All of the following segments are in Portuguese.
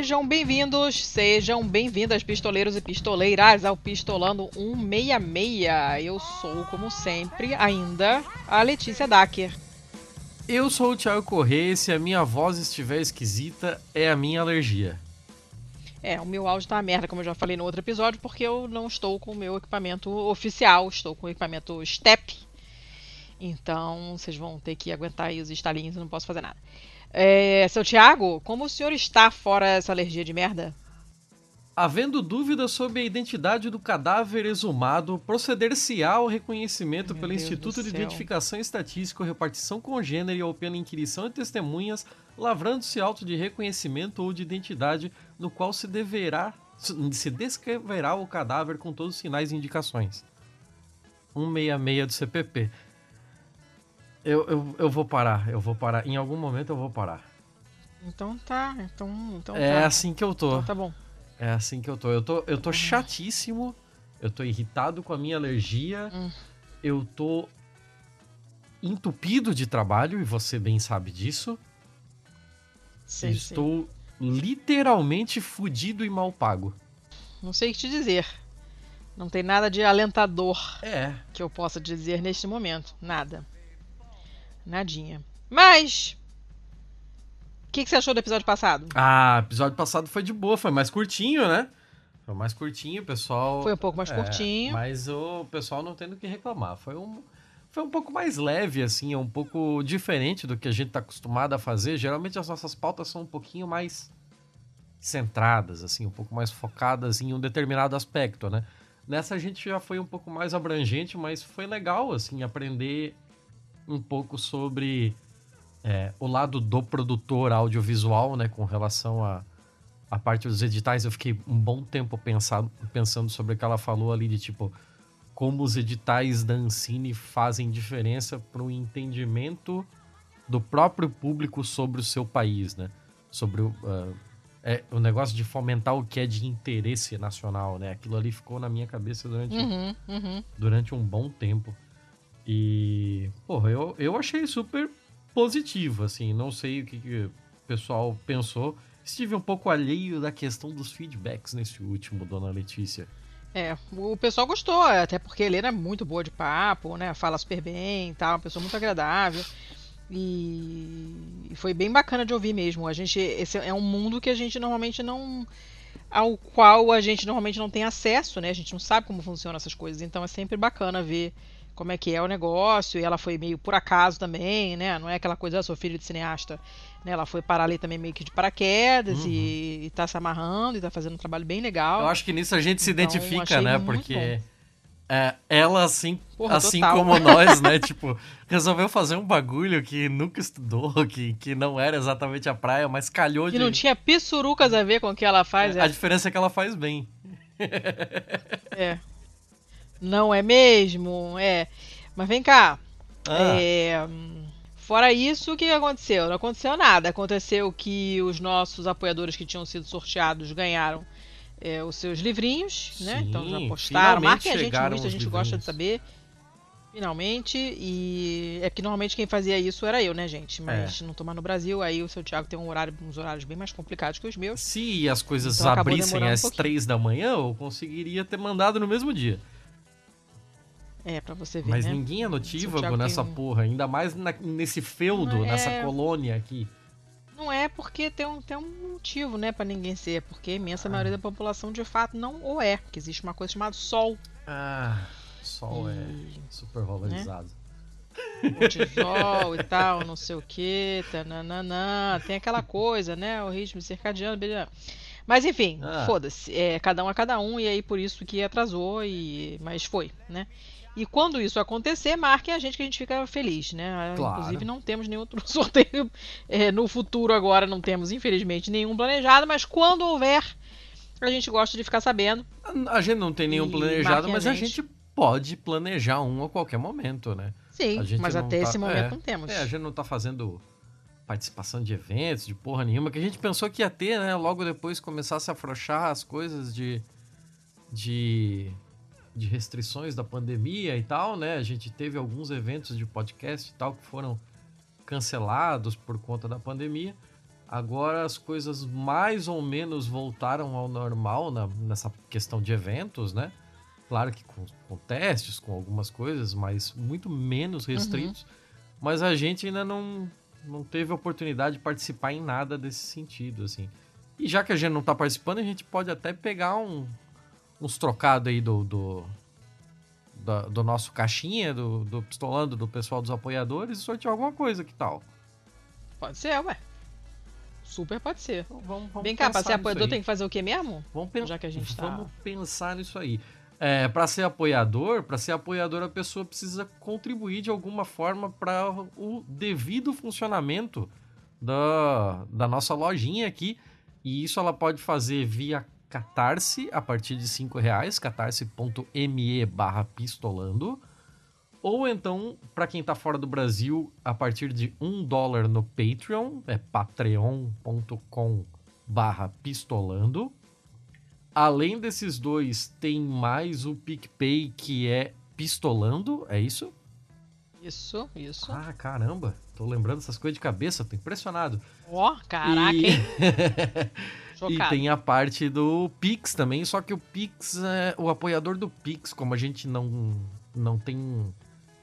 Sejam bem-vindos, sejam bem-vindas, pistoleiros e pistoleiras, ao Pistolando 166. Eu sou, como sempre, ainda a Letícia Dacker. Eu sou o Thiago Corrêa e se a minha voz estiver esquisita, é a minha alergia. É, o meu áudio tá uma merda, como eu já falei no outro episódio, porque eu não estou com o meu equipamento oficial, estou com o equipamento STEP. Então, vocês vão ter que aguentar aí os estalinhos, eu não posso fazer nada. É, seu Tiago, como o senhor está fora essa alergia de merda? Havendo dúvidas sobre a identidade do cadáver exumado, proceder-se-á ao reconhecimento Meu pelo Deus Instituto de. Identificação Estatística, Repartição Congênere ou pela inquirição de testemunhas, lavrando-se auto de reconhecimento ou de identidade, no qual se deverá se descreverá o cadáver com todos os sinais e indicações. 166 do CPP. Eu, eu, eu vou parar, eu vou parar. Em algum momento eu vou parar. Então tá, então, então é tá. assim que eu tô. Então tá bom. É assim que eu tô. Eu tô, eu tô chatíssimo. Eu tô irritado com a minha alergia. Hum. Eu tô entupido de trabalho, e você bem sabe disso. Sei. Estou literalmente fudido e mal pago. Não sei o que te dizer. Não tem nada de alentador É. que eu possa dizer neste momento. Nada. Nadinha. Mas. O que, que você achou do episódio passado? Ah, episódio passado foi de boa, foi mais curtinho, né? Foi mais curtinho, o pessoal. Foi um pouco mais É, curtinho. Mas o pessoal não tendo o que reclamar. Foi um, foi um pouco mais leve, assim, é um pouco diferente do que a gente tá acostumado a fazer. Geralmente as nossas pautas são um pouquinho mais centradas, assim, um pouco mais focadas em um determinado aspecto, né? Nessa a gente já foi um pouco mais abrangente, mas foi legal, assim, aprender um pouco sobre é, o lado do produtor audiovisual, né, com relação a a parte dos editais, eu fiquei um bom tempo pensado, pensando sobre o que ela falou ali de tipo como os editais da Ancine fazem diferença para o entendimento do próprio público sobre o seu país, né? Sobre o, ah, é, o negócio de fomentar o que é de interesse nacional, né? Aquilo ali ficou na minha cabeça durante, Uhum, uhum. durante um bom tempo. E, porra, eu, eu achei super positivo, assim. Não sei o que, que o pessoal pensou. Estive um pouco alheio da questão dos feedbacks nesse último, dona Letícia. É, o pessoal gostou, até porque a Helena é muito boa de papo, né? Fala super bem e tal, uma pessoa muito agradável. E e foi bem bacana de ouvir mesmo. A gente, esse é um mundo que a gente normalmente não. ao qual a gente normalmente não tem acesso, né? A gente não sabe como funcionam essas coisas. Então é sempre bacana ver como é que é o negócio. E ela foi meio por acaso também, né? Não é aquela coisa, ah, sou filho de cineasta. Né? Ela foi parar ali também meio que de paraquedas e, e tá se amarrando e tá fazendo um trabalho bem legal. Eu acho que nisso a gente se Então, identifica, né? Porque é, ela, assim, Porra, assim total. como nós, né? tipo, resolveu fazer um bagulho que nunca estudou, que, que não era exatamente a praia, mas calhou Que de. não tinha pissurucas a ver com o que ela faz. A É, diferença é que ela faz bem. é. Não é mesmo? É. Mas vem cá. Ah, É, Fora isso, o que aconteceu? Não aconteceu nada. Aconteceu que os nossos apoiadores que tinham sido sorteados ganharam é, os seus livrinhos, né? Sim, Então já postaram. Marquem a gente no Insta, a gente gosta de saber. Finalmente. E é que normalmente quem fazia isso era eu, né, gente? Mas não tô mais no Brasil, aí o seu Thiago tem um horário, uns horários bem mais complicados que os meus. Se as coisas Então abrissem um às pouquinho. três da manhã, eu conseguiria ter mandado no mesmo dia. É, pra você ver, Mas né? ninguém é notívago nessa tem porra, ainda mais na- nesse feudo, Não é- nessa colônia aqui. Não é porque tem um, tem um motivo, né, pra ninguém ser. É porque a imensa Ah. maioria da população de fato não o é. Que existe uma coisa chamada sol. Ah, sol é E- super valorizado. cortisol e tal, não sei o que, tananã, tem aquela coisa, né, o ritmo circadiano, beleza. Mas enfim, Ah. foda-se, é cada um é cada um e aí por isso que atrasou e mas foi, né? E quando isso acontecer, marquem a gente que a gente fica feliz, né? Claro. Inclusive não temos nenhum outro sorteio é, no futuro agora, não temos infelizmente nenhum planejado, mas quando houver, a gente gosta de ficar sabendo. A- gente não tem nenhum E planejado, marquem a mas a gente. gente pode planejar um a qualquer momento, né? Sim, gente mas até tá- esse momento é, não temos. É, a gente não tá fazendo participação de eventos, de porra nenhuma, que a gente pensou que ia ter, né? Logo depois começasse a afrouxar as coisas de, de, de restrições da pandemia e tal, né? A gente teve alguns eventos de podcast e tal que foram cancelados por conta da pandemia. Agora as coisas mais ou menos voltaram ao normal na, nessa questão de eventos, né? Claro que com, com, testes, com algumas coisas, mas muito menos restritos. Uhum. Mas a gente ainda não, não teve oportunidade de participar em nada desse sentido, assim. E já que a gente não tá participando, a gente pode até pegar um, uns trocados aí do, do, do, do, nosso caixinha, do, do pistolando do pessoal dos apoiadores e sortear alguma coisa, que tal? Pode ser, ué. Super pode ser. Então, vamos, vamos Vem cá, pra ser apoiador tem que fazer o quê mesmo? Vamos Já que a gente tá... Vamos pensar nisso aí. É, para ser apoiador, para ser apoiador a pessoa precisa contribuir de alguma forma para o devido funcionamento da, da nossa lojinha aqui. E isso ela pode fazer via Catarse a partir de cinco reais, catarse.me barra pistolando. Ou então, para quem está fora do Brasil, a partir de um dólar no Patreon, é patreon.com barra pistolando. Além desses dois, tem mais o PicPay que é pistolando, é isso? Isso, isso. Ah, caramba. Tô lembrando essas coisas de cabeça, tô impressionado. Ó, oh, caraca, e... e tem a parte do Pix também, só que o Pix, é... o apoiador do Pix, como a gente não, não tem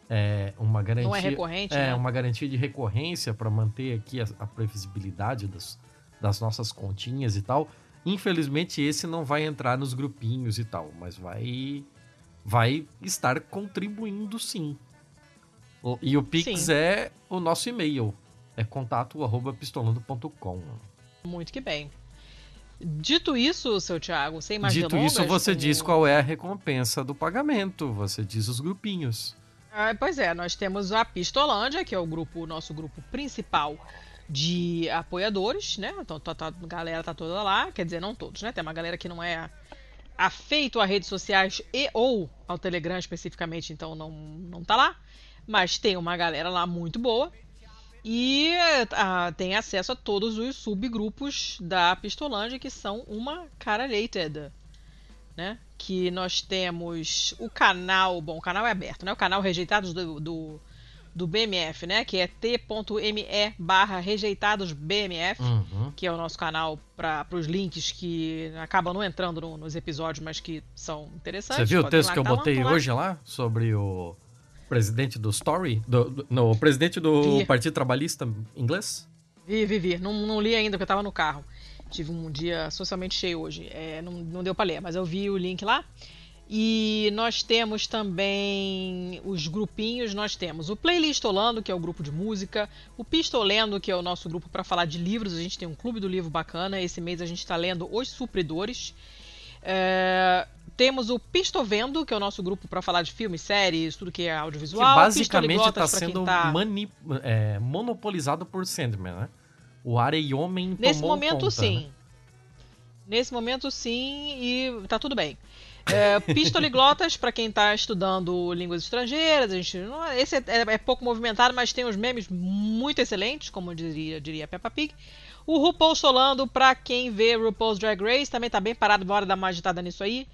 é, uma garantia. Não é recorrente, É, né? uma garantia de recorrência para manter aqui a, a previsibilidade das, das nossas continhas e tal. Infelizmente, esse não vai entrar nos grupinhos e tal, mas vai, vai estar contribuindo sim. O, e o Pix sim. é o nosso e-mail. É contato@pistolando.com. Muito que bem. Dito isso, seu Thiago, sem mais Dito delongas, isso, você como... diz qual é a recompensa do pagamento. Você diz os grupinhos. Ah, pois é, nós temos a Pistolândia, que é o grupo, o nosso grupo principal de apoiadores, né? Então tá, tá, a galera tá toda lá, quer dizer, não todos, né? Tem uma galera que não é afeito a redes sociais e ou ao Telegram especificamente, então não, não tá lá. Mas tem uma galera lá muito boa. E ah, tem acesso a todos os subgrupos da Pistolândia, que são uma caralhated, né? Que nós temos o canal, bom, o canal é aberto, né? O canal Rejeitados do, do, do BMF, né? Que é t.me barra rejeitadosbmf, uhum. que é o nosso canal para os links que acabam não entrando no, nos episódios, mas que são interessantes. Você viu o texto que eu tá botei lá, hoje lá sobre o presidente do Story? Do, do, no, o presidente do vi. Partido Trabalhista inglês? Vi, vi, vi. Não, não li ainda porque eu tava no carro. Tive um dia socialmente cheio hoje. É, não, não deu para ler, mas eu vi o link lá. E nós temos também os grupinhos, nós temos o Playlistolando, que é o grupo de música, o Pistolendo, que é o nosso grupo para falar de livros, a gente tem um clube do livro bacana, esse mês a gente está lendo Os Supridores. É, temos o Pistovendo, que é o nosso grupo para falar de filmes, séries, tudo que é audiovisual. Que basicamente está sendo tá... mani... é, monopolizado por Sandman, né? O Areiomem Nesse momento, conta, sim. Né? Nesse momento, sim, e tá tudo bem. É, Pistoliglotas, para quem está estudando línguas estrangeiras. A gente, esse é, é, é, pouco movimentado, mas tem uns memes muito excelentes, como diria, diria Peppa Pig. O RuPaul Solando, para quem vê RuPaul's Drag Race, também está bem parado, bora dar uma agitada nisso aí.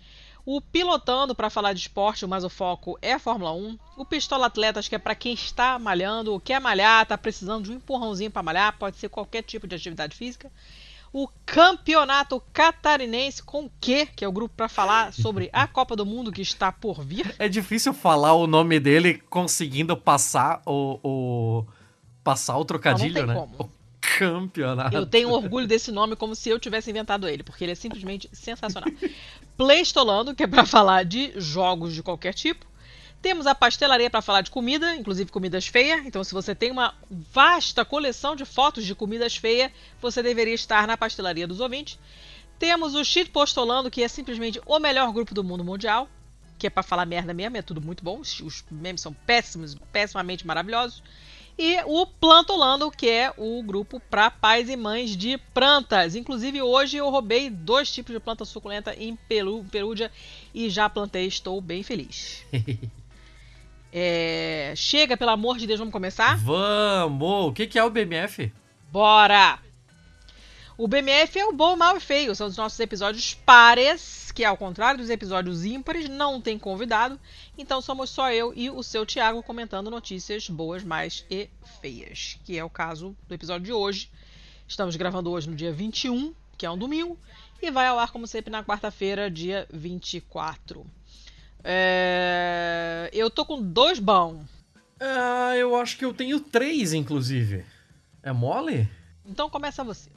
O Pilotando, para falar de esporte, mas o foco é a Fórmula 1. O Pistola Atletas, que é para quem está malhando, quer malhar, está precisando de um empurrãozinho para malhar, pode ser qualquer tipo de atividade física o Campeonato Catarinense com Q, que é o grupo para falar sobre a Copa do Mundo que está por vir. É difícil falar o nome dele conseguindo passar o, o passar o trocadilho, né? Como. O campeonato. Eu tenho orgulho desse nome como se eu tivesse inventado ele, porque ele é simplesmente sensacional. Playstolando, que é para falar de jogos de qualquer tipo. Temos a pastelaria para falar de comida, inclusive comidas feias. Então, se você tem uma vasta coleção de fotos de comidas feias, você deveria estar na pastelaria dos ouvintes. Temos o Cheat Postolando, que é simplesmente o melhor grupo do mundo mundial, que é para falar merda mesmo, é tudo muito bom. Os memes são péssimos, pessimamente maravilhosos. E o Plantolando, que é o grupo para pais e mães de plantas. Inclusive, hoje eu roubei dois tipos de planta suculenta em Peru, Perúdia e já plantei, estou bem feliz. É... Chega, pelo amor de Deus, vamos começar? Vamos! O que é o BMF? Bora! O BMF é o bom, mal e feio. São os nossos episódios pares, que ao contrário dos episódios ímpares, não tem convidado. Então somos só eu e o seu Thiago comentando notícias boas, mais e feias. Que é o caso do episódio de hoje, Estamos gravando hoje no dia 21, que é um domingo, e vai ao ar, como sempre, na quarta-feira, dia 24. É... Eu tô com dois bons. Ah, eu acho que eu tenho três, inclusive. É mole? Então começa você.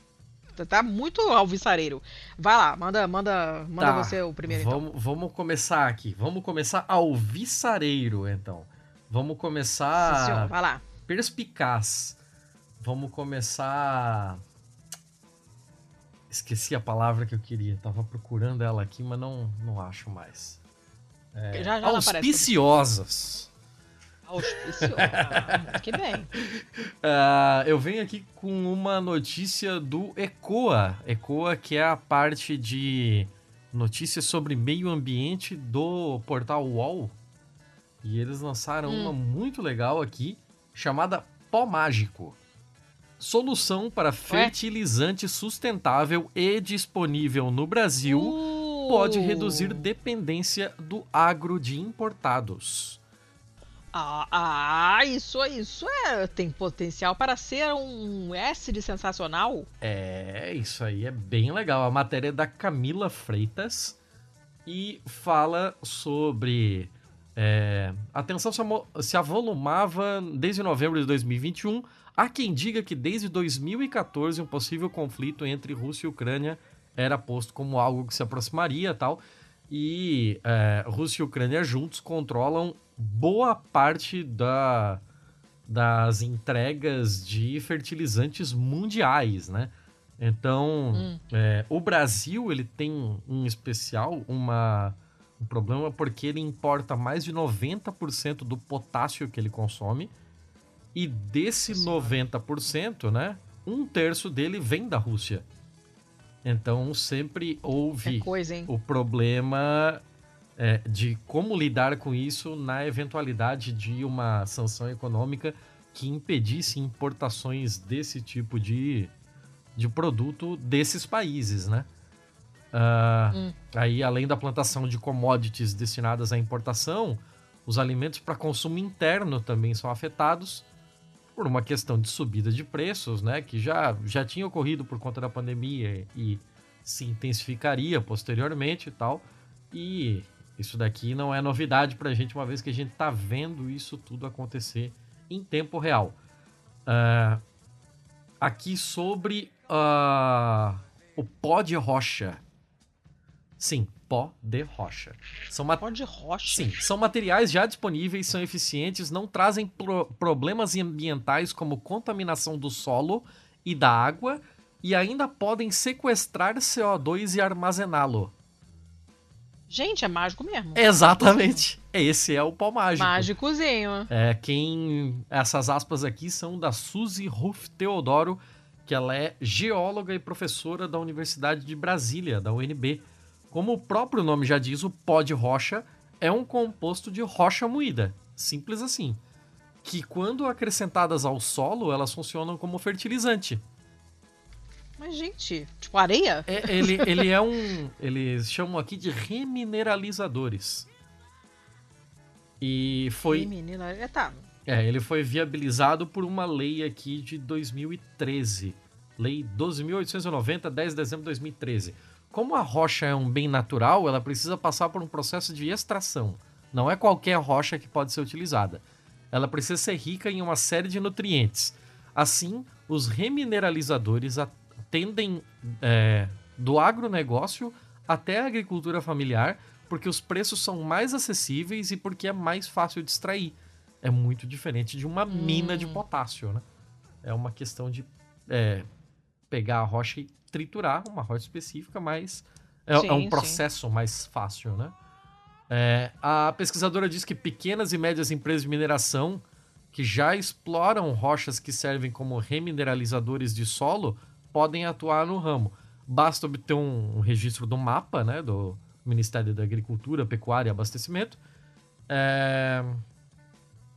Tá muito alvissareiro. Vai lá, manda, manda, manda tá, você o primeiro vamos, então. Vamos começar aqui. Vamos começar alvissareiro, então. Vamos começar. Sim, senhor. Vai lá. Perspicaz. Vamos começar. Esqueci a palavra que eu queria. Tava procurando ela aqui, mas não, não acho mais. É, já, já auspiciosas. Auspiciosa. que bem. Uh, eu venho aqui com uma notícia do ECOA. ECOA, que é a parte de notícias sobre meio ambiente do portal UOL. E eles lançaram hum. uma muito legal aqui, chamada Pó Mágico. Solução para fertilizante sustentável e disponível no Brasil uh. pode reduzir dependência do agro de importados. Ah, ah, isso, isso é, tem potencial para ser um S de sensacional. É, isso aí é bem legal. A matéria é da Camila Freitas e fala sobre. É, a tensão se, avolumava desde novembro de 2021. Há quem diga que desde 2014 um possível conflito entre Rússia e Ucrânia era posto como algo que se aproximaria tal. E é, Rússia e Ucrânia juntos controlam boa parte da, das entregas de fertilizantes mundiais, né? Então, hum. é, o Brasil ele tem um especial, uma, um problema porque ele importa mais de 90% do potássio que ele consome e desse Nossa. 90%, né, um terço dele vem da Rússia. Então sempre houve é coisa, o problema é, de como lidar com isso na eventualidade de uma sanção econômica que impedisse importações desse tipo de, de produto desses países, né? Uh, hum. Aí, além da plantação de commodities destinadas à importação, os alimentos para consumo interno também são afetados por uma questão de subida de preços, né? Que já, já tinha ocorrido por conta da pandemia e se intensificaria posteriormente e tal. E isso daqui não é novidade para a gente, uma vez que a gente está vendo isso tudo acontecer em tempo real. Uh, aqui sobre uh, o pó de rocha. Sim, pó de rocha. São. Pó de rocha? Sim, são materiais já disponíveis, são eficientes, não trazem pro problemas ambientais como contaminação do solo e da água e ainda podem sequestrar CO2 e armazená-lo. Gente, é mágico mesmo. Exatamente. Esse é o pau mágico. Mágicozinho. É, quem. Essas aspas aqui são da Suzy Ruff Teodoro, que ela é geóloga e professora da Universidade de Brasília, da UNB. Como o próprio nome já diz, o pó de rocha é um composto de rocha moída. Simples assim. Que quando acrescentadas ao solo, elas funcionam como fertilizante. Mas, gente, tipo areia? É, ele, ele é um. Eles chamam aqui de remineralizadores. E foi. Remineralizador. É, tá. É, ele foi viabilizado por uma lei aqui de 2013. Lei 12.890, 10 de dezembro de 2013. Como a rocha é um bem natural, ela precisa passar por um processo de extração. Não é qualquer rocha que pode ser utilizada. Ela precisa ser rica em uma série de nutrientes. Assim, os remineralizadores tendem é, do agronegócio até a agricultura familiar, porque os preços são mais acessíveis e porque é mais fácil de extrair. É muito diferente de uma hum. mina de potássio, né? É uma questão de é, pegar a rocha e triturar uma rocha específica, mas é, sim, é um processo sim. mais fácil, né? É, a pesquisadora diz que pequenas e médias empresas de mineração que já exploram rochas que servem como remineralizadores de solo podem atuar no ramo. Basta obter um, um registro do mapa, né, do Ministério da Agricultura, Pecuária e Abastecimento. É...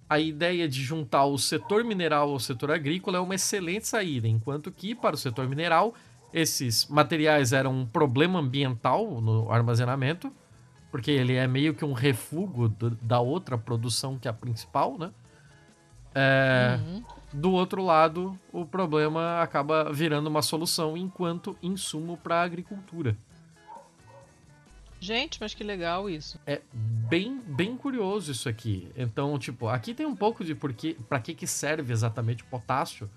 A ideia de juntar o setor mineral ao setor agrícola é uma excelente saída, enquanto que, para o setor mineral, esses materiais eram um problema ambiental no armazenamento, porque ele é meio que um refúgio da outra produção que é a principal, né? É... Uhum. Do outro lado, o problema acaba virando uma solução enquanto insumo para a agricultura. Gente, mas que legal isso. É bem, bem curioso isso aqui. Então, tipo, aqui tem um pouco de porque, para que que serve exatamente o potássio.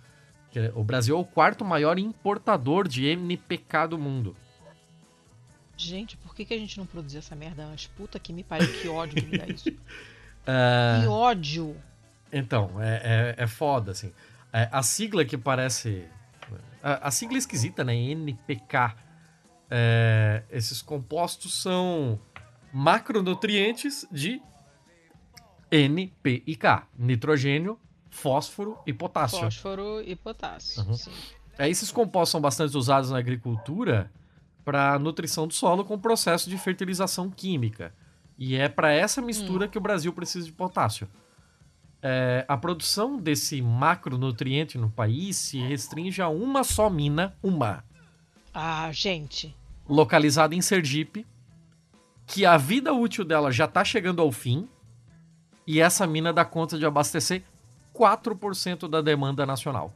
Que o Brasil é o quarto maior importador de NPK do mundo. Gente, por que, que a gente não produzia essa merda antes? Puta que me pariu, que ódio que me dá isso. uh... Que ódio! Então, é, é, é foda, assim. É, a sigla que parece. A, a, sigla é esquisita, né? NPK. É, esses compostos são macronutrientes de N, P e K: nitrogênio, fósforo e potássio. Fósforo e potássio. Uhum. Sim. É, esses compostos são bastante usados na agricultura para nutrição do solo com processo de fertilização química. E é para essa mistura hum. que o Brasil precisa de potássio. É, a produção desse macronutriente no país se restringe a uma só mina, uma. Ah, gente. Localizada em Sergipe, que a vida útil dela já está chegando ao fim, e essa mina dá conta de abastecer 4% da demanda nacional.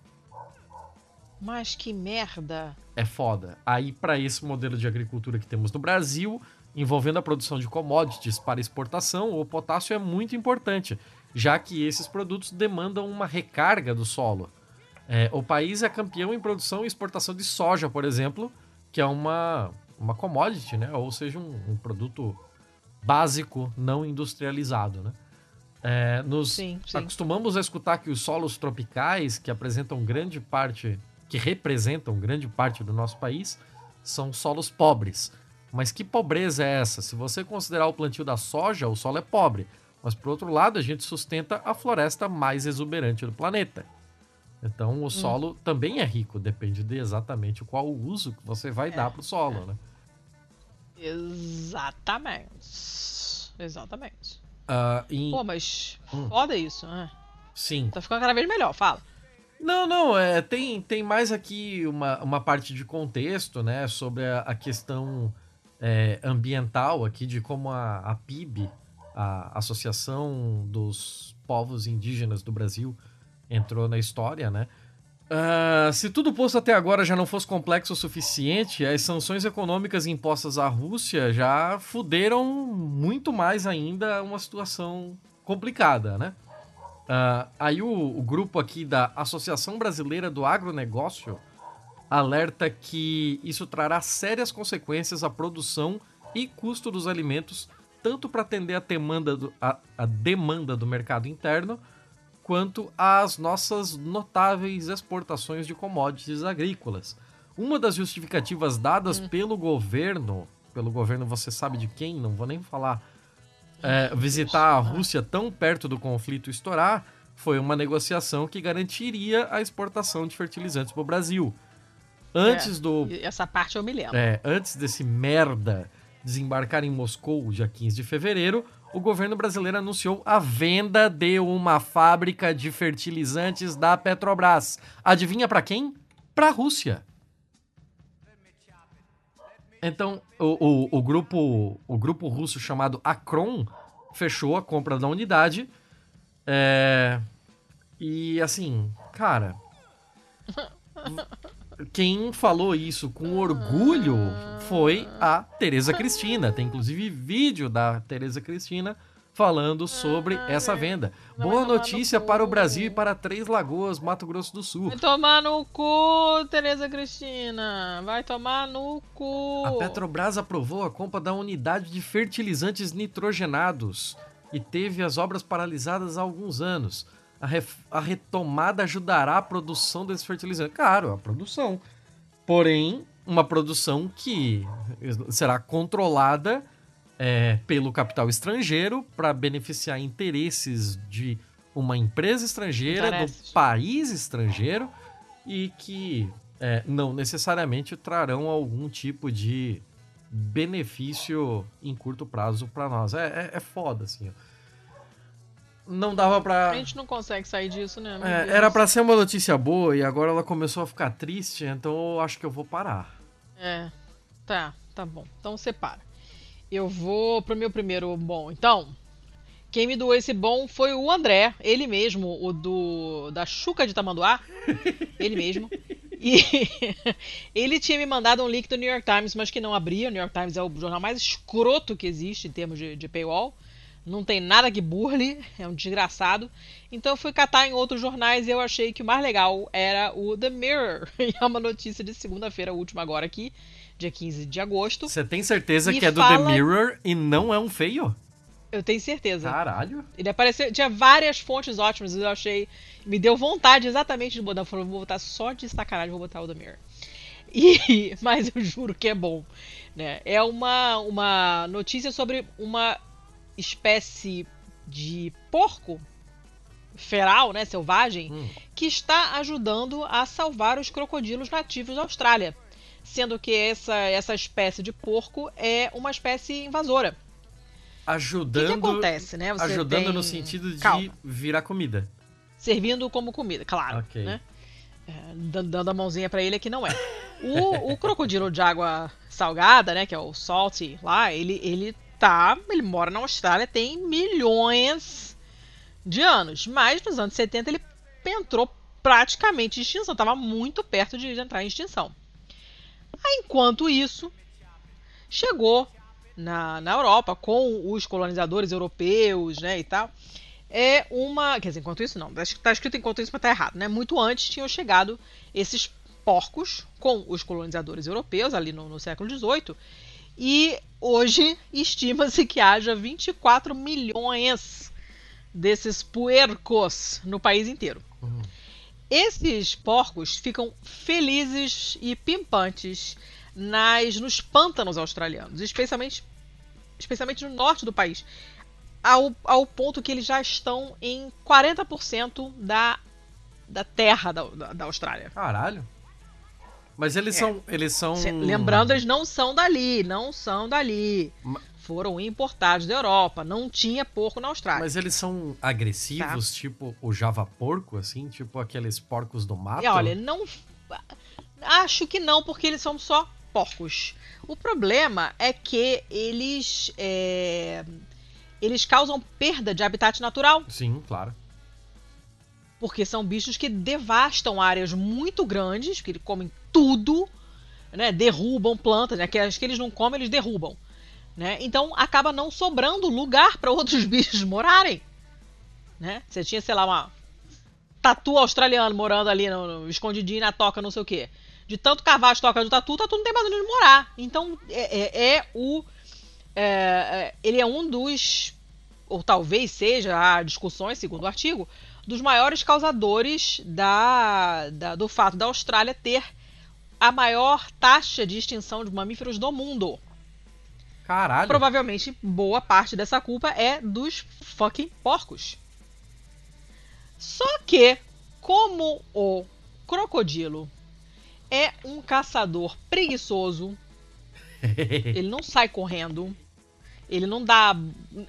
Mas que merda! É foda. Aí, para esse modelo de agricultura que temos no Brasil, envolvendo a produção de commodities para exportação, o potássio é muito importante, já que esses produtos demandam uma recarga do solo. É, o país é campeão em produção e exportação de soja, por exemplo, que é uma, uma commodity, né? ou seja, um, um produto básico não industrializado. Né? É, nos sim, sim. acostumamos a escutar que os solos tropicais, que apresentam grande parte que representam grande parte do nosso país, são solos pobres. Mas que pobreza é essa? Se você considerar o plantio da soja, o solo é pobre. Mas por outro lado, a gente sustenta a floresta mais exuberante do planeta. Então o hum. solo também é rico, depende de exatamente qual o uso que você vai é, dar para o solo, é. né? Exatamente. Exatamente. Uh, em... Pô, mas hum. foda isso, né? Sim. Tá ficando cada vez melhor, fala. Não, não, é, tem, tem mais aqui uma, uma parte de contexto, né, sobre a, a questão é, ambiental aqui, de como a, a PIB, a Associação dos Povos Indígenas do Brasil, entrou na história, né? Uh, se tudo posto até agora já não fosse complexo o suficiente, as sanções econômicas impostas à Rússia já fuderam muito mais ainda uma situação complicada, né? Uh, aí o, o, grupo aqui da Associação Brasileira do Agronegócio alerta que isso trará sérias consequências à produção e custo dos alimentos, tanto para atender a demanda, do, a, a demanda do mercado interno, quanto às nossas notáveis exportações de commodities agrícolas. Uma das justificativas dadas hum. pelo governo, pelo governo você sabe de quem, não vou nem falar é, visitar a Rússia tão perto do conflito estourar foi uma negociação que garantiria a exportação de fertilizantes para o Brasil. Antes é, do. Essa parte eu me lembro. É, antes desse merda desembarcar em Moscou, dia 15 de fevereiro, o governo brasileiro anunciou a venda de uma fábrica de fertilizantes da Petrobras. Adivinha para quem? Para a Rússia. Então, o, o, o, grupo, o grupo russo chamado Akron fechou a compra da unidade. É, e assim, cara. Quem falou isso com orgulho foi a Tereza Cristina. Tem inclusive vídeo da Tereza Cristina falando sobre ah, essa venda. Boa notícia para o Brasil e para Três Lagoas, Mato Grosso do Sul. Vai tomar no cu, Tereza Cristina. Vai tomar no cu. A Petrobras aprovou a compra da unidade de fertilizantes nitrogenados e teve as obras paralisadas há alguns anos. A, a retomada ajudará a produção desses fertilizantes. Claro, a produção. Porém, uma produção que será controlada é, pelo capital estrangeiro para beneficiar interesses de uma empresa estrangeira, do país estrangeiro e que é, não necessariamente trarão algum tipo de benefício em curto prazo para nós. É, é, é, foda, assim. Não dava pra. A gente não consegue sair disso, né? É, era para ser uma notícia boa e agora ela começou a ficar triste, então eu acho que eu vou parar. É, tá, tá bom. Então separa. Eu vou pro meu primeiro bom. Então, Quem me doou esse bom foi o André, ele mesmo, o do da Chuca de Tamanduá, ele mesmo. E ele tinha me mandado um link do New York Times, mas que não abria. O New York Times é o jornal mais escroto que existe em termos de, de paywall. Não tem nada que burle, é um desgraçado. Então eu fui catar em outros jornais e eu achei que o mais legal era o The Mirror. E é uma notícia de segunda-feira, última agora aqui, dia 15 de agosto. Você tem certeza que é do fala- The Mirror e não é um feio? Eu tenho certeza. Caralho. Ele apareceu, tinha várias fontes ótimas, eu achei, me deu vontade exatamente de botar, eu falei, vou botar só de sacanagem, vou botar o The Mirror. E, mas eu juro que é bom, né? É uma uma notícia sobre uma espécie de porco feral, né, selvagem, Hum. que está ajudando a salvar os crocodilos nativos da Austrália, sendo que essa essa espécie de porco é uma espécie invasora. O que, Ajudando. que acontece, né? Você ajudando tem- no sentido de Calma. virar comida. servindo como comida, claro, Ok. né? É, dan- dando a mãozinha pra ele é que não é. O, o crocodilo de água salgada, né, que é o salty lá, ele ele tá, ele mora na Austrália tem milhões de anos, mas nos anos 70 ele entrou praticamente em extinção, tava muito perto de entrar em extinção. Enquanto isso, chegou na, na Europa com os colonizadores europeus, né, e tal, é uma. Quer dizer, enquanto isso não. Tá escrito enquanto isso, mas tá errado, né? Muito antes tinham chegado esses porcos com os colonizadores europeus ali no, no século XVIII. E hoje estima-se que haja 24 milhões desses puercos no país inteiro. Uhum. Esses porcos ficam felizes e pimpantes nas, nos pântanos australianos, especialmente, especialmente no norte do país ao, ao ponto que eles já estão em 40% da, da terra da, da, da Austrália. Caralho. Mas eles É. são. Eles são. Lembrando, eles não são dali, não são dali. Ma- Foram importados da Europa, não tinha porco na Austrália. Mas eles são agressivos, tipo o Java porco, assim? Tipo aqueles porcos do mato? E olha, não. Acho que não, porque eles são só porcos. O problema é que eles. é, Eles causam perda de habitat natural. Sim, claro. Porque são bichos que devastam áreas muito grandes, que comem tudo, né? Derrubam plantas, né? Que que eles não comem, eles derrubam, né? Então acaba não sobrando lugar para outros bichos morarem, né? Você tinha, sei lá, uma tatu australiano morando ali no, no- escondidinho na toca, não sei o quê. De tanto cavar as tocas do tatu, o tatu não tem mais onde morar. Então é, é- é o é, é, ele é um dos ou talvez seja, há discussões, segundo o artigo, dos maiores causadores da, da- do fato da Austrália ter a maior taxa de extinção de mamíferos do mundo. Caralho. Provavelmente, boa parte dessa culpa é dos fucking porcos. Só que, como o crocodilo é um caçador preguiçoso, ele não sai correndo. Ele não dá.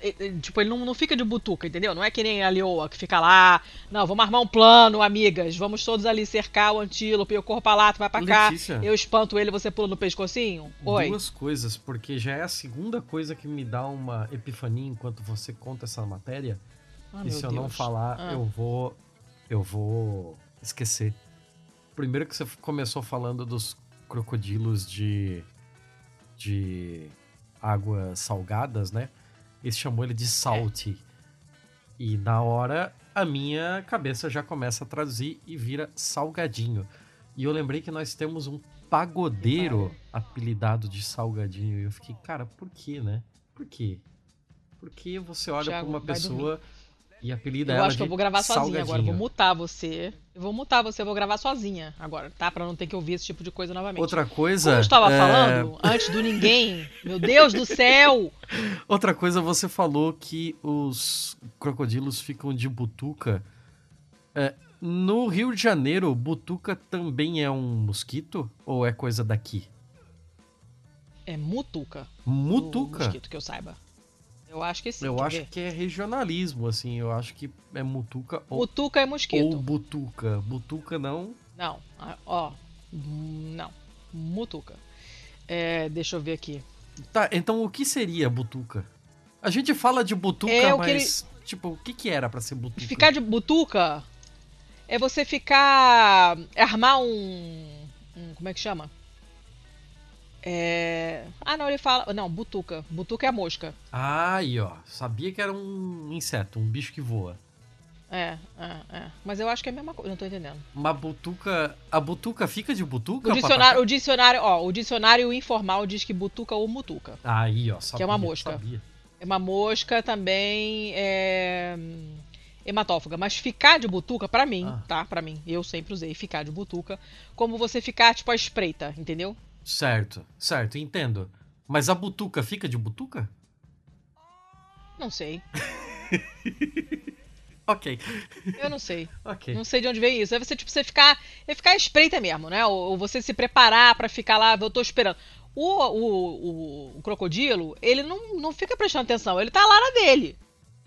eh, eh, Tipo, ele não, não fica de butuca, entendeu? Não é que nem a leoa que fica lá. Não, vamos armar um plano, amigas. Vamos todos ali cercar o antílope. Eu corro pra lá, tu vai pra cá. Letícia. Eu espanto ele, você pula no pescocinho. Oi. Duas coisas, porque já é a segunda coisa que me dá uma epifania enquanto você conta essa matéria. Ah, e se eu não Deus. falar, Ah. eu vou. Eu vou esquecer. Primeiro que você começou falando dos crocodilos de. de águas salgadas, né? E chamou ele de salty. E na hora a minha cabeça já começa a traduzir e vira salgadinho. E eu lembrei que nós temos um pagodeiro apelidado de salgadinho. E eu fiquei, cara, por que, né? Por quê? Porque você olha pra uma pessoa e apelida Eu ela acho que eu vou gravar sozinha agora. Vou mutar você. Eu vou mutar você, eu vou gravar sozinha agora, tá? Pra não ter que ouvir esse tipo de coisa novamente. Outra coisa. Como eu estava é, falando, antes do ninguém. Meu Deus do céu! Outra coisa, você falou que os crocodilos ficam de butuca. É, no Rio de Janeiro, butuca também é um mosquito? Ou é coisa daqui? É mutuca. o Mutuca? mosquito que eu saiba. Eu acho que sim. Eu acho ver? que é regionalismo, assim. Eu acho que é mutuca ou, Mutuca é ou mosquito. butuca. Butuca não. Não, ó. Não. Mutuca. É, deixa eu ver aqui. Tá, então o que seria butuca? A gente fala de butuca, É mas Tipo, o que que era pra ser butuca? Ficar de butuca é você ficar. é armar um, um. Como é que chama? É. Ah, não, ele fala. Não, butuca. Butuca é a mosca. Ah, aí, ó. Sabia que era um inseto, um bicho que voa. É, é, é. Mas eu acho que é a mesma coisa, não tô entendendo. Uma butuca. A butuca fica de butuca? O dicionário, o dicionário, ó, o dicionário informal diz que butuca ou mutuca. Aí, ó, sabia, que é uma mosca. Sabia. É uma mosca também é hematófaga, mas ficar de butuca para mim, ah. tá? Para mim, eu sempre usei ficar de butuca como você ficar tipo a espreita, entendeu? Certo, certo, entendo. Mas a butuca fica de butuca? Não sei. ok. Eu não sei. ok. Não sei de onde vem isso. É você, tipo, você ficar. É ficar espreita mesmo, né? Ou, ou você se preparar para ficar lá, eu tô esperando. O, o, o, o, crocodilo, ele não, não fica prestando atenção, ele tá lá na dele.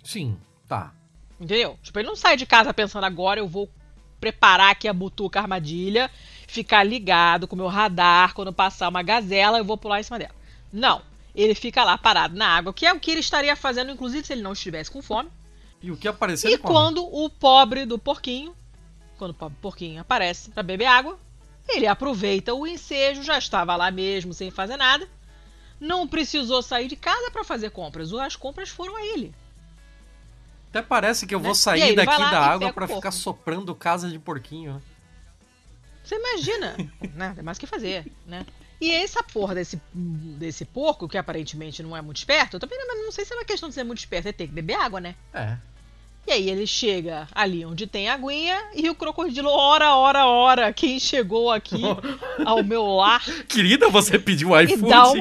Sim, tá. Entendeu? Tipo, ele não sai de casa pensando agora eu vou preparar aqui a butuca a armadilha, ficar ligado com o meu radar, quando passar uma gazela, eu vou pular em cima dela. Não. Ele fica lá parado na água, que é o que ele estaria fazendo, inclusive, se ele não estivesse com fome. E o que apareceu E quando o pobre do porquinho, quando o pobre porquinho aparece para beber água, ele aproveita o ensejo, já estava lá mesmo sem fazer nada. Não precisou sair de casa para fazer compras. As compras foram a ele. Até parece que eu vou né? sair daqui da água para ficar soprando casa de porquinho. Você imagina, né? Tem mais o que fazer, né? E essa porra desse, desse porco, que aparentemente não é muito esperto, eu também não, não sei se é uma questão de ser muito esperto, é ter que beber água, né? É. E aí ele chega ali onde tem aguinha e o crocodilo, ora, ora, ora, quem chegou aqui ao meu lar. Querida, você pediu iFood. E dá, um...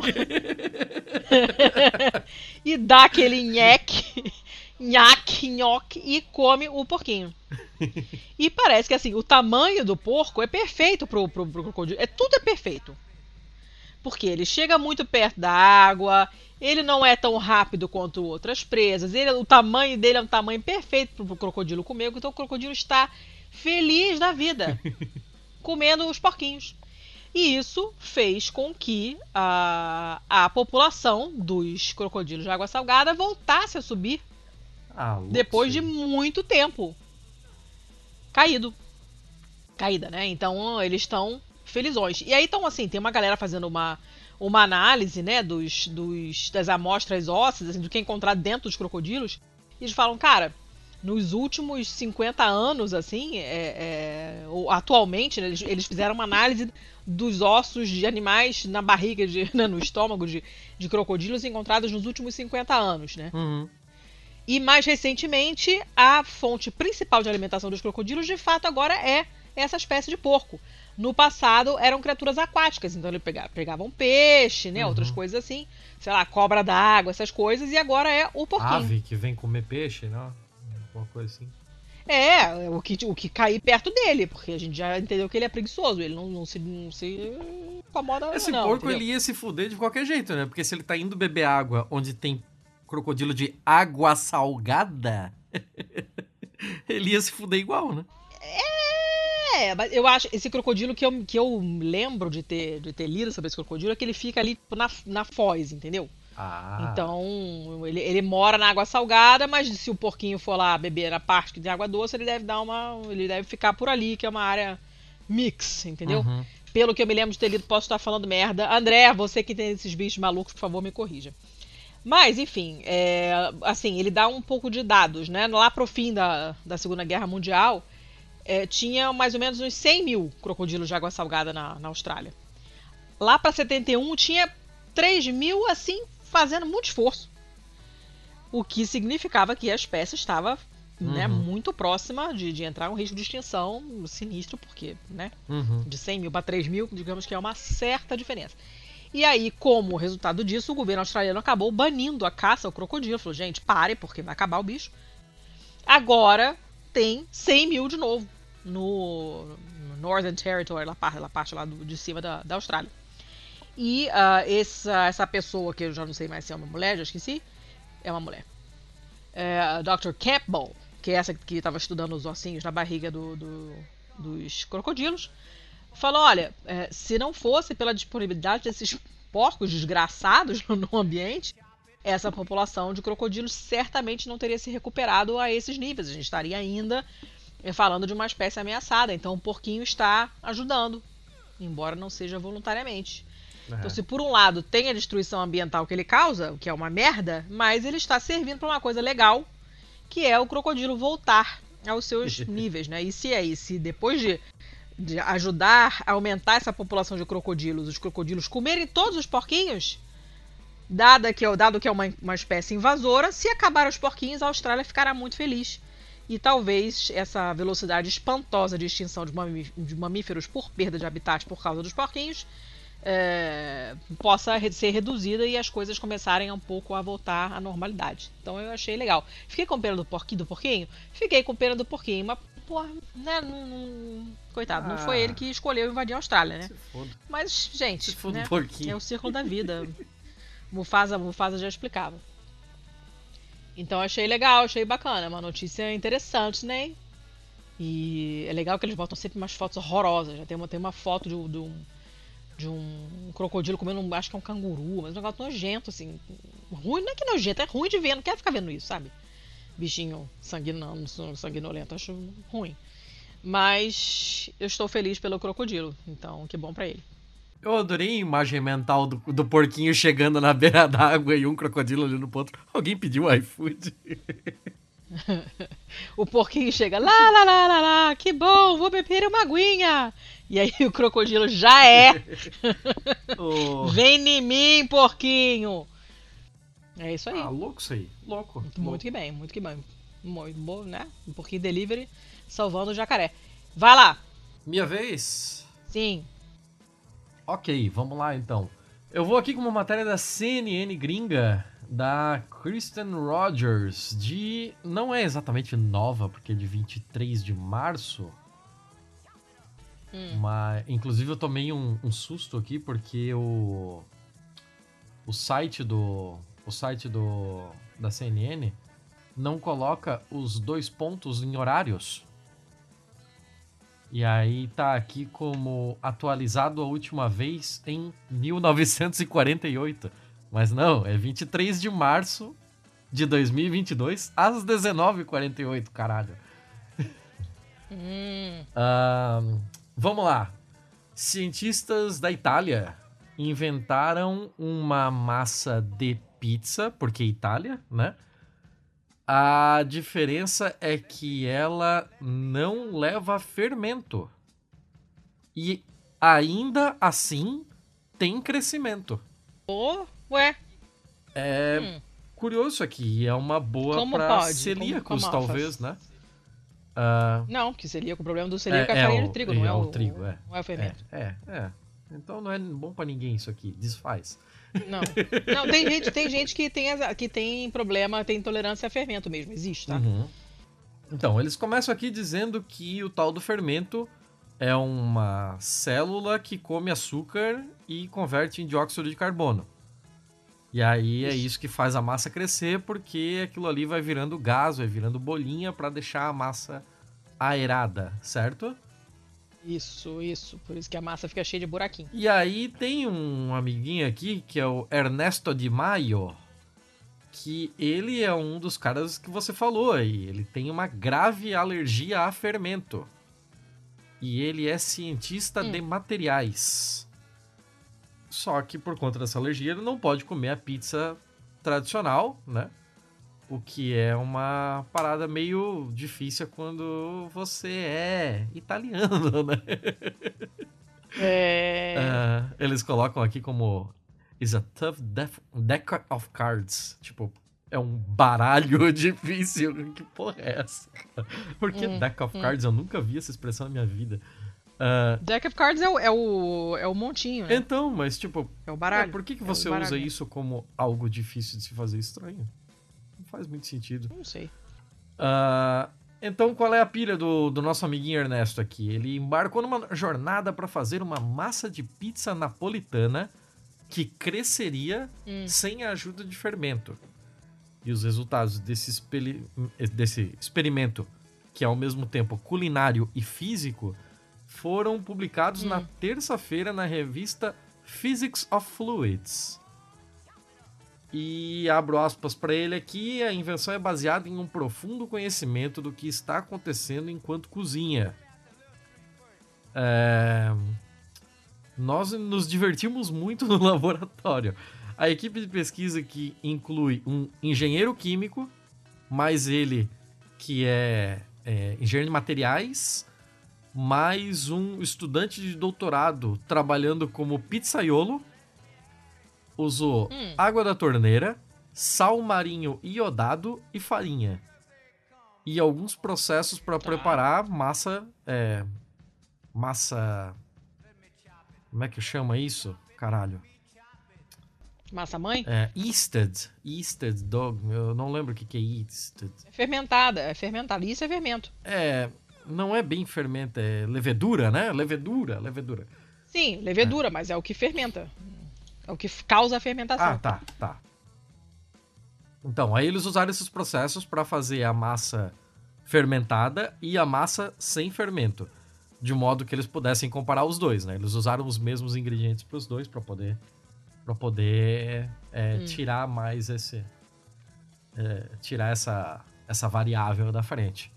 e dá aquele nheque, nhaque, nhoque e come o porquinho. E parece que assim, o tamanho do porco é perfeito pro, pro, pro crocodilo. É, tudo é perfeito. Porque ele chega muito perto da água, ele não é tão rápido quanto outras presas. Ele, o tamanho dele é um tamanho perfeito para o crocodilo comer, então o crocodilo está feliz da vida comendo os porquinhos. E isso fez com que a, a população dos crocodilos de água salgada voltasse a subir ah, depois de muito tempo caído. Caída, né? Então eles estão felizões. E aí, então, assim, tem uma galera fazendo uma uma análise né, dos, dos, das amostras ósseas, assim, do que é encontrado dentro dos crocodilos, e eles falam, cara, nos últimos 50 anos, assim, é, é, atualmente, né, eles, eles, fizeram uma análise dos ossos de animais na barriga, de, né, no estômago de, de crocodilos encontrados nos últimos 50 anos, né? Uhum. E mais recentemente, a fonte principal de alimentação dos crocodilos, de fato, agora é essa espécie de porco. No passado eram criaturas aquáticas, então ele pegava, pegavam peixe, né? Uhum. Outras coisas assim. Sei lá, cobra d'água, essas coisas, e agora é o porquinho. Ave que vem comer peixe, né? Alguma coisa assim. É, o que, o que cair perto dele, porque a gente já entendeu que ele é preguiçoso, ele não, não se, não se incomoda. Esse não, porco entendeu? ele ia se fuder de qualquer jeito, né? Porque se ele tá indo beber água onde tem crocodilo de água salgada, ele ia se fuder igual, né? É, mas eu acho. Esse crocodilo que eu, que eu lembro de ter, de ter lido sobre esse crocodilo é que ele fica ali na, na foz, entendeu? Ah. Então, ele, ele mora na água salgada, mas se o porquinho for lá beber a parte que tem água doce, ele deve dar uma. Ele deve ficar por ali, que é uma área mix, entendeu? Uhum. Pelo que eu me lembro de ter lido, posso estar falando merda. André, você que tem esses bichos malucos, por favor, me corrija. Mas, enfim, é, assim, ele dá um pouco de dados, né? Lá pro fim da, da Segunda Guerra Mundial, é, tinha mais ou menos uns 100 mil crocodilos de água salgada na, na Austrália. Lá para 71 tinha 3 mil, assim, fazendo muito esforço. O que significava que a espécie estava né, uhum. muito próxima de, de entrar em um risco de extinção sinistro, porque, né? Uhum. De 100 mil para 3 mil, digamos que é uma certa diferença. E aí, como resultado disso, o governo australiano acabou banindo a caça ao crocodilo. Falou, gente, pare, porque vai acabar o bicho. Agora tem 100 mil de novo no, no Northern Territory, na parte, lá do, de cima da, da Austrália. E uh, essa, essa pessoa, que eu já não sei mais se é uma mulher, já esqueci, é uma mulher. É, Dr. Campbell, que é essa que estava estudando os ossinhos na barriga do, do, dos crocodilos, falou: olha, é, se não fosse pela disponibilidade desses porcos desgraçados no, ambiente, essa população de crocodilos certamente não teria se recuperado a esses níveis. A gente estaria ainda eh, falando de uma espécie ameaçada. Então o porquinho está ajudando, embora não seja voluntariamente. É. Então, se por um lado tem a destruição ambiental que ele causa, o que é uma merda, mas ele está servindo para uma coisa legal, que é o crocodilo voltar aos seus níveis, né? E se é isso, se depois de, de ajudar a aumentar essa população de crocodilos, os crocodilos comerem todos os porquinhos, dada que, dado que é uma, uma espécie invasora, se acabar os porquinhos, a Austrália ficará muito feliz. E talvez essa velocidade espantosa de extinção de mamíferos por perda de habitat por causa dos porquinhos é, possa ser reduzida e as coisas começarem um pouco a voltar à normalidade. Então eu achei legal. Fiquei com pena do do porquinho? Fiquei com pena do porquinho, mas porra, né, não, não... coitado, ah, não foi ele que escolheu invadir a Austrália, né? Mas, gente, né, é o círculo da vida. Mufasa, Mufasa já explicava. Então achei legal, achei bacana, uma notícia interessante, né? E é legal que eles botam sempre umas fotos horrorosas. Já tem uma, tem uma foto de, de um de um crocodilo comendo, acho que é um canguru, mas um negócio nojento, assim. Ruim, não é que nojento, é ruim de ver, não quero ficar vendo isso, sabe? Bichinho sanguinolento, sanguinolento, acho ruim. Mas eu estou feliz pelo crocodilo, então que bom para ele. Eu adorei a imagem mental do, do porquinho chegando na beira d'água e um crocodilo olhando pro outro. Alguém pediu iFood. o porquinho chega, lá, lá, lá, lá, lá, que bom, vou beber uma aguinha. E aí o crocodilo já é. oh. Vem em mim, porquinho. É isso aí. Ah, louco isso aí. Louco. Muito, louco. que bem, muito que bem. Muito bom, né? Um porquinho delivery salvando o jacaré. Vai lá. Minha vez? Sim. Ok, vamos lá então. Eu vou aqui com uma matéria da CNN gringa, da Kristen Rogers, de. Não é exatamente nova, porque é de 23 de março, Hum. Mas, inclusive, eu tomei um, um, susto aqui porque o, o site do o site do da CNN não coloca os dois pontos em horários. E aí tá aqui como atualizado a última vez em 1948. Mas não, é 23 de março de 2022 às 19h48, caralho. Hum. uh, Vamos lá. Cientistas da Itália inventaram uma massa de pizza, porque Itália, né? A diferença é que ela não leva fermento. E ainda assim tem crescimento. Oh, ué. É hum. curioso aqui. É uma boa para celíacos, como, como talvez, né? Uh, não, que celíaco, o problema do celíaco é, é a farinha é o, de trigo, não é, é o, o trigo, é. Não é o fermento. É, é, é. Então não é bom para ninguém isso aqui, desfaz. Não, não tem gente, tem gente que, tem, que tem problema, tem intolerância a fermento mesmo, existe, tá? Uhum. Então, eles começam aqui dizendo que o tal do fermento é uma célula que come açúcar e converte em dióxido de carbono. E aí é isso que faz a massa crescer, porque aquilo ali vai virando gás, vai virando bolinha para deixar a massa aerada, certo? Isso, isso. Por isso que a massa fica cheia de buraquinho. E aí tem um amiguinho aqui que é o Ernesto Di Maio, que ele é um dos caras que você falou aí. Ele tem uma grave alergia a fermento. E ele é cientista hum. de materiais. Só que por conta dessa alergia ele não pode comer a pizza tradicional, né? O que é uma parada meio difícil quando você é italiano, né? É... Uh, eles colocam aqui como is a tough deck of cards. Tipo, é um baralho difícil. Que porra é essa? Porque hum, deck of hum. cards? Eu nunca vi essa expressão na minha vida. Uh, Deck of Cards é o, é o, é o montinho, né? Então, mas tipo. É o baralho. É, por que, que você é usa isso como algo difícil de se fazer estranho? Faz muito sentido. Não sei. Uh, então, qual é a pilha do, do nosso amiguinho Ernesto aqui? Ele embarcou numa jornada para fazer uma massa de pizza napolitana que cresceria hum. sem a ajuda de fermento. E os resultados desse, desse experimento, que é ao mesmo tempo culinário e físico, foram publicados hum. na terça-feira na revista Physics of Fluids. E abro aspas para ele aqui: a invenção é baseada em um profundo conhecimento do que está acontecendo enquanto cozinha. É... Nós nos divertimos muito no laboratório. A equipe de pesquisa que inclui um engenheiro químico, mais ele que é, é engenheiro de materiais, mais um estudante de doutorado trabalhando como pizzaiolo. Usou hum. água da torneira, sal marinho iodado e farinha. E alguns processos para tá. preparar massa. É, massa. Como é que chama isso? Caralho. Massa mãe? É, Easted. Easted dog. Eu não lembro o que, que é Easted. É fermentada. É fermentada. Isso é fermento. É. Não é bem fermento, é levedura, né? Levedura, levedura. Sim, levedura, é. mas é o que fermenta. É o que causa a fermentação. Ah, tá, tá. Então, aí eles usaram esses processos para fazer a massa fermentada e a massa sem fermento, de modo que eles pudessem comparar os dois, né? Eles usaram os mesmos ingredientes para os dois para poder para poder é, hum. tirar mais esse é, tirar essa essa variável da frente.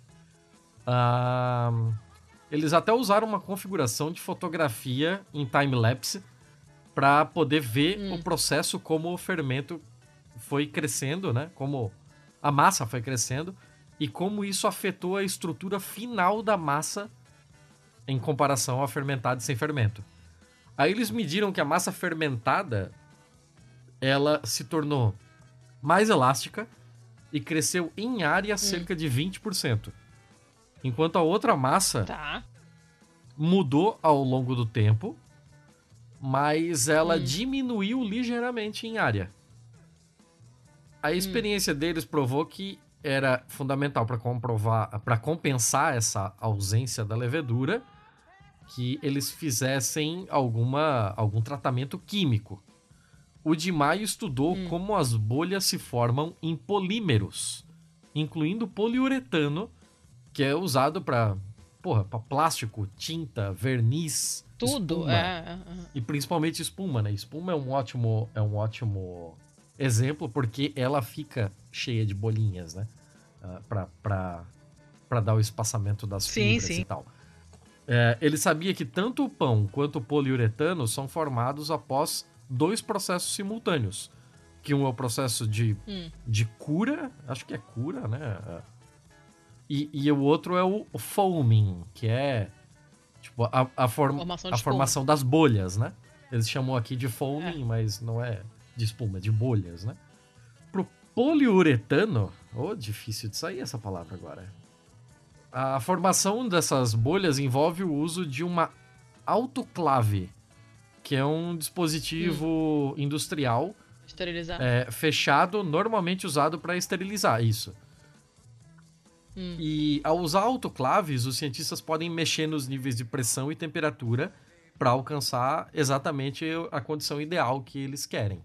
eles até usaram uma configuração de fotografia em time-lapse para poder ver hum. o processo como o fermento foi crescendo, né? Como a massa foi crescendo e como isso afetou a estrutura final da massa em comparação ao fermentado sem fermento. Aí eles mediram que a massa fermentada ela se tornou mais elástica e cresceu em área hum. cerca de 20%. Enquanto a outra massa tá. mudou ao longo do tempo, mas ela hum. diminuiu ligeiramente em área. A hum. experiência hum. deles provou que era fundamental para comprovar, para compensar essa ausência da levedura, que eles fizessem alguma algum tratamento químico. O Di Maio estudou hum. como as bolhas se formam em polímeros, incluindo poliuretano, que é usado para porra, para plástico, tinta, verniz, tudo, é, é, é. E principalmente espuma, né? Espuma é um ótimo é um ótimo exemplo porque ela fica cheia de bolinhas, né? Uh, ah, para para dar o espaçamento das sim, fibras sim. e tal. É, ele sabia que tanto o pão quanto o poliuretano são formados após dois processos simultâneos. Que um é o processo de, hum. de cura, acho que é cura, né? E, e o outro é o foaming, que é tipo a, a, form, formação, a formação das bolhas, né? Eles chamam aqui de foaming, é. mas não é de espuma, é de bolhas, né? Pro poliuretano, oh, difícil de sair essa palavra agora. A formação dessas bolhas envolve o uso de uma autoclave, que é um dispositivo hum. industrial é, fechado, normalmente usado para esterilizar isso. Hum. E ao usar autoclaves, os cientistas podem mexer nos níveis de pressão e temperatura para alcançar exatamente a condição ideal que eles querem.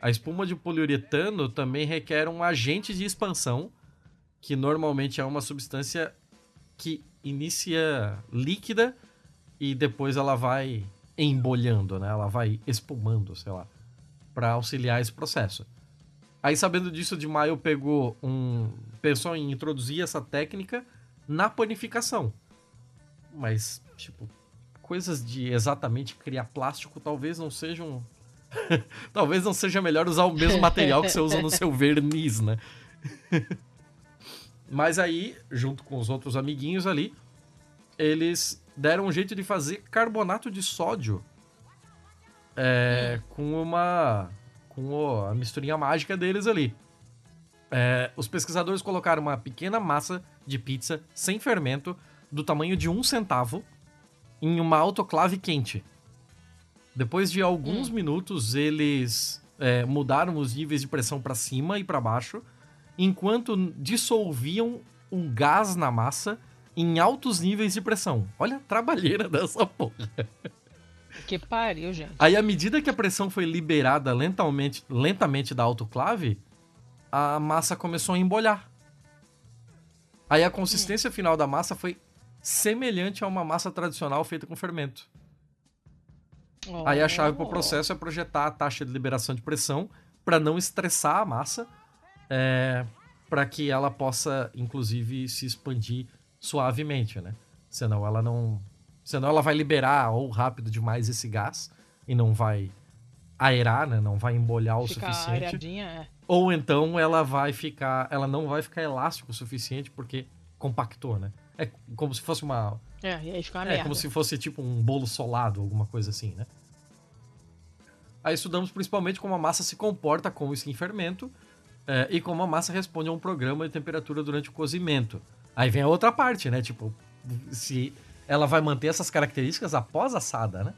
A espuma de poliuretano também requer um agente de expansão, que normalmente é uma substância que inicia líquida e depois ela vai embolhando, né? Ela vai espumando, sei lá, para auxiliar esse processo. Aí, sabendo disso, de Maio pegou um. Pensou em introduzir essa técnica na panificação. Mas, tipo, coisas de exatamente criar plástico talvez não sejam. talvez não seja melhor usar o mesmo material que você usa no seu verniz, né? Mas aí, junto com os outros amiguinhos ali, eles deram um jeito de fazer carbonato de sódio é, com uma. com a misturinha mágica deles ali. É, os pesquisadores colocaram uma pequena massa de pizza sem fermento, do tamanho de um centavo, em uma autoclave quente. Depois de alguns hum. minutos, eles é, mudaram os níveis de pressão para cima e para baixo, enquanto dissolviam um gás na massa em altos níveis de pressão. Olha a trabalheira dessa porra. Que pariu, gente. Aí, à medida que a pressão foi liberada lentamente, lentamente da autoclave, a massa começou a embolhar. Aí a consistência hum. final da massa foi semelhante a uma massa tradicional feita com fermento. Oh. Aí a chave para o processo é projetar a taxa de liberação de pressão para não estressar a massa, é, para que ela possa, inclusive, se expandir suavemente, né? Senão ela não. Senão ela vai liberar ou rápido demais esse gás e não vai aerar, né? Não vai embolhar o Ficar suficiente. areadinha, é. Ou então ela vai ficar. Ela não vai ficar elástico o suficiente porque compactou, né? É como se fosse uma. É, aí fica uma É merda. como se fosse tipo um bolo solado, alguma coisa assim, né? Aí estudamos principalmente como a massa se comporta com isso em fermento é, e como a massa responde a um programa de temperatura durante o cozimento. Aí vem a outra parte, né? Tipo, se ela vai manter essas características após assada, né?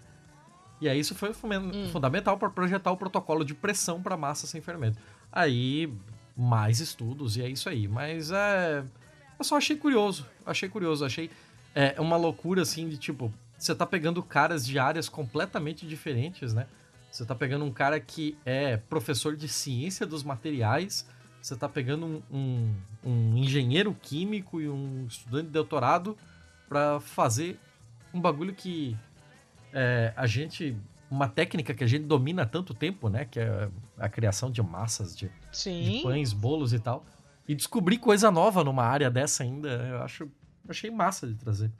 E aí isso foi fumen- fundamental para projetar o protocolo de pressão para massa sem fermento. Aí mais estudos e é isso aí. Mas é, eu só achei curioso, achei curioso, achei é uma loucura assim de tipo, você tá pegando caras de áreas completamente diferentes, né? Você tá pegando um cara que é professor de ciência dos materiais, você tá pegando um, um- um engenheiro químico e um estudante de doutorado para fazer um bagulho que é, a gente. Uma técnica que a gente domina há tanto tempo, né? Que é a criação de massas, de, de pães, bolos e tal. E descobrir coisa nova numa área dessa ainda, eu acho. achei massa de trazer.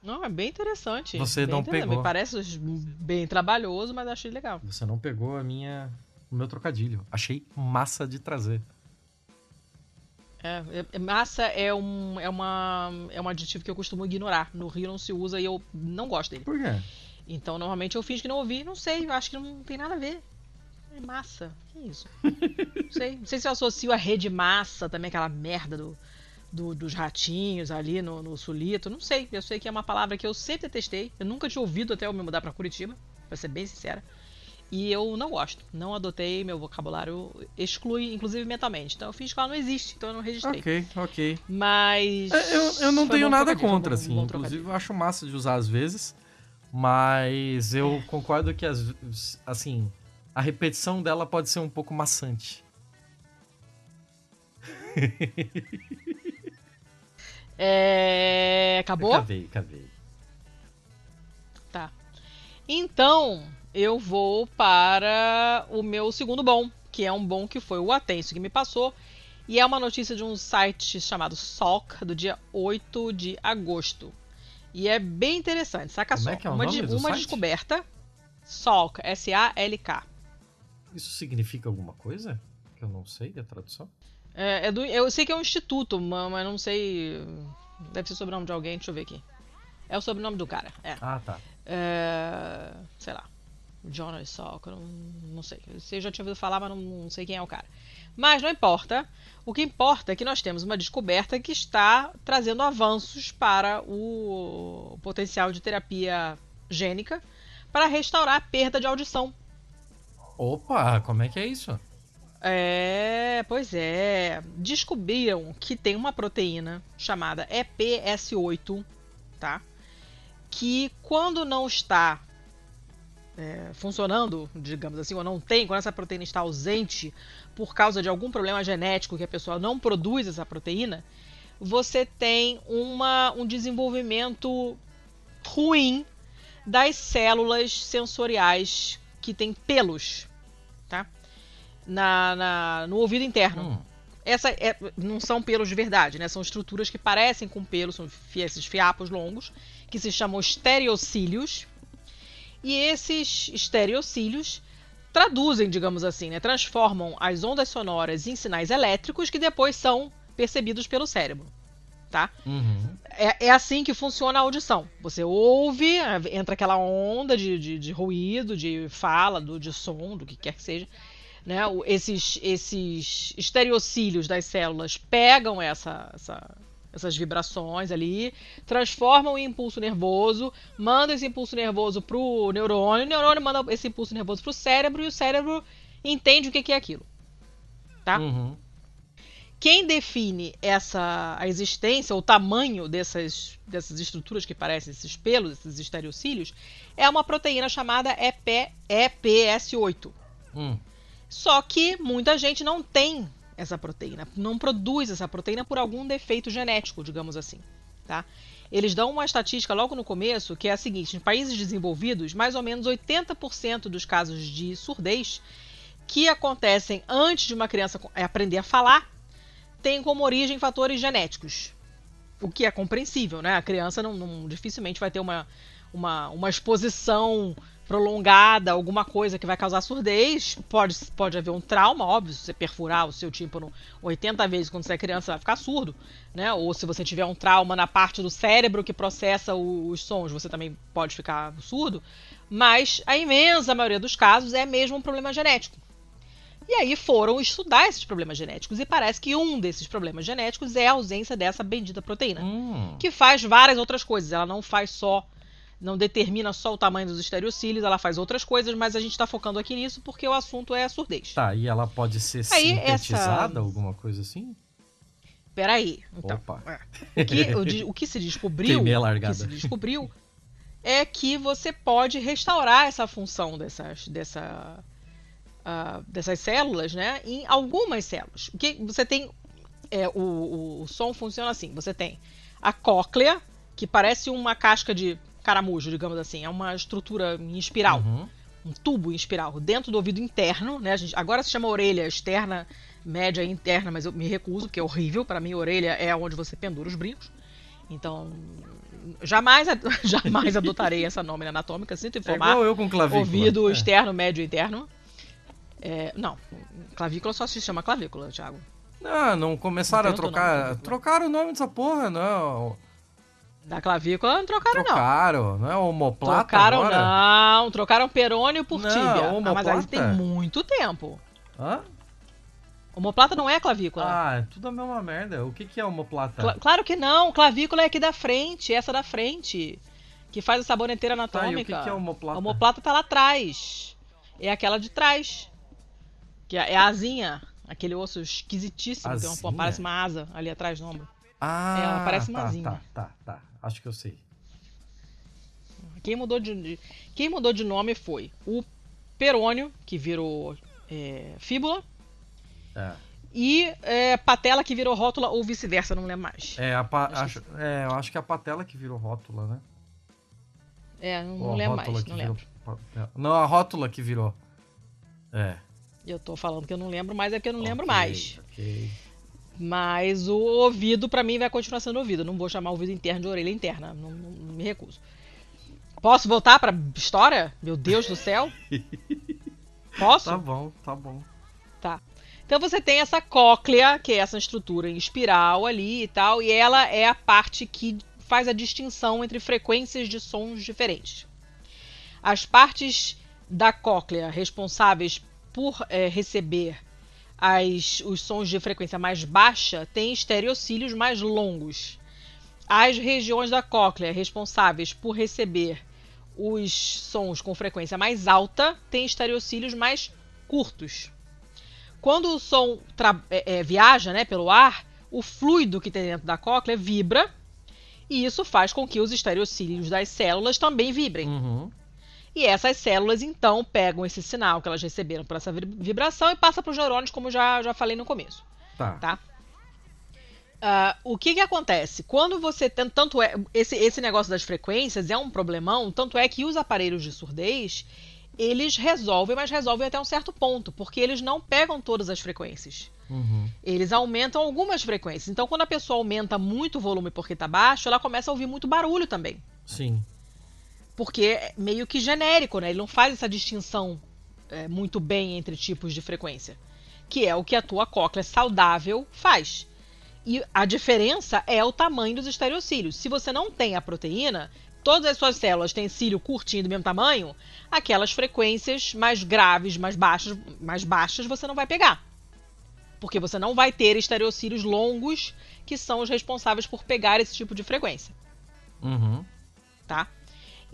Não, é bem interessante. Você bem não interessante. pegou. Me parece bem trabalhoso, mas achei legal. Você não pegou a minha. o meu trocadilho. Achei massa de trazer. É, é- é- massa é um, é, uma, é um aditivo que eu costumo ignorar. No Rio não se usa e eu não gosto dele. Por quê? Então, normalmente eu fingo que não ouvi. Não sei, eu acho que não tem nada a ver. É massa. Que isso? não sei. Não sei se eu associo a rede massa também, aquela merda do, do- dos ratinhos ali no, no sulito. Não sei. Eu sei que é uma palavra que eu sempre testei. Eu nunca tinha ouvido até eu me mudar pra Curitiba, pra ser bem sincera. E eu não gosto. Não adotei, meu vocabulário exclui, inclusive mentalmente. Então eu fiz que ela não existe, então eu não registrei. Ok, ok. Mas. É, Eu, eu não tenho nada contra, assim. Inclusive, eu acho massa de usar às vezes. Mas eu concordo que, as, assim, a repetição dela pode ser um pouco maçante. É. Acabou? Cavei, cavei. Tá. Então, eu vou para o meu segundo bom, que é um bom que foi o Atenso que me passou. E é uma notícia de um site chamado Salk, do dia 8 de agosto. E é bem interessante, saca Como só. é que é o uma de- uma descoberta. Salk, S-A-L-K. Isso significa alguma coisa? Que eu não sei a tradução. É, é do, eu sei que é um instituto, ma- mas não sei. Deve ser sobrenome de alguém, deixa eu ver aqui. É o sobrenome do cara, é. Ah, tá. É, sei lá. Jonas Salk, não, não sei. Eu já tinha ouvido falar, mas não, não sei quem é o cara. Mas não importa. O que importa é que nós temos uma descoberta que está trazendo avanços para o potencial de terapia gênica para restaurar a perda de audição. Opa, como é que é isso? É, pois é. Descobriram que tem uma proteína chamada EPS8, tá? Que quando não está é, funcionando, digamos assim, ou não tem, quando essa proteína está ausente por causa de algum problema genético que a pessoa não produz essa proteína, você tem uma, um desenvolvimento ruim das células sensoriais que têm pelos, tá? Na, na- no ouvido interno. Hum, Essa é- não são pelos de verdade, né? São estruturas que parecem com pelos, são esses fiapos longos, que se chamam estereocílios. E esses estereocílios traduzem, digamos assim, né? transformam as ondas sonoras em sinais elétricos que depois são percebidos pelo cérebro, tá? uhum. É, é assim que funciona a audição. Você ouve, entra aquela onda de, de, de ruído, de fala, do, de som, do que quer que seja. Né? O- Esses, esses estereocílios das células pegam essa, essa- essas vibrações ali, transformam em impulso nervoso, mandam esse impulso nervoso pro neurônio, o neurônio manda esse impulso nervoso pro cérebro e o cérebro entende o que que é aquilo. Tá? Uhum. Quem define essa a existência, o tamanho dessas, dessas estruturas que parecem esses pelos, esses estereocílios, é uma proteína chamada EP, EPS8. Hum. Só que muita gente não tem essa proteína, não produz essa proteína por algum defeito genético, digamos assim, tá? Eles dão uma estatística logo no começo que é a seguinte: em países desenvolvidos, mais ou menos 80% dos casos de surdez que acontecem antes de uma criança aprender a falar têm como origem fatores genéticos. O que é compreensível, né? A criança não, não dificilmente vai ter uma, uma, uma exposição prolongada, alguma coisa que vai causar surdez, pode, pode haver um trauma, óbvio, se você perfurar o seu tímpano 80 vezes quando você é criança, vai ficar surdo, né? Ou se você tiver um trauma na parte do cérebro que processa os sons, você também pode ficar surdo. Mas a imensa maioria dos casos é mesmo um problema genético. E aí foram estudar esses problemas genéticos e parece que um desses problemas genéticos é a ausência dessa bendita proteína, Hum. que faz várias outras coisas. Ela não faz só não determina só o tamanho dos estereocílios, ela faz outras coisas, mas a gente está focando aqui nisso porque o assunto é a surdez. Tá, e ela pode ser Aí, sintetizada, essa- alguma coisa assim? Peraí. Então, Opa. é. o, que, o o que se descobriu, o que se descobriu é que você pode restaurar essa função dessas, dessa, ah, dessas células, né, em algumas células. O que você tem, é, o, o som funciona assim. Você tem a cóclea, que parece uma casca de caramujo, digamos assim, é uma estrutura em espiral Uhum. um tubo em espiral dentro do ouvido interno, né? A gente, agora se chama orelha externa, média e interna, mas eu me recuso, porque é horrível. Para mim, orelha é onde você pendura os brincos. Então, jamais, jamais adotarei essa nome anatômica, sinto É informar. igual eu com clavícula. ouvido É. externo, médio e interno. É, não, clavícula só se chama clavícula, Thiago. Não, não começaram a Não outro trocar. trocaram o nome dessa porra, não. Da clavícula não trocaram, não. Trocaram, não é homoplata Trocaram agora? não, trocaram perônio por Não, tíbia. Ah, mas aí tem muito tempo. Hã? Homoplata não é clavícula. Ah, é tudo a mesma merda. O que, que é homoplata? Cla- claro que não, clavícula é aqui da frente, essa da frente, que faz a saboneteira Tá, e o anatômica. que, que é homoplata? Homoplata tá lá atrás. É aquela de trás. Que é é a asinha, aquele osso esquisitíssimo, tem uma, parece uma asa ali atrás do ombro. Ah, É, ela parece uma tá, asinha. tá, tá, tá. Acho que eu sei. Quem mudou de, quem mudou de nome foi o perônio, que virou é, fíbula, É, e é, patela, que virou rótula, ou vice-versa, não lembro mais. é, Acho é, eu acho que é a patela que virou rótula, né? É, não, não lembro mais, que não virou lembro. patela. Não, a rótula que virou. É. Eu tô falando que eu não lembro mais, é porque eu não lembro ok, mais. Ok. Mas o ouvido, pra mim, vai continuar sendo ouvido. Não vou chamar o ouvido interno de orelha interna. Não, não- não me recuso. Posso voltar pra história? Meu Deus do céu. Posso? Tá bom, tá bom. Tá. Então você tem essa cóclea, que é essa estrutura em espiral ali e tal, e ela é a parte que faz a distinção entre frequências de sons diferentes. As partes da cóclea responsáveis por eh, receber as- os sons de frequência mais baixa têm estereocílios mais longos. As regiões da cóclea responsáveis por receber os sons com frequência mais alta têm estereocílios mais curtos. Quando o som é, é, viaja né, pelo ar, o fluido que tem dentro da cóclea vibra e isso faz com que os estereocílios das células também vibrem. Uhum. E essas células, então, pegam esse sinal que elas receberam por essa vib- vibração e passa para os neurônios, como já, já falei no começo. Tá. Tá? Ah, o que que acontece? Quando você tem tanto é esse, esse negócio das frequências é um problemão, tanto é que os aparelhos de surdez eles resolvem, mas resolvem até um certo ponto, porque eles não pegam todas as frequências. Uhum. Eles aumentam algumas frequências. Então, quando a pessoa aumenta muito o volume porque está baixo, ela começa a ouvir muito barulho também. Sim. Porque é meio que genérico, né? Ele não faz essa distinção é, muito bem entre tipos de frequência. Que é o que a tua cóclea saudável faz. E a diferença é o tamanho dos estereocílios. Se você não tem a proteína, todas as suas células têm cílio curtinho do mesmo tamanho, aquelas frequências mais graves, mais baixas, mais baixas você não vai pegar. Porque você não vai ter estereocílios longos que são os responsáveis por pegar esse tipo de frequência Uhum. tá?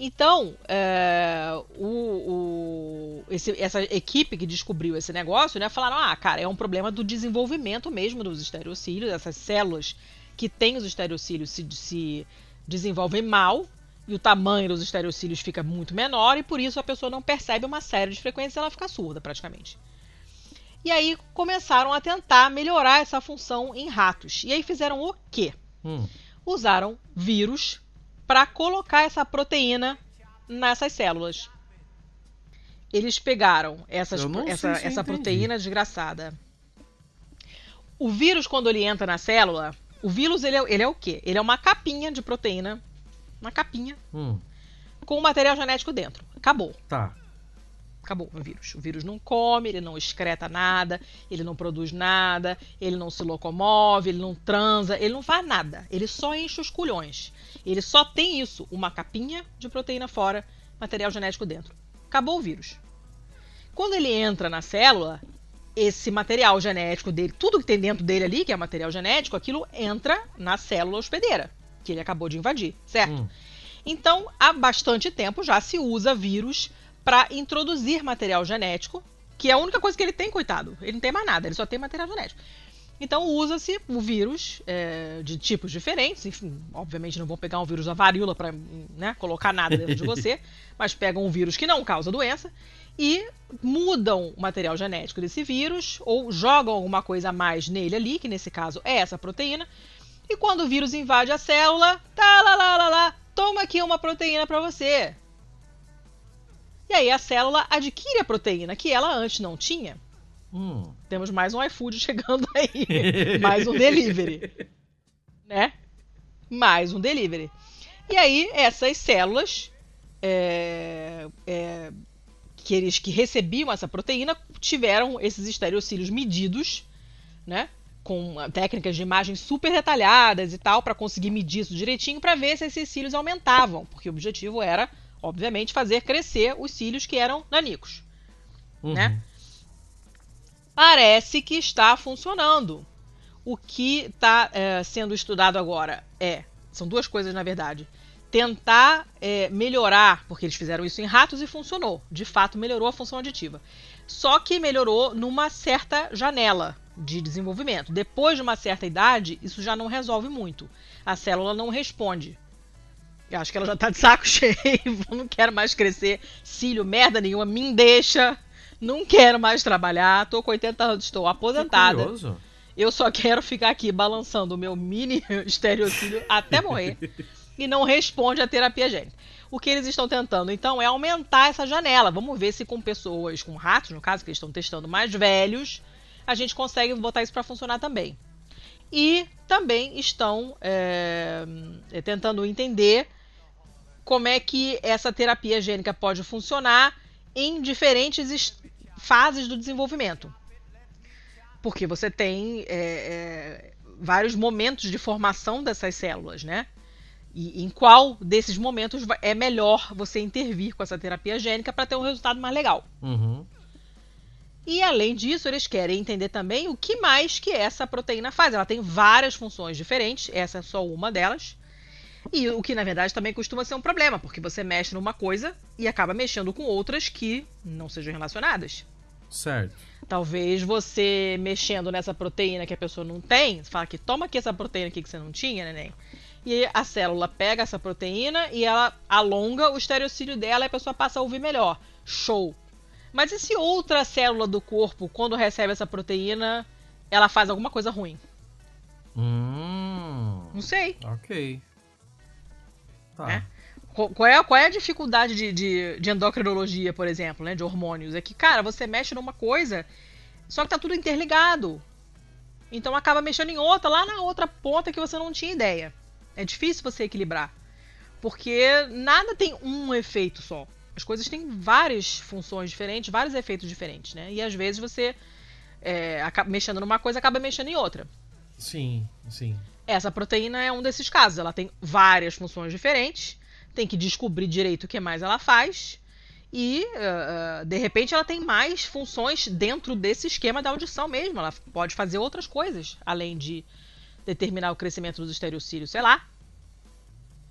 Então, é, o, o- esse- essa equipe que descobriu esse negócio, né, falaram, ah, cara, é um problema do desenvolvimento mesmo dos estereocílios, essas células que têm os estereocílios se, se desenvolvem mal e o tamanho dos estereocílios fica muito menor e por isso a pessoa não percebe uma série de frequências e ela fica surda praticamente. E aí começaram a tentar melhorar essa função em ratos. E aí fizeram o quê? Hum. usaram vírus para colocar essa proteína nessas células. eles pegaram essas, essa, essa proteína desgraçada. O vírus, quando ele entra na célula, o vírus ele é, ele é o quê? Ele é uma capinha de proteína, uma capinha, Hum, com material genético dentro. Acabou. tá. Acabou o vírus. O vírus não come, ele não excreta nada, ele não produz nada, ele não se locomove, ele não transa, ele não faz nada. Ele só enche os culhões. Ele só tem isso, uma capinha de proteína fora, material genético dentro. Acabou o vírus. Quando ele entra na célula, esse material genético dele, tudo que tem dentro dele ali, que é material genético, aquilo entra na célula hospedeira, que ele acabou de invadir, certo? Hum, Então, há bastante tempo já se usa vírus para introduzir material genético, que é a única coisa que ele tem, coitado. Ele não tem mais nada, ele só tem material genético. Então, usa-se o vírus é, de tipos diferentes. Enfim, obviamente não vão pegar um vírus da varíola para né, colocar nada dentro de você, mas pegam um vírus que não causa doença e mudam o material genético desse vírus ou jogam alguma coisa a mais nele ali, que nesse caso é essa proteína. E quando o vírus invade a célula, tá lá lá lá lá, toma aqui uma proteína para você. E aí a célula adquire a proteína que ela antes não tinha. hum. Temos mais um iFood chegando aí, mais um delivery, né? Mais um delivery. E aí essas células é, é, que eles que recebiam essa proteína tiveram esses estereocílios medidos, né? Com ah, técnicas de imagem super detalhadas e tal, para conseguir medir isso direitinho, para ver se esses cílios aumentavam, porque o objetivo era, obviamente, fazer crescer os cílios que eram nanicos. Uhum. Né? Parece que está funcionando. O que está sendo estudado agora é, são duas coisas na verdade. Tentar é, melhorar, porque eles fizeram isso em ratos e funcionou. De fato, melhorou a função aditiva. Só que melhorou numa certa janela de desenvolvimento. Depois de uma certa idade, isso já não resolve muito. A célula não responde. Eu acho que ela já tá de saco cheio, não quero mais crescer, cílio, merda nenhuma, me deixa, não quero mais trabalhar, tô com 80 anos, estou aposentada. Eu só quero ficar aqui balançando o meu mini estereocílio até morrer e não responde à terapia gênica. O que eles estão tentando, então, é aumentar essa janela. Vamos ver se com pessoas, com ratos, no caso, que eles estão testando mais velhos, a gente consegue botar isso para funcionar também. E também estão é, tentando entender como é que essa terapia gênica pode funcionar em diferentes es- fases do desenvolvimento. Porque você tem é, é, vários momentos de formação dessas células, né? E em qual desses momentos é melhor você intervir com essa terapia gênica para ter um resultado mais legal. Uhum. E além disso, eles querem entender também o que mais que essa proteína faz. Ela tem várias funções diferentes, essa é só uma delas. E o que na verdade também costuma ser um problema, porque você mexe numa coisa e acaba mexendo com outras que não sejam relacionadas. Certo. Talvez você mexendo nessa proteína que a pessoa não tem, você fala que toma aqui essa proteína aqui que você não tinha, neném. E a célula pega essa proteína e ela alonga o estereocílio dela e a pessoa passa a ouvir melhor. Show. Mas e se outra célula do corpo, quando recebe essa proteína, ela faz alguma coisa ruim? Hum. Não sei. Ok. Tá. É. Qual qual é, qual é a dificuldade de, de, de endocrinologia, por exemplo, né? De hormônios? É que, cara, você mexe numa coisa, só que tá tudo interligado. Então acaba mexendo em outra, lá na outra ponta que você não tinha ideia. É difícil você equilibrar. Porque nada tem um efeito só. As coisas têm várias funções diferentes, vários efeitos diferentes, né? E às vezes você, é, acaba mexendo numa coisa, acaba mexendo em outra. Sim, sim. Essa proteína é um desses casos. Ela tem várias funções diferentes, tem que descobrir direito o que mais ela faz. E, uh, de repente, ela tem mais funções dentro desse esquema da audição mesmo. Ela pode fazer outras coisas, além de determinar o crescimento dos estereocílios, sei lá.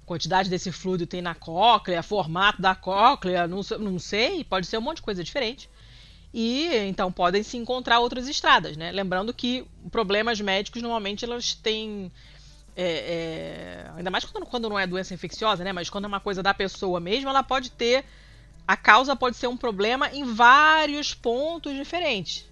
Quantidade desse fluido tem na cóclea, formato da cóclea, não, não sei, pode ser um monte de coisa diferente. E então podem se encontrar outras estradas, né? Lembrando que problemas médicos normalmente elas têm. é, é, ainda mais quando, quando não é doença infecciosa, né? Mas quando é uma coisa da pessoa mesmo, ela pode ter. A causa pode ser um problema em vários pontos diferentes.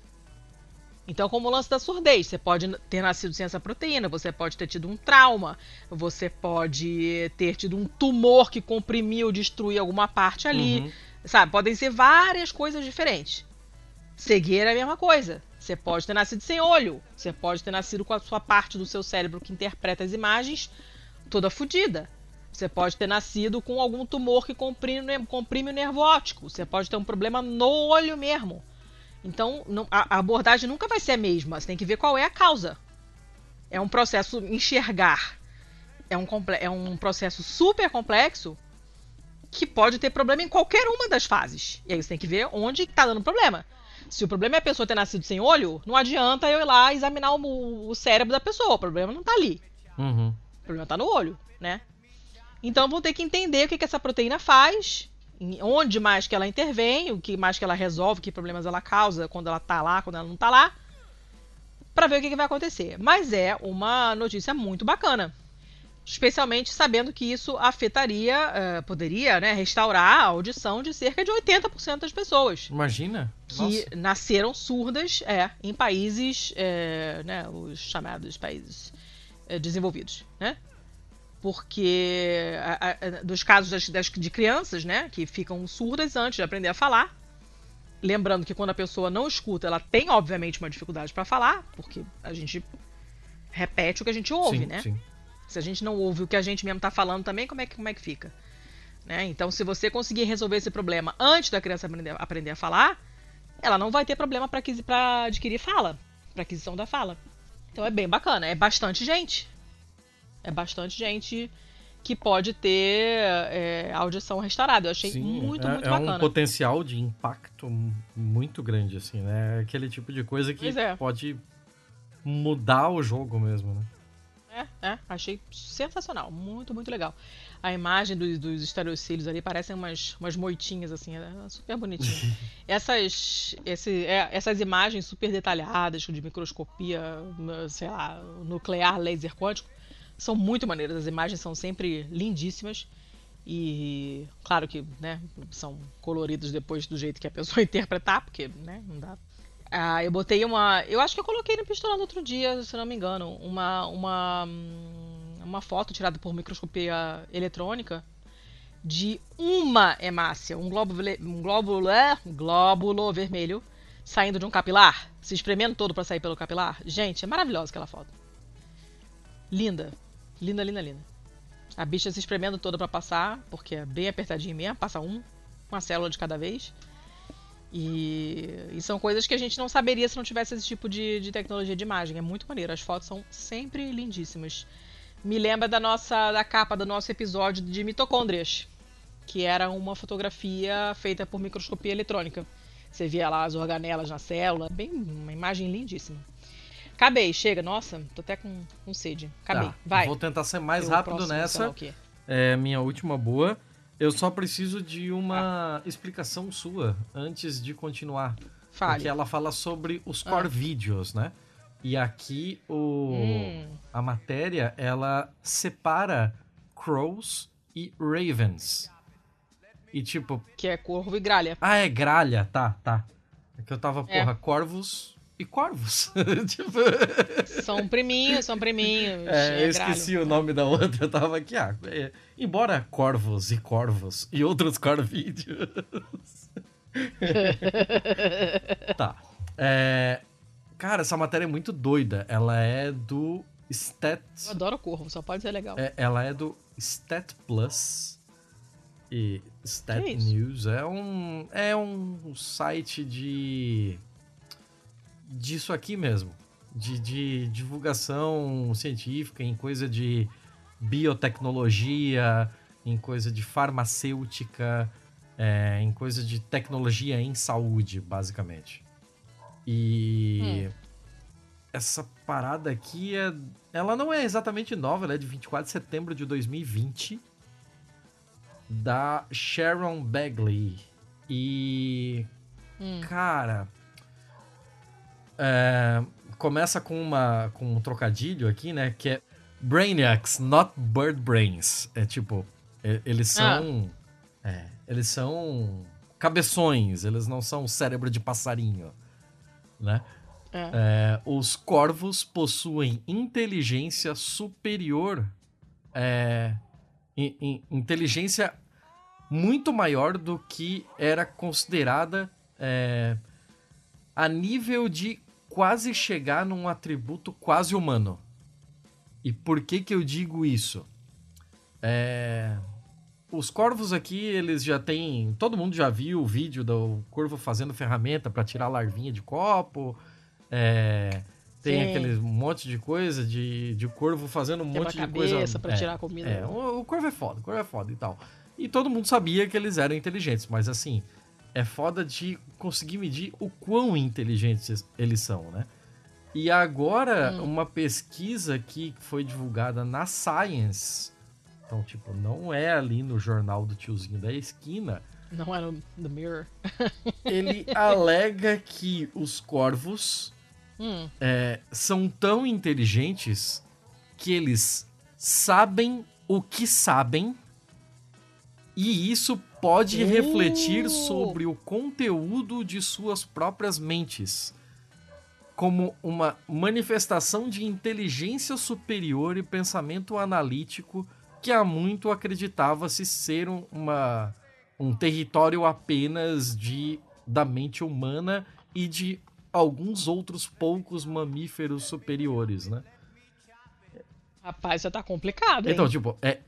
Então, como o lance da surdez, você pode ter nascido sem essa proteína, você pode ter tido um trauma, você pode ter tido um tumor que comprimiu, destruiu alguma parte ali. Uhum. Sabe? Podem ser várias coisas diferentes. Cegueira é a mesma coisa. Você pode ter nascido sem olho. Você pode ter nascido com a sua parte do seu cérebro que interpreta as imagens toda fodida. Você pode ter nascido com algum tumor que comprime, comprime o nervo óptico. Você pode ter um problema no olho mesmo. Então, não, a, a abordagem nunca vai ser a mesma. Você tem que ver qual é a causa. É um processo enxergar. É um, é um processo super complexo que pode ter problema em qualquer uma das fases. E aí você tem que ver onde está dando problema. Se o problema é a pessoa ter nascido sem olho, não adianta eu ir lá examinar o, o cérebro da pessoa. O problema não está ali. Uhum. O problema está no olho, né? Então vão ter que entender o que, que essa proteína faz, onde mais que ela intervém, o que mais que ela resolve, que problemas ela causa quando ela está lá, quando ela não está lá, para ver o que, que vai acontecer. Mas é uma notícia muito bacana especialmente sabendo que isso afetaria, uh, poderia né, restaurar a audição de cerca de 80% das pessoas. Imagina! Que Nossa. nasceram surdas é, em países, é, né, os chamados países é, desenvolvidos, né? Porque a, a, dos casos das, das, de crianças, né, que ficam surdas antes de aprender a falar, lembrando que quando a pessoa não escuta, ela tem obviamente uma dificuldade para falar, porque a gente repete o que a gente ouve, sim, né? Sim. Se a gente não ouve o que a gente mesmo está falando também, como é que, como é que fica? Né? Então, se você conseguir resolver esse problema antes da criança aprender, aprender a falar, ela não vai ter problema para adquirir fala, para aquisição da fala. Então é bem bacana, é bastante gente. É bastante gente que pode ter é, audição restaurada. Eu achei Sim, muito, é, muito é bacana. É um potencial de impacto muito grande, assim, né? Aquele tipo de coisa que é. pode mudar o jogo mesmo, né? É, é, achei sensacional, muito, muito legal. A imagem dos, dos estereocílios ali parecem umas, umas moitinhas, assim, é super bonitinho. essas, esse, é, essas imagens super detalhadas, de microscopia, sei lá, nuclear, laser quântico, são muito maneiras. As imagens são sempre lindíssimas. E claro que né, são coloridos depois do jeito que a pessoa interpretar, porque né, não dá ah, eu botei uma. Eu acho que eu coloquei no pistolando outro dia, se não me engano. Uma, uma, uma foto tirada por microscopia eletrônica de uma hemácia, um glóbulo, um glóbulo, é, um glóbulo vermelho saindo de um capilar, se espremendo todo para sair pelo capilar. Gente, é maravilhosa aquela foto. Linda. Linda, linda, linda. A bicha se espremendo toda para passar, porque é bem apertadinho mesmo, passa um, uma célula de cada vez. E, e, são coisas que a gente não saberia se não tivesse esse tipo de, de, tecnologia de imagem. É muito maneiro. As fotos são sempre lindíssimas. Me lembra da nossa da capa do nosso episódio de mitocôndrias, que era uma fotografia feita por microscopia eletrônica. Você via lá as organelas na célula, bem uma imagem lindíssima. Acabei, chega. Nossa, tô até com, com sede. Acabei, tá, vai. Vou tentar ser mais Eu rápido nessa. É minha última boa. Eu só preciso de uma explicação sua antes de continuar. Fale. Porque ela fala sobre os core ah. videos, né? E aqui o hum. a matéria ela separa crows e ravens. E tipo, que é corvo e gralha. Ah, é gralha, tá, tá. É que eu tava, é. porra, corvos e corvos. tipo... São priminhos, são priminhos. É, é eu esqueci gralho. o nome da outra, eu tava aqui. Ah, é, embora corvos e corvos e outros corvídeos. tá. É, cara, essa matéria é muito doida. Ela é do Stat. Eu adoro corvo, só pode ser legal. É, ela é do Stat Plus. E Stat News é um, é um site de disso aqui mesmo. De, de divulgação científica em coisa de biotecnologia, em coisa de farmacêutica, é, em coisa de tecnologia em saúde, basicamente. E hum. essa parada aqui é. Ela não é exatamente nova, ela é de 24 de setembro de 2020. Da Sharon Bagley. E. Hum. Cara, é, começa com, uma, com um trocadilho aqui, né? Que é Brainiacs, not bird brains. É tipo, eles são. Ah. É, eles são cabeções, eles não são cérebro de passarinho, né? É. É, os corvos possuem inteligência superior. É, in, in, inteligência muito maior do que era considerada é, a nível de quase chegar num atributo quase humano. E por que que eu digo isso? É, os corvos aqui, eles já têm. Todo mundo já viu o vídeo do corvo fazendo ferramenta para tirar larvinha de copo. É, tem Sim. aquele monte de coisa de, de corvo fazendo um monte de coisa. para é, tirar comida. É, o, o, corvo é foda, o corvo é foda e tal. E todo mundo sabia que eles eram inteligentes, mas assim, é foda de conseguir medir o quão inteligentes eles são, né? E agora, hum. uma pesquisa que foi divulgada na Science então, tipo, não é ali no jornal do tiozinho da esquina. Não é no The Mirror. ele alega que os corvos hum. é, são tão inteligentes que eles sabem o que sabem e isso pode uh. refletir sobre o conteúdo de suas próprias mentes como uma manifestação de inteligência superior e pensamento analítico que há muito acreditava-se ser uma, um território apenas de da mente humana e de alguns outros poucos mamíferos superiores, né? Rapaz, já tá complicado, hein? Então, tipo, é.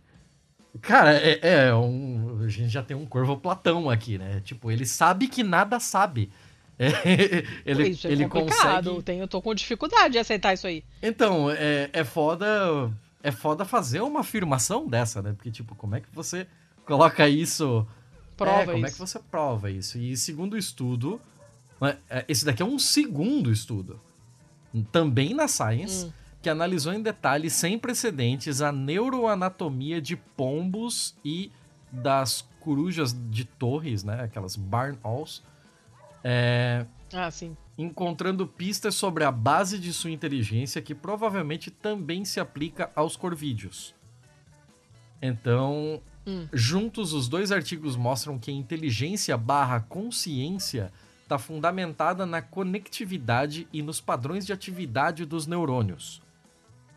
Cara, é, é um. A gente já tem um corvo Platão aqui, né? Tipo, ele sabe que nada sabe. É, ele, isso é ele complicado. Consegue... Eu tô com dificuldade de aceitar isso aí. Então, é, é foda é foda fazer uma afirmação dessa, né? Porque, tipo, como é que você coloca isso. Prova é, como isso. é que você prova isso? E segundo o estudo, né, é, esse daqui é um segundo estudo, também na Science, hum. Que analisou em detalhes sem precedentes a neuroanatomia de pombos e das corujas de torres, né? Aquelas barn owls. É, ah, sim encontrando pistas sobre a base de sua inteligência que provavelmente também se aplica aos corvídeos. Então, hum. juntos os dois artigos mostram que a inteligência barra consciência está fundamentada na conectividade e nos padrões de atividade dos neurônios.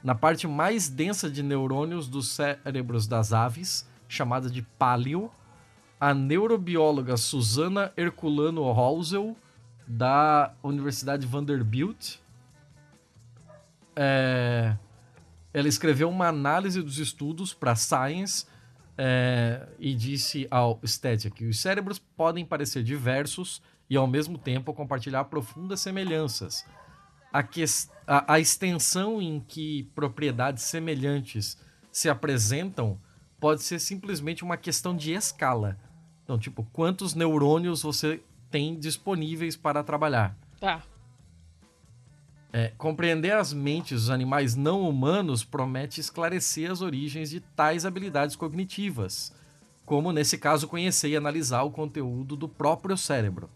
Na parte mais densa de neurônios dos cérebros das aves, chamada de páleo, a neurobióloga Susana Herculano Holzel da Universidade Vanderbilt. É, ela escreveu uma análise dos estudos para Science é, e disse ao Stadia que os cérebros podem parecer diversos e ao mesmo tempo compartilhar profundas semelhanças. A, que, a, a extensão em que propriedades semelhantes se apresentam pode ser simplesmente uma questão de escala. Então, tipo, quantos neurônios você tem disponíveis para trabalhar. Tá. É, compreender as mentes dos animais não humanos promete esclarecer as origens de tais habilidades cognitivas, como nesse caso conhecer e analisar o conteúdo do próprio cérebro.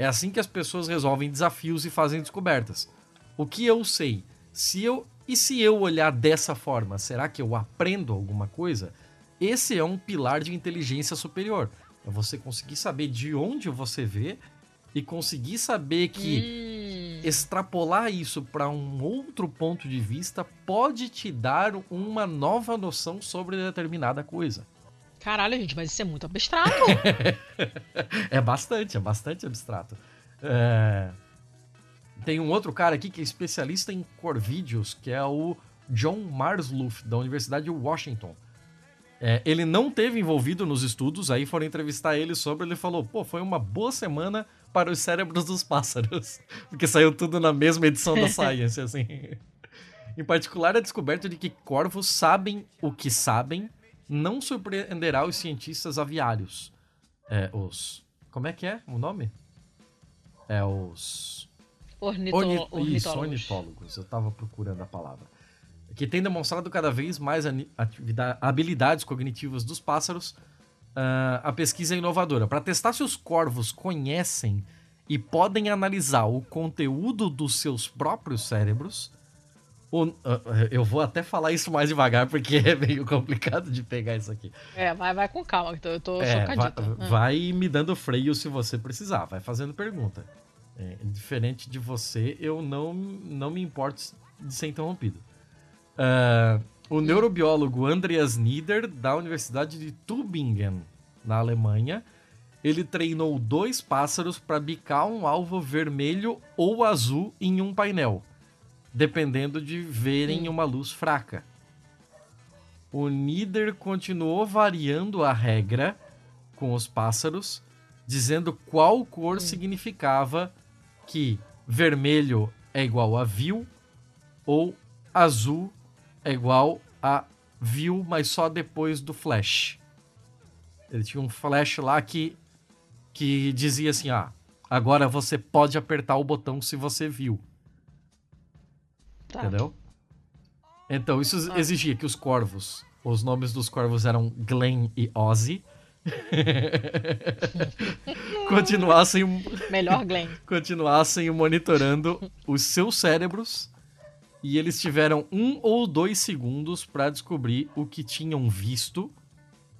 É assim que as pessoas resolvem desafios e fazem descobertas. O que eu sei? Se eu e se eu olhar dessa forma, será que eu aprendo alguma coisa? Esse é um pilar de inteligência superior. É você conseguir saber de onde você vê e conseguir saber que hum. extrapolar isso para um outro ponto de vista pode te dar uma nova noção sobre determinada coisa. Caralho, gente, mas isso é muito abstrato. é bastante, é bastante abstrato. É... Tem um outro cara aqui que é especialista em corvídeos, que é o John Marsluff, da Universidade de Washington. É, ele não teve envolvido nos estudos, aí foram entrevistar ele sobre, ele falou, pô, foi uma boa semana para os cérebros dos pássaros, porque saiu tudo na mesma edição da Science, assim. Em particular, a descoberta de que corvos sabem o que sabem não surpreenderá os cientistas aviários. É, os... Como é que é o nome? É os... Ornito... Orni... Isso, ornitólogos. Eu tava procurando a palavra que tem demonstrado cada vez mais habilidades cognitivas dos pássaros, uh, a pesquisa é inovadora. Para testar se os corvos conhecem e podem analisar o conteúdo dos seus próprios cérebros, o, uh, eu vou até falar isso mais devagar porque é meio complicado de pegar isso aqui. É, vai, vai com calma, então eu tô é, vai, ah. vai, me dando freio se você precisar, vai fazendo pergunta. É, diferente de você, eu não, não me importo de ser interrompido. Uh, o neurobiólogo Andreas Nieder, da Universidade de Tübingen, na Alemanha, ele treinou dois pássaros para bicar um alvo vermelho ou azul em um painel, dependendo de verem uma luz fraca. O Nieder continuou variando a regra com os pássaros, dizendo qual cor significava que vermelho é igual a viu ou azul é igual a viu, mas só depois do flash. Ele tinha um flash lá que, que dizia assim: ah, agora você pode apertar o botão se você viu. Tá. Entendeu? Então, isso Ah. exigia que os corvos, os nomes dos corvos eram Glenn e Ozzy, continuassem, Melhor Glenn. continuassem monitorando os seus cérebros e eles tiveram um ou dois segundos para descobrir o que tinham visto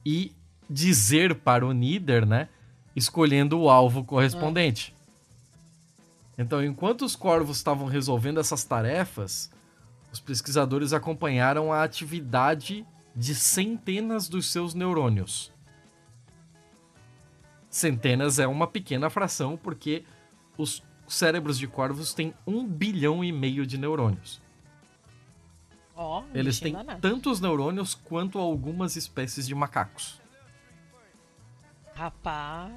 e dizer para o Nieder, né? Escolhendo o alvo correspondente. Então, enquanto os corvos estavam resolvendo essas tarefas, os pesquisadores acompanharam a atividade de centenas dos seus neurônios. Centenas é uma pequena fração porque os cérebros de corvos têm um bilhão e meio de neurônios. Ó, Eles têm tantos neurônios quanto algumas espécies de macacos. Rapaz,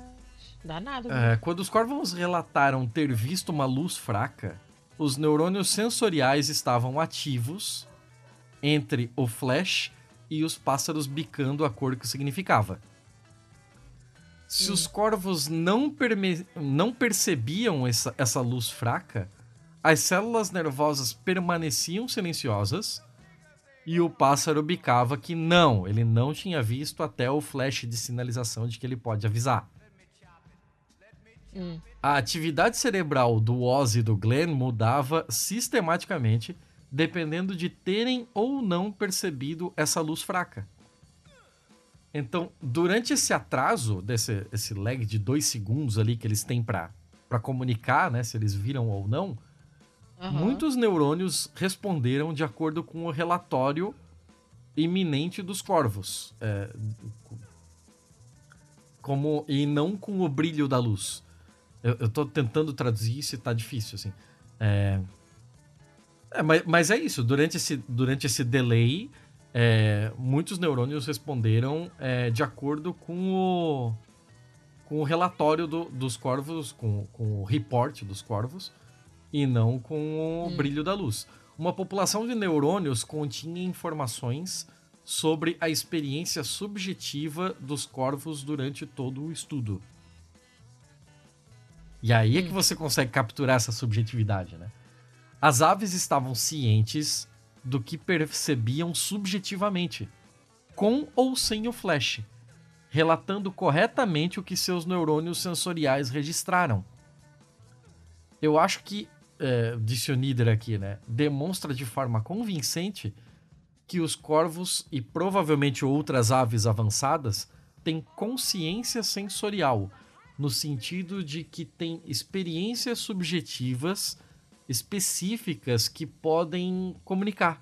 danado. É, quando os corvos relataram ter visto uma luz fraca, os neurônios sensoriais estavam ativos entre o flash e os pássaros bicando a cor que significava. Se os corvos não, perme- não percebiam essa, essa luz fraca, as células nervosas permaneciam silenciosas e o pássaro bicava que não, ele não tinha visto até o flash de sinalização de que ele pode avisar. Hum. A atividade cerebral do Oz e do Glenn mudava sistematicamente dependendo de terem ou não percebido essa luz fraca. Então, durante esse atraso, desse esse lag de dois segundos ali que eles têm para comunicar, né, se eles viram ou não, Aham. muitos neurônios responderam de acordo com o relatório iminente dos corvos. É, como, e não com o brilho da luz. Eu, eu tô tentando traduzir isso e tá difícil, assim. É, é, mas, mas é isso, durante esse, durante esse delay, é, muitos neurônios responderam é, de acordo com o, com o relatório do- dos corvos, com, com o report dos corvos, e não com o Hum. brilho da luz. Uma população de neurônios continha informações sobre a experiência subjetiva dos corvos durante todo o estudo. E aí é que você consegue capturar essa subjetividade, né? As aves estavam cientes do que percebiam subjetivamente, com ou sem o flash, relatando corretamente o que seus neurônios sensoriais registraram. Eu acho que, é, disse o Nieder aqui, né, demonstra de forma convincente que os corvos e provavelmente outras aves avançadas têm consciência sensorial, no sentido de que têm experiências subjetivas específicas que podem comunicar.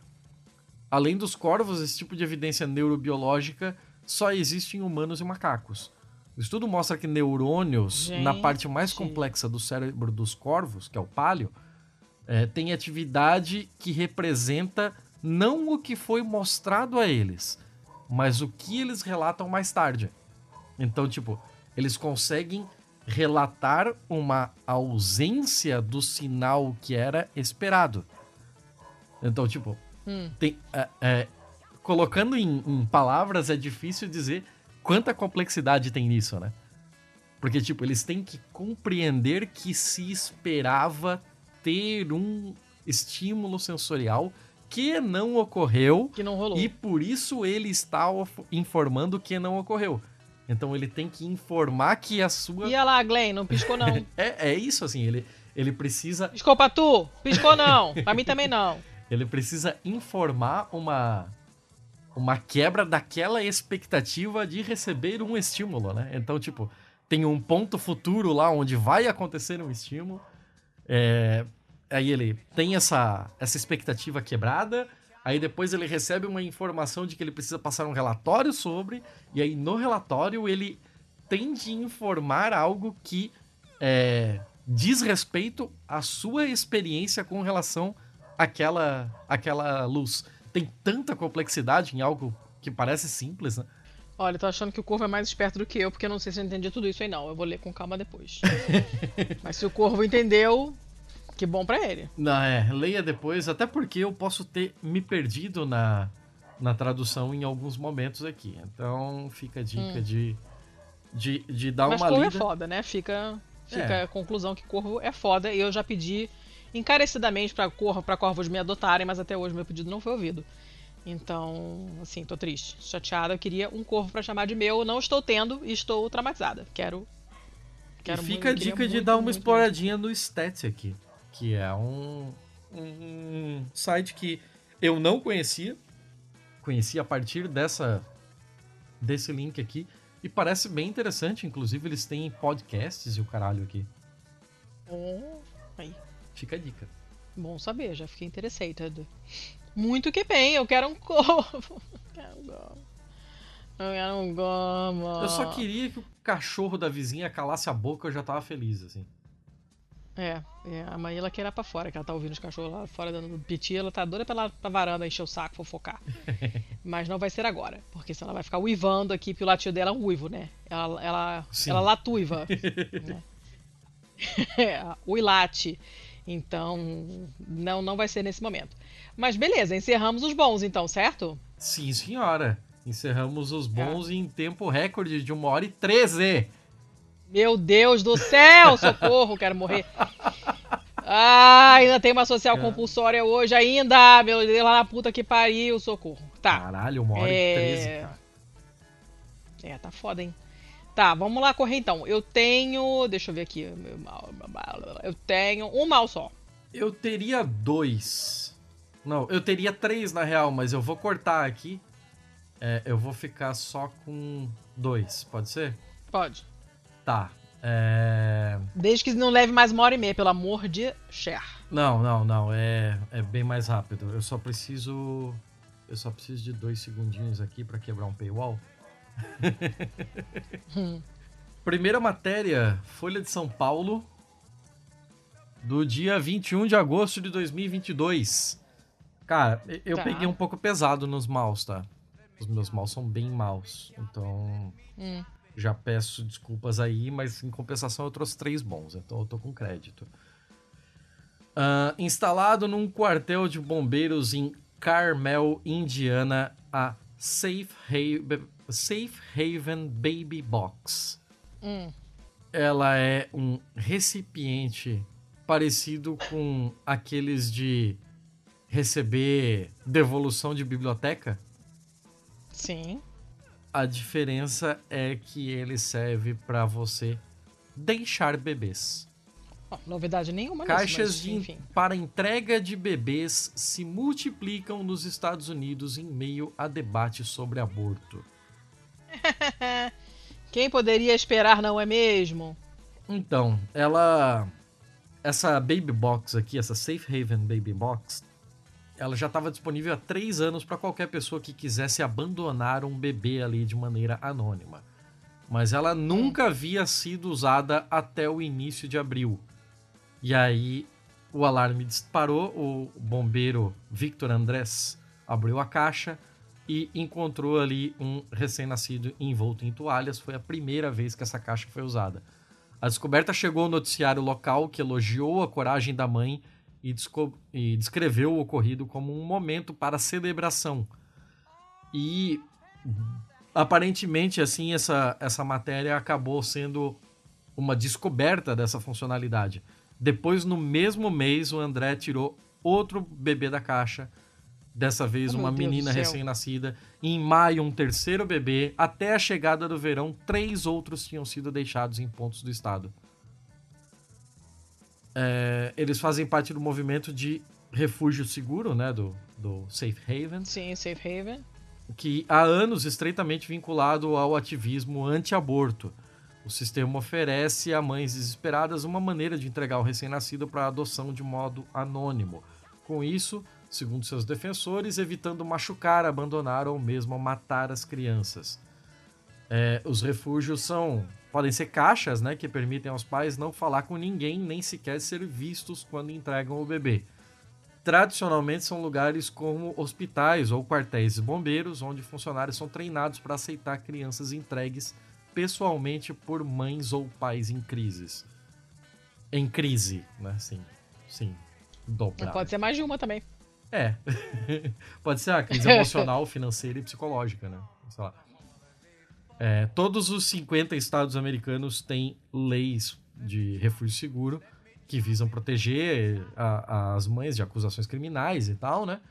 Além dos corvos, esse tipo de evidência neurobiológica só existe em humanos e macacos. O estudo mostra que neurônios, na parte mais Gente. complexa do cérebro dos corvos, que é o pálio, é, tem atividade que representa não o que foi mostrado a eles, mas o que eles relatam mais tarde. Então, tipo, eles conseguem relatar uma ausência do sinal que era esperado. Então, tipo, Hum. tem, é, é, colocando em, em palavras é difícil dizer quanta complexidade tem nisso, né? Porque, tipo, eles têm que compreender que se esperava ter um estímulo sensorial que não ocorreu Que não rolou. e por isso ele está informando que não ocorreu. Então ele tem que informar que a sua. Ia lá, Glenn, não piscou não. É, é isso, assim, ele, ele precisa Piscou pra tu? Piscou não. Pra mim também não. ele precisa informar uma uma quebra daquela expectativa de receber um estímulo, né? Então, tipo, tem um ponto futuro lá onde vai acontecer um estímulo. é, aí ele tem essa, essa expectativa quebrada. Aí depois ele recebe uma informação de que ele precisa passar um relatório sobre. E aí no relatório ele tem de informar algo que é, diz respeito à sua experiência com relação àquela, àquela luz. Tem tanta complexidade em algo que parece simples, né? Olha, tô achando que o Corvo é mais esperto do que eu, porque eu não sei se eu entendi tudo isso aí não. Eu vou ler com calma depois. Mas se o Corvo entendeu, que bom para ele. Não, é, leia depois, até porque eu posso ter me perdido na, na tradução em alguns momentos aqui. Então fica a dica hum. de, de, de dar Mas uma Corvo lida. é foda, né? Fica, fica é. a conclusão que Corvo é foda e eu já pedi encarecidamente para Corvo, para Corvos me adotarem, mas até hoje meu pedido não foi ouvido. Então, assim, tô triste, chateada. Eu queria um corvo para chamar de meu, não estou tendo e estou traumatizada. Quero. quero e fica muito, a dica de muito, dar uma muito, exploradinha no Stats aqui, que é um, um site que eu não conhecia, conheci a partir dessa desse link aqui e parece bem interessante. Inclusive, eles têm podcasts e o caralho aqui. Oh, aí. Fica a dica. Bom saber, já fiquei interessada. Muito que bem, eu quero um corvo. Eu quero um corvo. Eu quero um. Eu só queria que o cachorro da vizinha calasse a boca, eu já tava feliz, assim. É, é a Maíla quer ir pra fora, que ela tá ouvindo os cachorros lá fora dando piti, ela tá doida pra, pra varanda encher o saco, fofocar. Mas não vai ser agora, porque senão ela vai ficar uivando aqui, porque o latido dela é um uivo, né? Ela, ela, ela latuiva. né? é, uilate. Então, não, não vai ser nesse momento. Mas beleza, encerramos os bons então, certo? Sim, senhora. Encerramos os bons é. em tempo recorde de 1 hora e 13. Meu Deus do céu, socorro, quero morrer. Ah, ainda tem uma social é. compulsória hoje ainda, meu Deus, lá na puta que pariu, socorro. Tá. Caralho, uma hora é... e 13, cara. É, tá foda, hein? Tá, vamos lá correr então. Eu tenho. Deixa eu ver aqui. Eu tenho um mal só. Eu teria dois. Não, eu teria três na real, mas eu vou cortar aqui. É, eu vou ficar só com dois, pode ser? Pode. Tá. É... Desde que não leve mais uma hora e meia, pelo amor de Cher. Não, não, não. É, é bem mais rápido. Eu só preciso. Eu só preciso de dois segundinhos aqui para quebrar um paywall. hum. Primeira matéria, Folha de São Paulo, do dia 21 de agosto de 2022. Cara, eu tá. peguei um pouco pesado nos maus, tá? Os meus maus são bem maus. Então, hum. Já peço desculpas aí, mas em compensação eu trouxe três bons, então eu tô com crédito. Uh, instalado num quartel de bombeiros em Carmel, Indiana, a Safe Haven, Safe Haven Baby Box. Hum. Ela é um recipiente parecido com aqueles de receber devolução de biblioteca. Sim. A diferença é que ele serve para você deixar bebês. Oh, novidade nenhuma. Caixas nisso, mas, de, para entrega de bebês se multiplicam nos Estados Unidos em meio a debate sobre aborto. Quem poderia esperar, não é mesmo? Então, ela. Essa Baby Box aqui, essa Safe Haven Baby Box, ela já estava disponível há três anos para qualquer pessoa que quisesse abandonar um bebê ali de maneira anônima. Mas ela nunca havia sido usada até o início de abril. E aí o alarme disparou, o bombeiro Victor Andrés abriu a caixa e encontrou ali um recém-nascido envolto em toalhas. Foi a primeira vez que essa caixa foi usada. A descoberta chegou ao noticiário local que elogiou a coragem da mãe e, e descreveu o ocorrido como um momento para celebração. E aparentemente assim essa, essa matéria acabou sendo uma descoberta dessa funcionalidade. Depois, no mesmo mês, o André tirou outro bebê da caixa Dessa vez, oh, uma menina recém-nascida. Em maio, um terceiro bebê. Até a chegada do verão, três outros tinham sido deixados em pontos do estado. É, eles fazem parte do movimento de refúgio seguro, né? Do, do Safe Haven. Sim, Safe Haven. Que há anos estreitamente vinculado ao ativismo anti-aborto. O sistema oferece a mães desesperadas uma maneira de entregar o recém-nascido para adoção de modo anônimo. Com isso, segundo seus defensores, evitando machucar, abandonar ou mesmo matar as crianças. É, os refúgios são podem ser caixas, né, que permitem aos pais não falar com ninguém, nem sequer ser vistos quando entregam o bebê. Tradicionalmente são lugares como hospitais ou quartéis de bombeiros, onde funcionários são treinados para aceitar crianças entregues pessoalmente por mães ou pais em crises. Em crise, né? Sim, sim. Dobrado. Pode ser mais de uma também. É. Pode ser a crise emocional, financeira e psicológica, né? Sei lá. É, todos os 50 estados americanos têm leis de refúgio seguro que visam proteger a, as mães de acusações criminais e tal, né?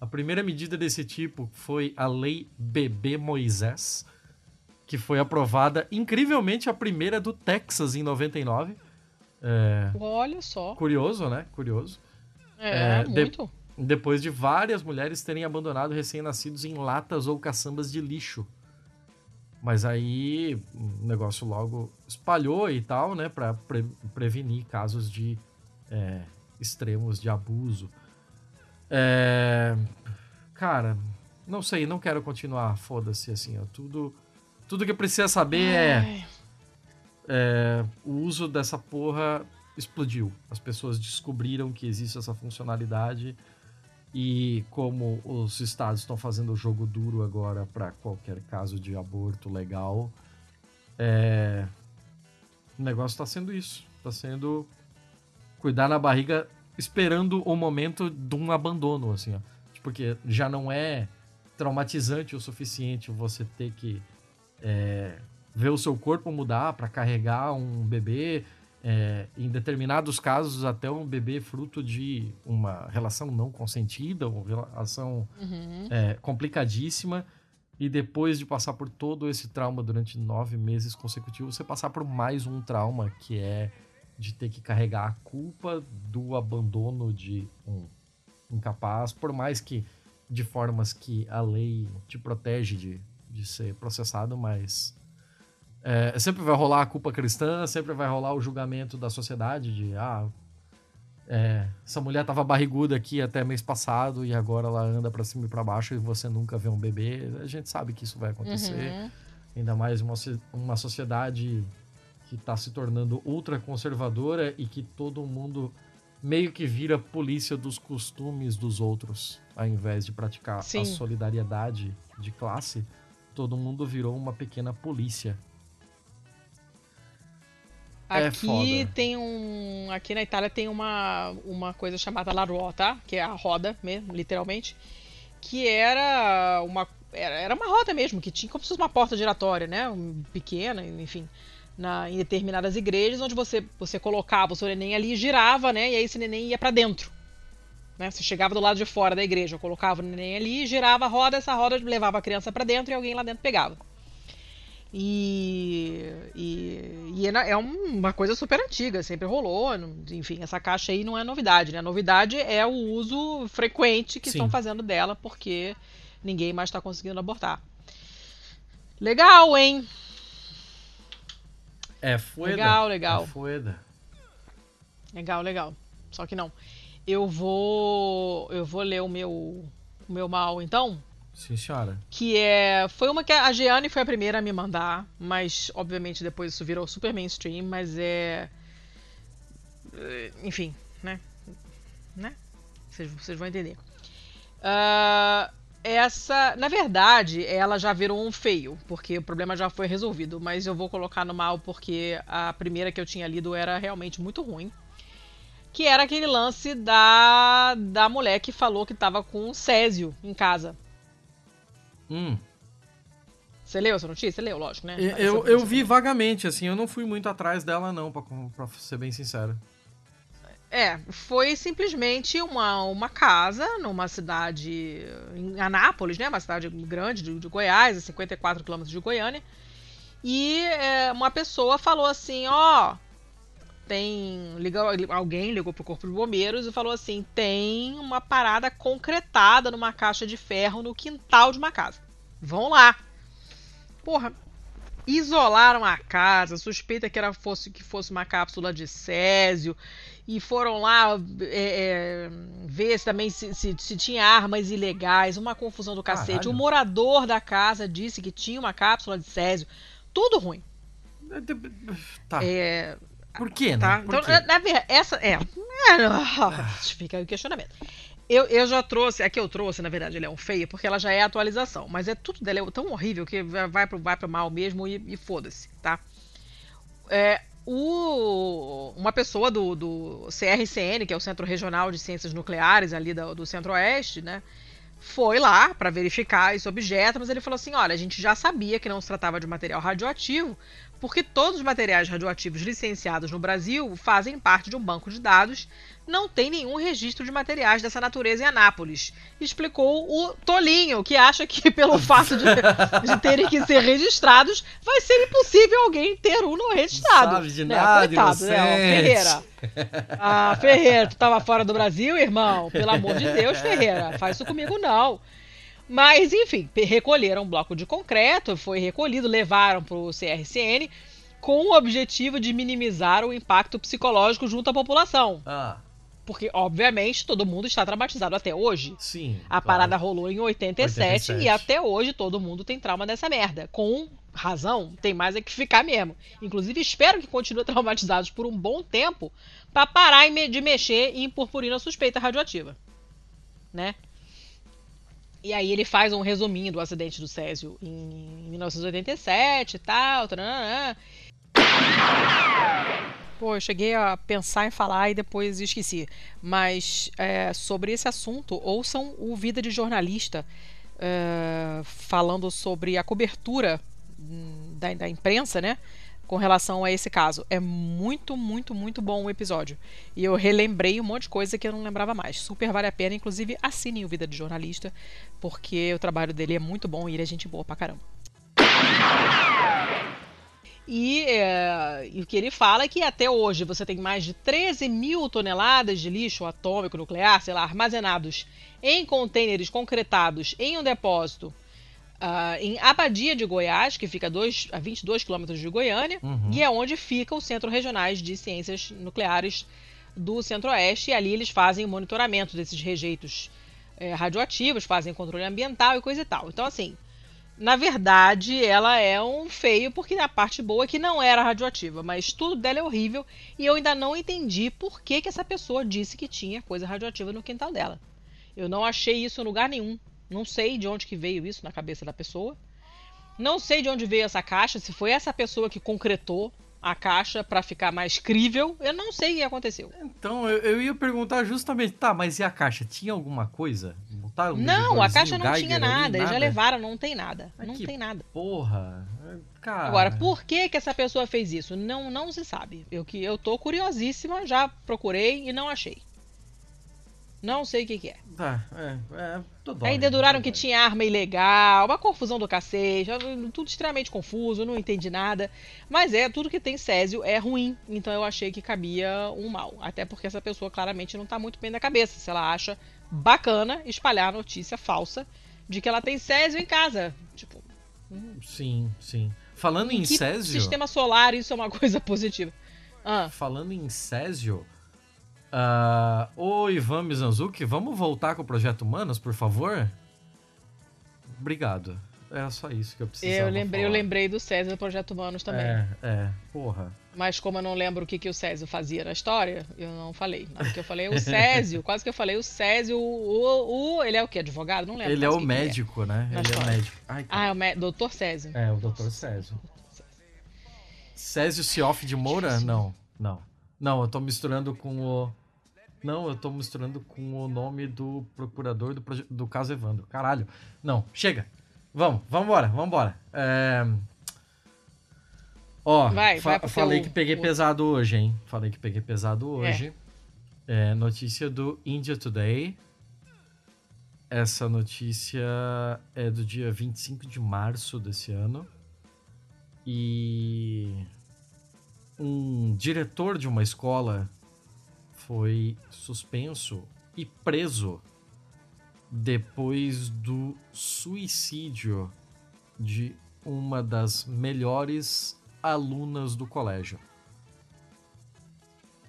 A primeira medida desse tipo foi a Lei Bebê Moisés, que foi aprovada, incrivelmente, a primeira do Texas em 99. É, Olha só. Curioso, né? Curioso. É, é muito. De, depois de várias mulheres terem abandonado recém-nascidos em latas ou caçambas de lixo. Mas aí o negócio logo espalhou e tal, né? Pra pre prevenir casos de é, extremos de abuso. É, cara, não sei, não quero continuar, foda-se assim, ó. Tudo, tudo que precisa saber é, é, o uso dessa porra explodiu. As pessoas descobriram que existe essa funcionalidade e como os estados estão fazendo o jogo duro agora para qualquer caso de aborto legal, é... o negócio está sendo isso. Está sendo cuidar na barriga esperando o momento de um abandono, assim, ó. Porque já não é traumatizante o suficiente você ter que é, ver o seu corpo mudar para carregar um bebê, é, em determinados casos, até um bebê fruto de uma relação não consentida, uma relação uhum. é, complicadíssima. E depois de passar por todo esse trauma durante nove meses consecutivos, você passar por mais um trauma, que é de ter que carregar a culpa do abandono de um incapaz, por mais que de formas que a lei te protege de, de ser processado, mas é, sempre vai rolar a culpa cristã, sempre vai rolar o julgamento da sociedade de ah, é, essa mulher tava barriguda aqui até mês passado e agora ela anda para cima e para baixo e você nunca vê um bebê. A gente sabe que isso vai acontecer. Uhum. Ainda mais uma, uma sociedade que está se tornando ultra conservadora e que todo mundo meio que vira polícia dos costumes dos outros, ao invés de praticar Sim. a solidariedade de classe, todo mundo virou uma pequena polícia aqui é tem um. Aqui na Itália tem uma, uma coisa chamada La Ruota, que é a roda mesmo, literalmente. Que era uma. Era, era uma roda mesmo, que tinha como se fosse uma porta giratória, né? Pequena, enfim. Na, em determinadas igrejas, onde você, você colocava o seu neném ali e girava, né? E aí esse neném ia para dentro. Né? Você chegava do lado de fora da igreja, colocava o neném ali, girava a roda, essa roda levava a criança para dentro e alguém lá dentro pegava. E, e, e, é, é uma coisa super antiga, sempre rolou. Enfim, essa caixa aí não é novidade, né? A novidade é o uso frequente que Sim. estão fazendo dela, porque ninguém mais está conseguindo abortar. Legal, hein? É foda. Legal, legal. É. Legal, legal. Só que não. Eu vou. Eu vou ler o meu, o meu mal então. Sim, senhora. Que é. Foi uma que a Gianni foi a primeira a me mandar, mas obviamente depois isso virou super mainstream, mas é. Enfim, né? Né? Vocês, vão entender. Uh, essa. Na verdade, ela já virou um feio, porque o problema já foi resolvido, mas eu vou colocar no mal porque a primeira que eu tinha lido era realmente muito ruim. Que era aquele lance da, da mulher que falou que tava com Césio em casa. Hum. Você leu essa notícia? Você leu, lógico, né? Eu, eu, eu vi vagamente, assim, eu não fui muito atrás dela, não, pra, pra ser bem sincero. É, foi simplesmente uma, uma casa numa cidade em Anápolis, né? Uma cidade grande de, de Goiás, a 54 quilômetros de Goiânia. E é, uma pessoa falou assim, ó, tem ligou, alguém ligou pro corpo de bombeiros e falou assim: tem uma parada concretada numa caixa de ferro no quintal de uma casa. Vão lá. Porra, isolaram a casa, suspeita que era fosse que fosse uma cápsula de césio e foram lá é, é, ver se também se, se, se, tinha armas ilegais, uma confusão do cacete. Caralho. O morador da casa disse que tinha uma cápsula de césio. Tudo ruim. Tá. É, Por quê, né? tá? Por Então, quê? na- na verdade, essa é. Fica aí o questionamento. Eu, eu já trouxe, a que eu trouxe, na verdade, ela é um feia, porque ela já é atualização, mas é tudo dela é tão horrível que vai vai pro, vai pro mal mesmo e, e foda-se, tá? É, o, uma pessoa do, do CRCN, que é o Centro Regional de Ciências Nucleares ali do, do Centro-Oeste, né? Foi lá para verificar esse objeto, mas ele falou assim: olha, a gente já sabia que não se tratava de material radioativo, porque todos os materiais radioativos licenciados no Brasil fazem parte de um banco de dados. Não tem nenhum registro de materiais dessa natureza em Anápolis. Explicou o Tolinho, que acha que pelo fato de, de terem que ser registrados, vai ser impossível alguém ter um não registrado. sabe de né? nada, Coitado, né? Ó, inocente. Ferreira. Ah, Ferreira, tu tava fora do Brasil, irmão? Pelo amor de Deus, Ferreira, faz isso comigo não. Mas, enfim, recolheram um bloco de concreto, foi recolhido, levaram para o CRCN com o objetivo de minimizar o impacto psicológico junto à população. Ah, Porque, obviamente, todo mundo está traumatizado até hoje. sim. A claro. parada rolou em 87, 87. e até hoje todo mundo tem trauma dessa merda. Com razão, tem mais é que ficar mesmo. Inclusive, espero que continuem traumatizados por um bom tempo para parar de mexer em purpurina suspeita radioativa. Né? E aí ele faz um resuminho do acidente do Césio em 1987 e tal. taranã. Pô, eu cheguei a pensar em falar e depois esqueci. Mas é, sobre esse assunto, ouçam o Vida de Jornalista é, falando sobre a cobertura hum, da, da imprensa, né? Com relação a esse caso. É muito, muito, muito bom o episódio. E eu relembrei um monte de coisa que eu não lembrava mais. Super vale a pena. Inclusive, assinem o Vida de Jornalista, porque o trabalho dele é muito bom e ele é gente boa pra caramba. E, é, e o que ele fala é que até hoje você tem mais de 13 mil toneladas de lixo atômico nuclear, sei lá, armazenados em contêineres concretados em um depósito ah, em Abadia de Goiás, que fica a, dois, a 22 quilômetros de Goiânia, Uhum. e é onde fica o Centro Regionais de Ciências Nucleares do Centro-Oeste, e ali eles fazem o monitoramento desses rejeitos eh, radioativos, fazem controle ambiental e coisa e tal. Então, assim, na verdade, ela é um feio, porque a parte boa é que não era radioativa, mas tudo dela é horrível e eu ainda não entendi por que, que essa pessoa disse que tinha coisa radioativa no quintal dela. Eu não achei isso em lugar nenhum. Não sei de onde que veio isso na cabeça da pessoa. Não sei de onde veio essa caixa, se foi essa pessoa que concretou a caixa para ficar mais crível. Eu não sei o que aconteceu. Então, eu, eu ia perguntar justamente, tá, mas e a caixa? Tinha alguma coisa? Botaram Não, a caixa não Geiger tinha ali, nada. Eles já levaram, não tem nada. Não tem nada. Porra. Cara. Agora, por que que essa pessoa fez isso? Não, não se sabe. Eu que eu tô curiosíssima, já procurei e não achei. Não sei o que, que é. Tá, é, é, tô dó, Aí deduraram tô que tinha arma ilegal, uma confusão do cacete, tudo extremamente confuso, não entendi nada. Mas é, tudo que tem Césio é ruim, então eu achei que cabia um mal. Até porque essa pessoa claramente não tá muito bem da cabeça, se ela acha bacana espalhar a notícia falsa de que ela tem Césio em casa. Tipo, Sim, sim. Falando em que Césio. sistema solar isso é uma coisa positiva. Ah, Falando em Césio. Ah, ô Ivan Mizanzuki, vamos voltar com o Projeto Humanos, por favor? Obrigado. Era só isso que eu precisava. eu lembrei, eu falar. lembrei do Césio do Projeto Humanos também. É, é, porra. Mas como eu não lembro o que, que o Césio fazia na história, eu não falei. Na hora que eu falei o Césio, quase que eu falei o Césio, o, o- ele é o quê? Advogado? Não lembro. Ele é o que médico, né? Na Ele é o médico. Ai, Ah, é o mé- doutor Césio. É, o Dr. Césio. Césio Cioff de Moura? Não, não. Não, eu tô misturando com o. Não, eu tô misturando com o nome do procurador do, do caso Evandro. Caralho. Não, chega. Vamos, vambora, vambora. É... Ó, Vai, fa- vai falei teu- que peguei pesado hoje, hein? Falei que peguei pesado hoje. É, notícia do India Today. Essa notícia é do dia 25 de março desse ano. E um diretor de uma escola foi suspenso e preso depois do suicídio de uma das melhores alunas do colégio.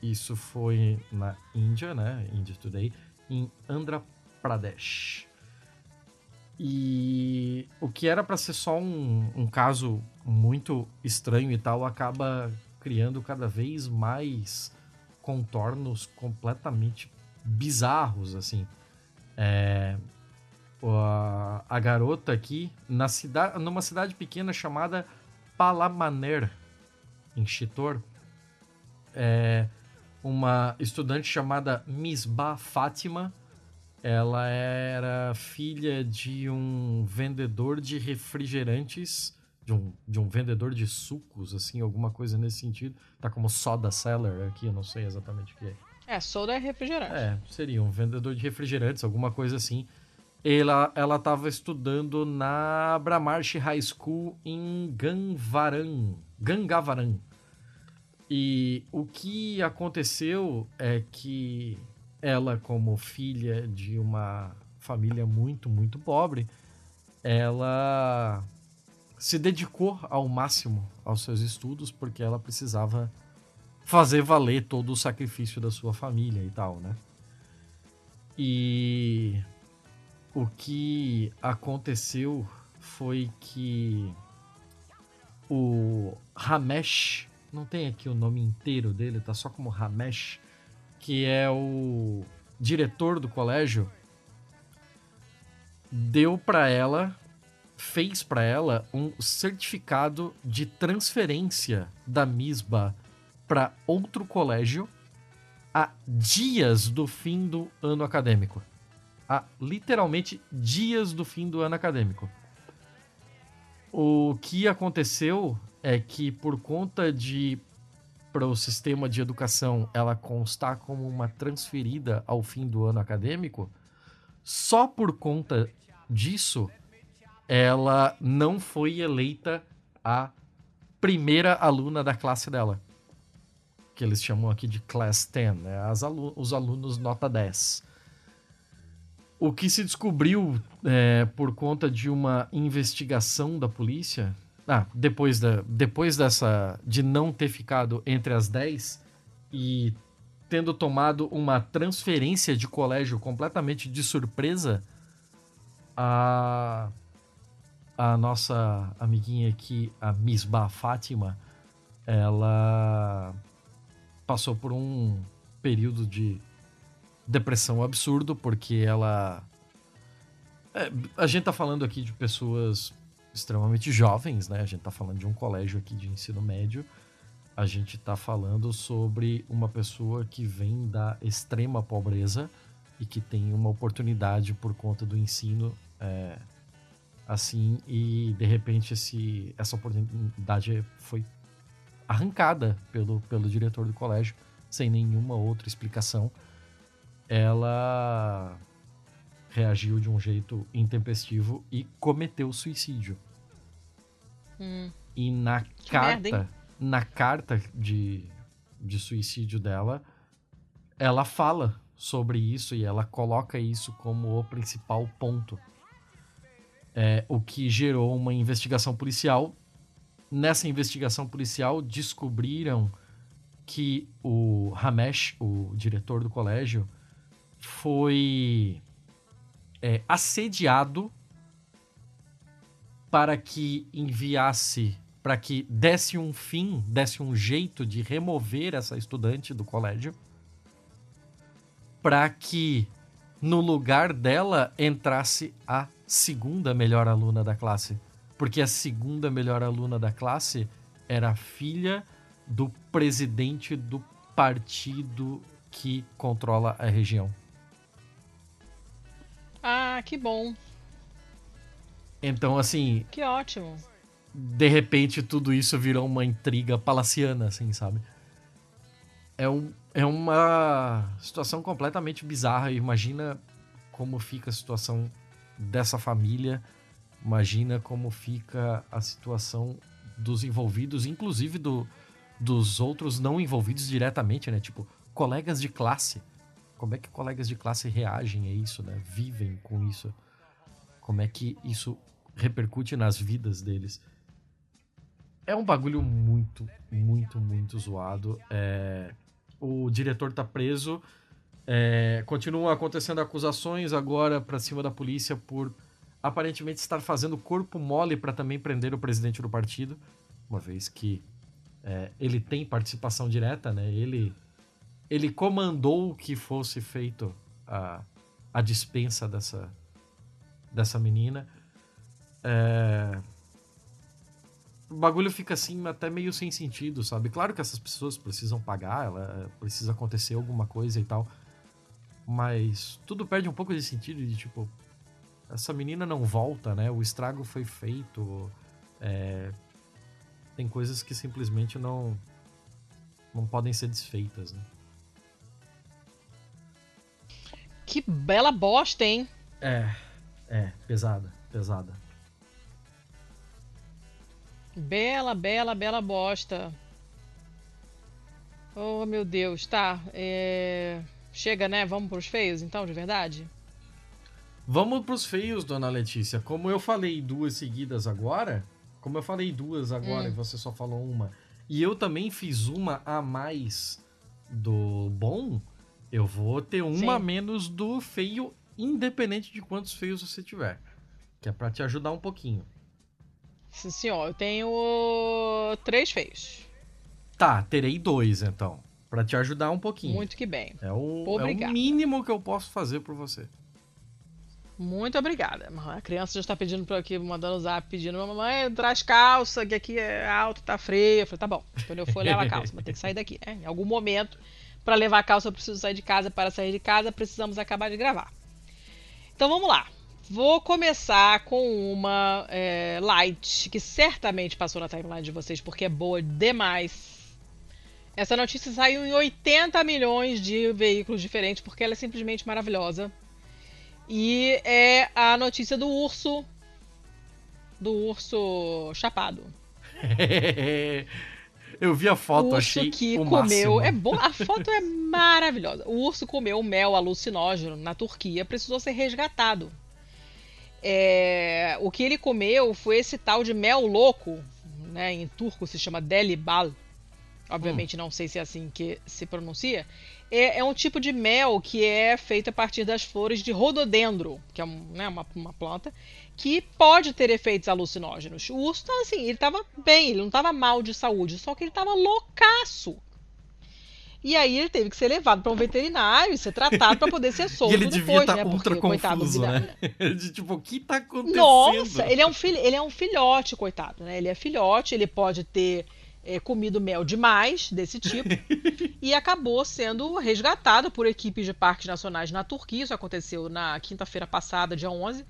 Isso foi na Índia, né? India Today, em Andhra Pradesh. E o que era para ser só um, um caso muito estranho e tal, acaba criando cada vez mais contornos completamente bizarros, assim. É, a, a garota aqui, na cidade, numa cidade pequena chamada Palamaner, em Chitor, é, uma estudante chamada Misbah Fátima, ela era filha de um vendedor de refrigerantes, de um, de um vendedor de sucos, assim, alguma coisa nesse sentido. Tá como soda seller aqui, eu não sei exatamente o que é. É, soda é refrigerante. É, seria um vendedor de refrigerantes, alguma coisa assim. Ela, ela tava estudando na Bramarche High School em Ganvaran, Gangavaran. E o que aconteceu é que ela, como filha de uma família muito, muito pobre, ela se dedicou ao máximo aos seus estudos porque ela precisava fazer valer todo o sacrifício da sua família e tal, né? E o que aconteceu foi que o Ramesh, não tem aqui o nome inteiro dele, tá só como Ramesh, que é o diretor do colégio, deu para ela, fez para ela um certificado de transferência da MISBA para outro colégio a dias do fim do ano acadêmico. A literalmente dias do fim do ano acadêmico. O que aconteceu é que por conta de para o sistema de educação ela constar como uma transferida ao fim do ano acadêmico, só por conta disso ela não foi eleita a primeira aluna da classe dela. Que eles chamam aqui de Class 10, né? Alu os alunos nota 10. O que se descobriu é, por conta de uma investigação da polícia ah, depois, da, depois dessa. de não ter ficado entre as 10 e tendo tomado uma transferência de colégio completamente de surpresa, a, a nossa amiguinha aqui, a Misbah Fátima, ela passou por um período de depressão absurdo, porque ela. É, a gente tá falando aqui de pessoas extremamente jovens, né? A gente está falando de um colégio aqui de ensino médio. A gente está falando sobre uma pessoa que vem da extrema pobreza e que tem uma oportunidade por conta do ensino é, assim e de repente esse, essa oportunidade foi arrancada pelo, pelo diretor do colégio sem nenhuma outra explicação. Ela reagiu de um jeito intempestivo e cometeu suicídio. Hum. E na Que carta, merda, na carta de, de suicídio dela, ela fala sobre isso e ela coloca isso como o principal ponto. É, o que gerou uma investigação policial. Nessa investigação policial, descobriram que o Ramesh, o diretor do colégio, foi é, assediado para que enviasse, para que desse um fim, desse um jeito de remover essa estudante do colégio, para que no lugar dela entrasse a segunda melhor aluna da classe. Porque a segunda melhor aluna da classe era a filha do presidente do partido que controla a região. Ah, que bom. Então, assim, Que ótimo. de repente tudo isso virou uma intriga palaciana, assim, sabe? É, um, é uma situação completamente bizarra. Imagina como fica a situação dessa família. Imagina como fica a situação dos envolvidos, inclusive do, dos outros não envolvidos diretamente, né? Tipo, colegas de classe. Como é que colegas de classe reagem a isso, né? Vivem com isso. Como é que isso repercute nas vidas deles. É um bagulho muito, muito, muito zoado. É, O diretor tá preso. É, Continuam acontecendo acusações agora pra cima da polícia por aparentemente estar fazendo corpo mole para também prender o presidente do partido, uma vez que é, ele tem participação direta, né? Ele, ele comandou que fosse feito a, a dispensa dessa, dessa menina. É, o bagulho fica assim até meio sem sentido, sabe? Claro que essas pessoas precisam pagar, ela precisa acontecer alguma coisa e tal. Mas tudo perde um pouco de sentido de tipo, essa menina não volta, né? O estrago foi feito. É, tem coisas que simplesmente não não podem ser desfeitas, né? Que bela bosta, hein? É, é, pesada, pesada. Bela, bela, bela bosta. Oh, meu Deus, tá. É... Chega, né? Vamos pros feios, então, de verdade? Vamos pros feios, dona Letícia. Como eu falei duas seguidas agora, como eu falei duas agora hum. e você só falou uma, e eu também fiz uma a mais do bom, eu vou ter uma Sim. a menos do feio, independente de quantos feios você tiver. Que é pra te ajudar um pouquinho. Sim, senhor. Eu tenho três feios. Tá, terei dois então. Pra te ajudar um pouquinho. Muito que bem. É o, é o mínimo que eu posso fazer por você. Muito obrigada. A criança já está pedindo por aqui, mandando zap, pedindo, mamãe, traz calça, que aqui é alto, tá frio. Eu falei, tá bom. Quando eu for, levar a calça, mas tem que sair daqui, né? Em algum momento, para levar a calça, eu preciso sair de casa. Para sair de casa, precisamos acabar de gravar. Então vamos lá. Vou começar com uma é, light, que certamente passou na timeline de vocês, porque é boa demais. Essa notícia saiu em 80 milhões de veículos diferentes, porque ela é simplesmente maravilhosa. E é a notícia do urso. Do urso chapado. Eu vi a foto, urso achei que o comeu. Máximo. É bom, a foto é maravilhosa. O urso comeu mel alucinógeno na Turquia, precisou ser resgatado. É, o que ele comeu foi esse tal de mel louco, né? Em turco se chama delibal. Obviamente hum. não sei se é assim que se pronuncia é, é, um tipo de mel que é feito a partir das flores de rododendro, que é né, uma, uma, planta, que pode ter efeitos alucinógenos. O urso, tá assim, ele estava bem, ele não estava mal de saúde, só que ele estava loucaço. E aí ele teve que ser levado para um veterinário e ser tratado para poder ser solto e ele devia depois, tá né? Ultra Porque, confuso, coitado, né? De, tipo, o que está acontecendo? Nossa, ele é um, filho, ele é um filhote, coitado, né? Ele é filhote, ele pode ter é, comido mel demais desse tipo e acabou sendo resgatado por equipes de parques nacionais na Turquia. Isso aconteceu na quinta-feira passada, dia 11.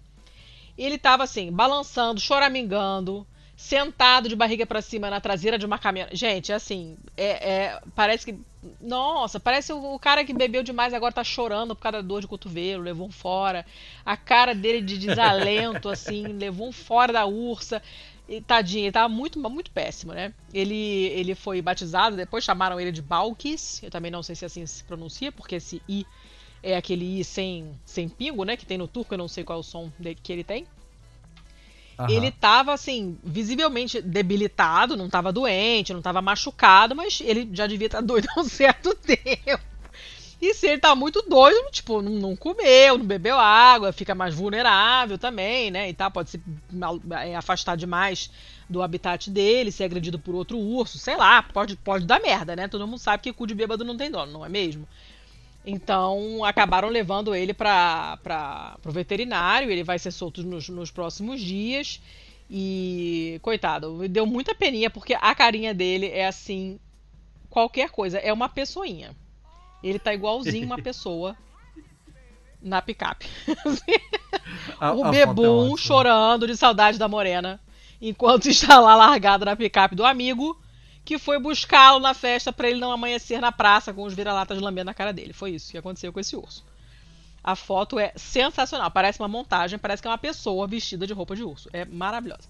Ele estava assim, balançando, choramingando, sentado de barriga para cima na traseira de uma caminhonete. Gente, é assim, é, é, parece que. Nossa, parece o, o, cara que bebeu demais agora tá chorando por causa da dor de cotovelo, levou um fora. A cara dele de desalento, assim, levou um fora da ursa. E, tadinho, ele tava muito, muito péssimo, né? Ele, ele foi batizado, depois chamaram ele de Balkis. Eu também não sei se assim se pronuncia, porque esse I é aquele I sem, sem pingo, né? Que tem no turco, eu não sei qual é o som que ele tem. Uhum. Ele tava, assim, visivelmente debilitado, não tava doente, não tava machucado, mas ele já devia estar tá doido há um certo tempo. E se ele tá muito doido, tipo, não, comeu, não bebeu água, fica mais vulnerável também, né? E tal, pode se é, afastar demais do habitat dele, ser agredido por outro urso, sei lá, pode, pode dar merda, né? Todo mundo sabe que cu de bêbado não tem dono, não é mesmo? Então acabaram levando ele para o veterinário, ele vai ser solto nos, nos próximos dias. E, coitado, deu muita peninha porque a carinha dele é assim, qualquer coisa, é uma pessoinha. Ele tá igualzinho uma pessoa na picape. a, o bebum é chorando de saudade da morena, enquanto está lá largado na picape do amigo, que foi buscá-lo na festa para ele não amanhecer na praça com os vira-latas lambendo na cara dele. Foi isso que aconteceu com esse urso. A foto é sensacional, parece uma montagem, parece que é uma pessoa vestida de roupa de urso. É maravilhosa.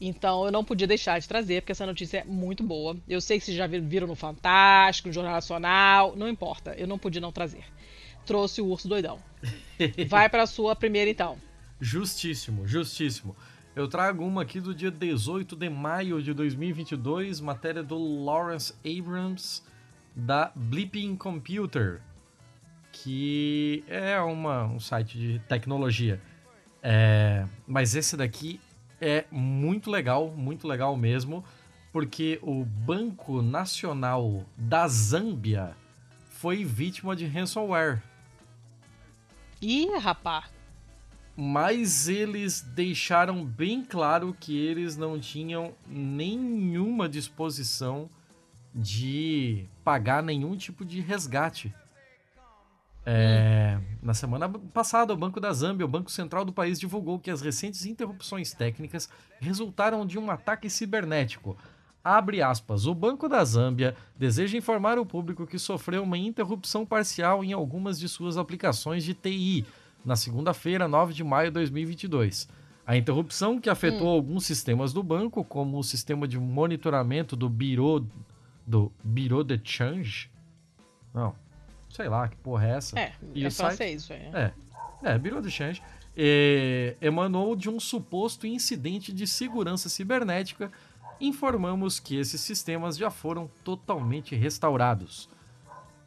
Então eu não podia deixar de trazer, porque essa notícia é muito boa. Eu sei que vocês já viram no Fantástico, no Jornal Nacional, não importa, eu não podia não trazer. Trouxe o urso doidão. Vai para sua primeira então. Justíssimo, justíssimo. Eu trago uma aqui do dia 18 de maio de 2022, matéria do Lawrence Abrams da Blipping Computer, que é uma, um site de tecnologia. É, mas esse daqui é muito legal, muito legal mesmo, porque o Banco Nacional da Zâmbia foi vítima de ransomware. Ih, rapá. Mas eles deixaram bem claro que eles não tinham nenhuma disposição de pagar nenhum tipo de resgate. É, na semana passada, o Banco da Zâmbia, o Banco Central do país, divulgou que as recentes interrupções técnicas resultaram de um ataque cibernético. Abre aspas. O Banco da Zâmbia deseja informar o público que sofreu uma interrupção parcial em algumas de suas aplicações de TI na segunda-feira, 9 de maio de 2022. A interrupção que afetou hum. alguns sistemas do banco, como o sistema de monitoramento do Bureau, do Bureau de Change. Não, sei lá que porra é essa. É, e é francês isso aí. É, é, Bureau de Change. E, emanou de um suposto incidente de segurança cibernética. Informamos que esses sistemas já foram totalmente restaurados.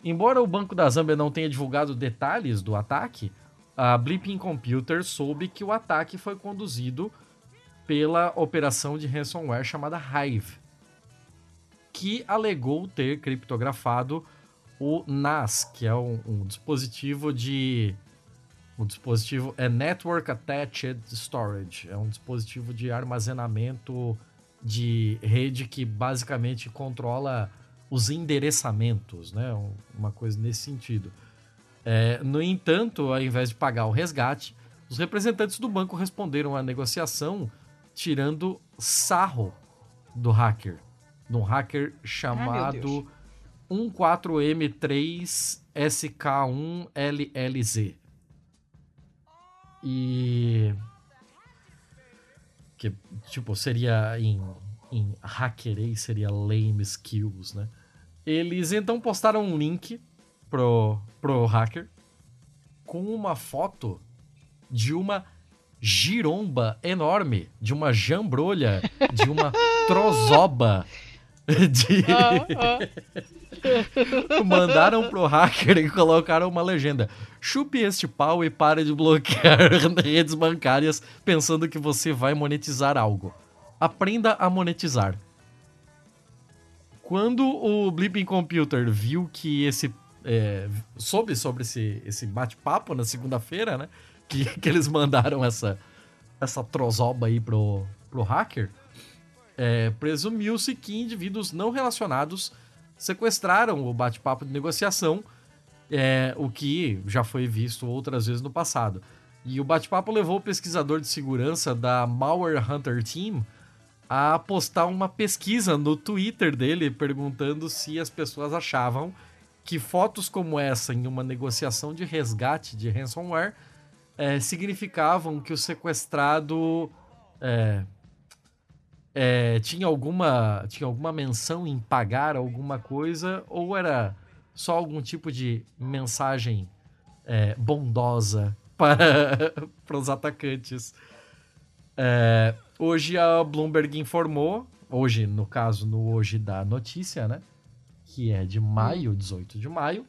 Embora o Banco da Zâmbia não tenha divulgado detalhes do ataque, a Blipping Computer soube que o ataque foi conduzido pela operação de ransomware chamada Hive, que alegou ter criptografado o NAS, que é um, um dispositivo de o dispositivo é Network Attached Storage, é um dispositivo de armazenamento de rede que basicamente controla os endereçamentos, né? Uma coisa nesse sentido. É, no entanto, ao invés de pagar o resgate, os representantes do banco responderam à negociação tirando sarro do hacker. De um hacker chamado 14M3SK1LLZ. E. Que, tipo, seria em, em hackerei, seria lame skills, né? Eles então postaram um link pro, pro hacker com uma foto de uma giromba enorme, de uma jambrolha, de uma trozoba. De... Mandaram pro hacker e colocaram uma legenda. Chupe este pau e pare de bloquear redes bancárias pensando que você vai monetizar algo. Aprenda a monetizar. Quando o Blipping Computer viu que esse é, soube sobre esse, esse bate-papo na segunda-feira, né? Que, que eles mandaram essa, essa trozoba aí pro, pro hacker. É, Presumiu-se que indivíduos não relacionados sequestraram o bate-papo de negociação, é, o que já foi visto outras vezes no passado. E o bate-papo levou o pesquisador de segurança da Malware Hunter Team a postar uma pesquisa no Twitter dele perguntando se as pessoas achavam que fotos como essa em uma negociação de resgate de ransomware é, significavam que o sequestrado é, é, tinha alguma tinha alguma menção em pagar alguma coisa ou era só algum tipo de mensagem é, bondosa para, para os atacantes. É, hoje a Bloomberg informou, hoje no caso no hoje da notícia, né? Que é de maio, 18 de maio,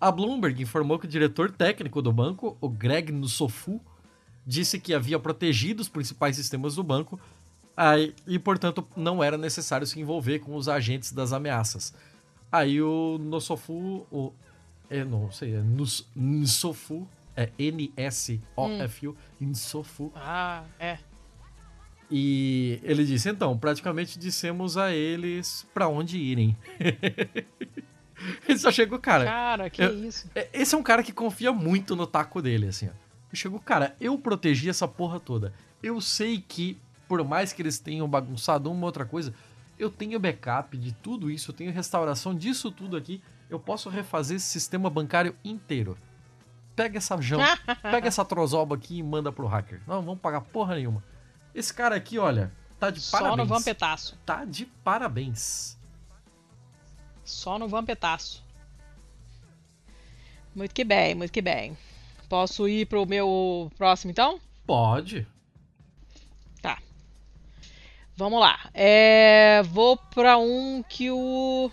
a Bloomberg informou que o diretor técnico do banco, o Greg Nussofu, disse que havia protegido os principais sistemas do banco aí, e, portanto, não era necessário se envolver com os agentes das ameaças. Aí o Nussofu, o, é, não sei, é Nus, Nussofu, é N-S-O-F-U, hum. Nussofu. Ah, é. E ele disse: então, praticamente dissemos a eles para onde irem. ele só chegou, cara. Cara, que eu, isso? É, esse é um cara que confia muito no taco dele, assim, ó. Chegou, cara, eu protegi essa porra toda. Eu sei que, por mais que eles tenham bagunçado uma ou outra coisa, eu tenho backup de tudo isso, eu tenho restauração disso tudo aqui. Eu posso refazer esse sistema bancário inteiro. Pega essa jão, pega essa trozoba aqui e manda pro hacker. Não, vamos pagar porra nenhuma. Esse cara aqui, olha, tá de Só parabéns. Só no vampetaço. Tá de parabéns. Só no vampetaço. Muito que bem, muito que bem. Posso ir pro meu próximo, então? Pode. Tá. Vamos lá. É, vou para um que o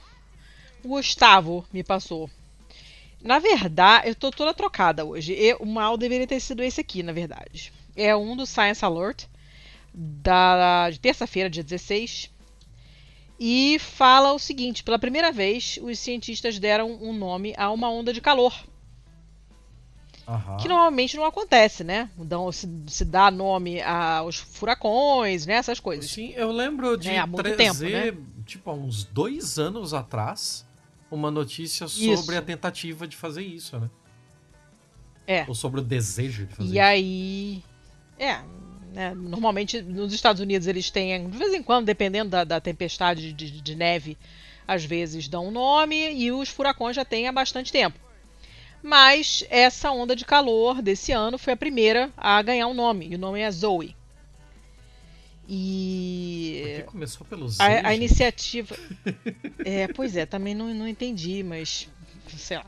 Gustavo me passou. Na verdade, eu tô toda trocada hoje. E o mal deveria ter sido esse aqui, na verdade. É um do Science Alert, da, de terça-feira, dia 16. E fala o seguinte: pela primeira vez, os cientistas deram um nome a uma onda de calor. Aham. Que normalmente não acontece, né? Então, se, se dá nome aos furacões, né? Essas coisas. Sim, eu lembro de É, trazer, tempo, tipo, há uns dois anos atrás, uma notícia Isso. sobre a tentativa de fazer isso, né? É. Ou sobre o desejo de fazer E isso. aí. É. né, normalmente nos Estados Unidos eles têm, de vez em quando, dependendo da, da tempestade de, de neve, às vezes dão um nome e os furacões já têm há bastante tempo. Mas essa onda de calor desse ano foi a primeira a ganhar um nome, e o nome é Zoe. E Porque começou pelos a, a gente. iniciativa. É, pois é, também não, não entendi, mas sei lá.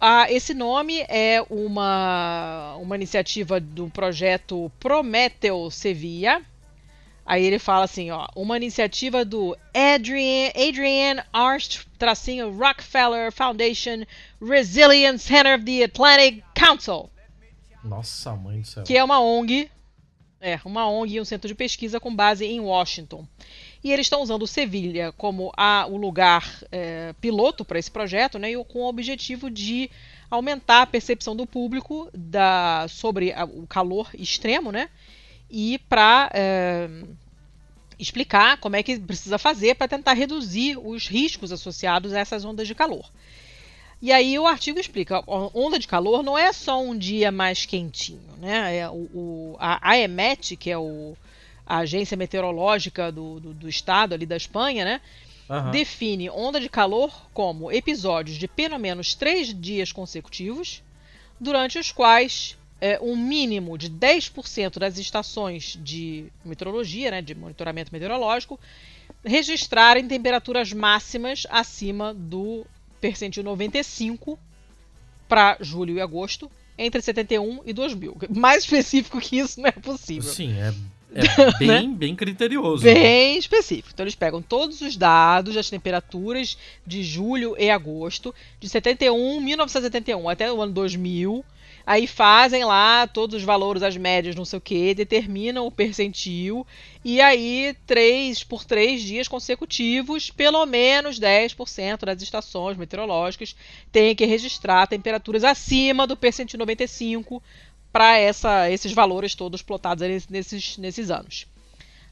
Ah, esse nome é uma, uma iniciativa do projeto Prometeu Sevilla. Aí ele fala assim, ó, uma iniciativa do Adrian, Adrian Arst, tracinho Rockefeller Foundation Resilience Center of the Atlantic Council Nossa, mãe do céu. que é uma ONG, é, uma ONG e um centro de pesquisa com base em Washington. E eles estão usando Sevilha como a, o lugar é, piloto para esse projeto, né, e com o objetivo de aumentar a percepção do público da, sobre a- o calor extremo, né, e para explicar como é que precisa fazer para tentar reduzir os riscos associados a essas ondas de calor. E aí o artigo explica, onda de calor não é só um dia mais quentinho, né? É o, o- a AEMET, que é o, a agência meteorológica do, do, do estado ali da Espanha, né? Aham. define onda de calor como episódios de pelo menos três dias consecutivos, durante os quais é, um mínimo de 10% das estações de meteorologia, né, de monitoramento meteorológico, registrarem temperaturas máximas acima do percentil 95 para julho e agosto, entre 71 e 2000. Mais específico que isso não é possível. Sim, é, é bem, bem criterioso. né? Bem específico. Então eles pegam todos os dados das temperaturas de julho e agosto, de 71, 1971 até o ano 2000. Aí fazem lá todos os valores, as médias, não sei o que, determinam o percentil. E aí, três por três dias consecutivos, pelo menos 10% das estações meteorológicas têm que registrar temperaturas acima do percentil 95 para esses valores todos plotados nesses, nesses anos.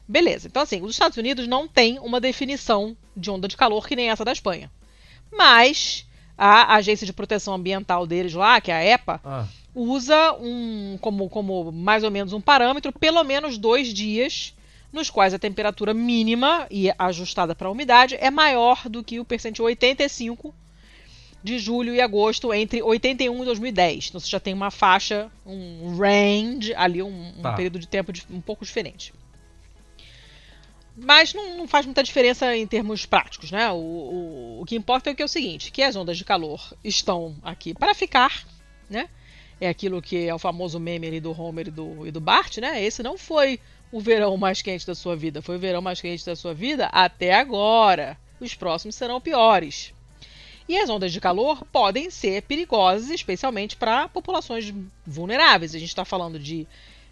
Beleza, então assim, os Estados Unidos não têm uma definição de onda de calor que nem essa da Espanha. Mas a Agência de Proteção Ambiental deles lá, que é a EPA, Ah, usa um como, como mais ou menos um parâmetro, pelo menos dois dias nos quais a temperatura mínima e ajustada para a umidade é maior do que o percentil 85 de julho e agosto entre 81 e 2010. Então você já tem uma faixa, um range ali, um, um Tá. período de tempo um pouco diferente. Mas não, não faz muita diferença em termos práticos, né? O, o, o que importa é que é o seguinte, que as ondas de calor estão aqui para ficar, né? É aquilo que é o famoso meme ali do Homer e do, e do Bart, né? Esse não foi o verão mais quente da sua vida, foi o verão mais quente da sua vida até agora. Os próximos serão piores. E as ondas de calor podem ser perigosas, especialmente para populações vulneráveis. A gente está falando de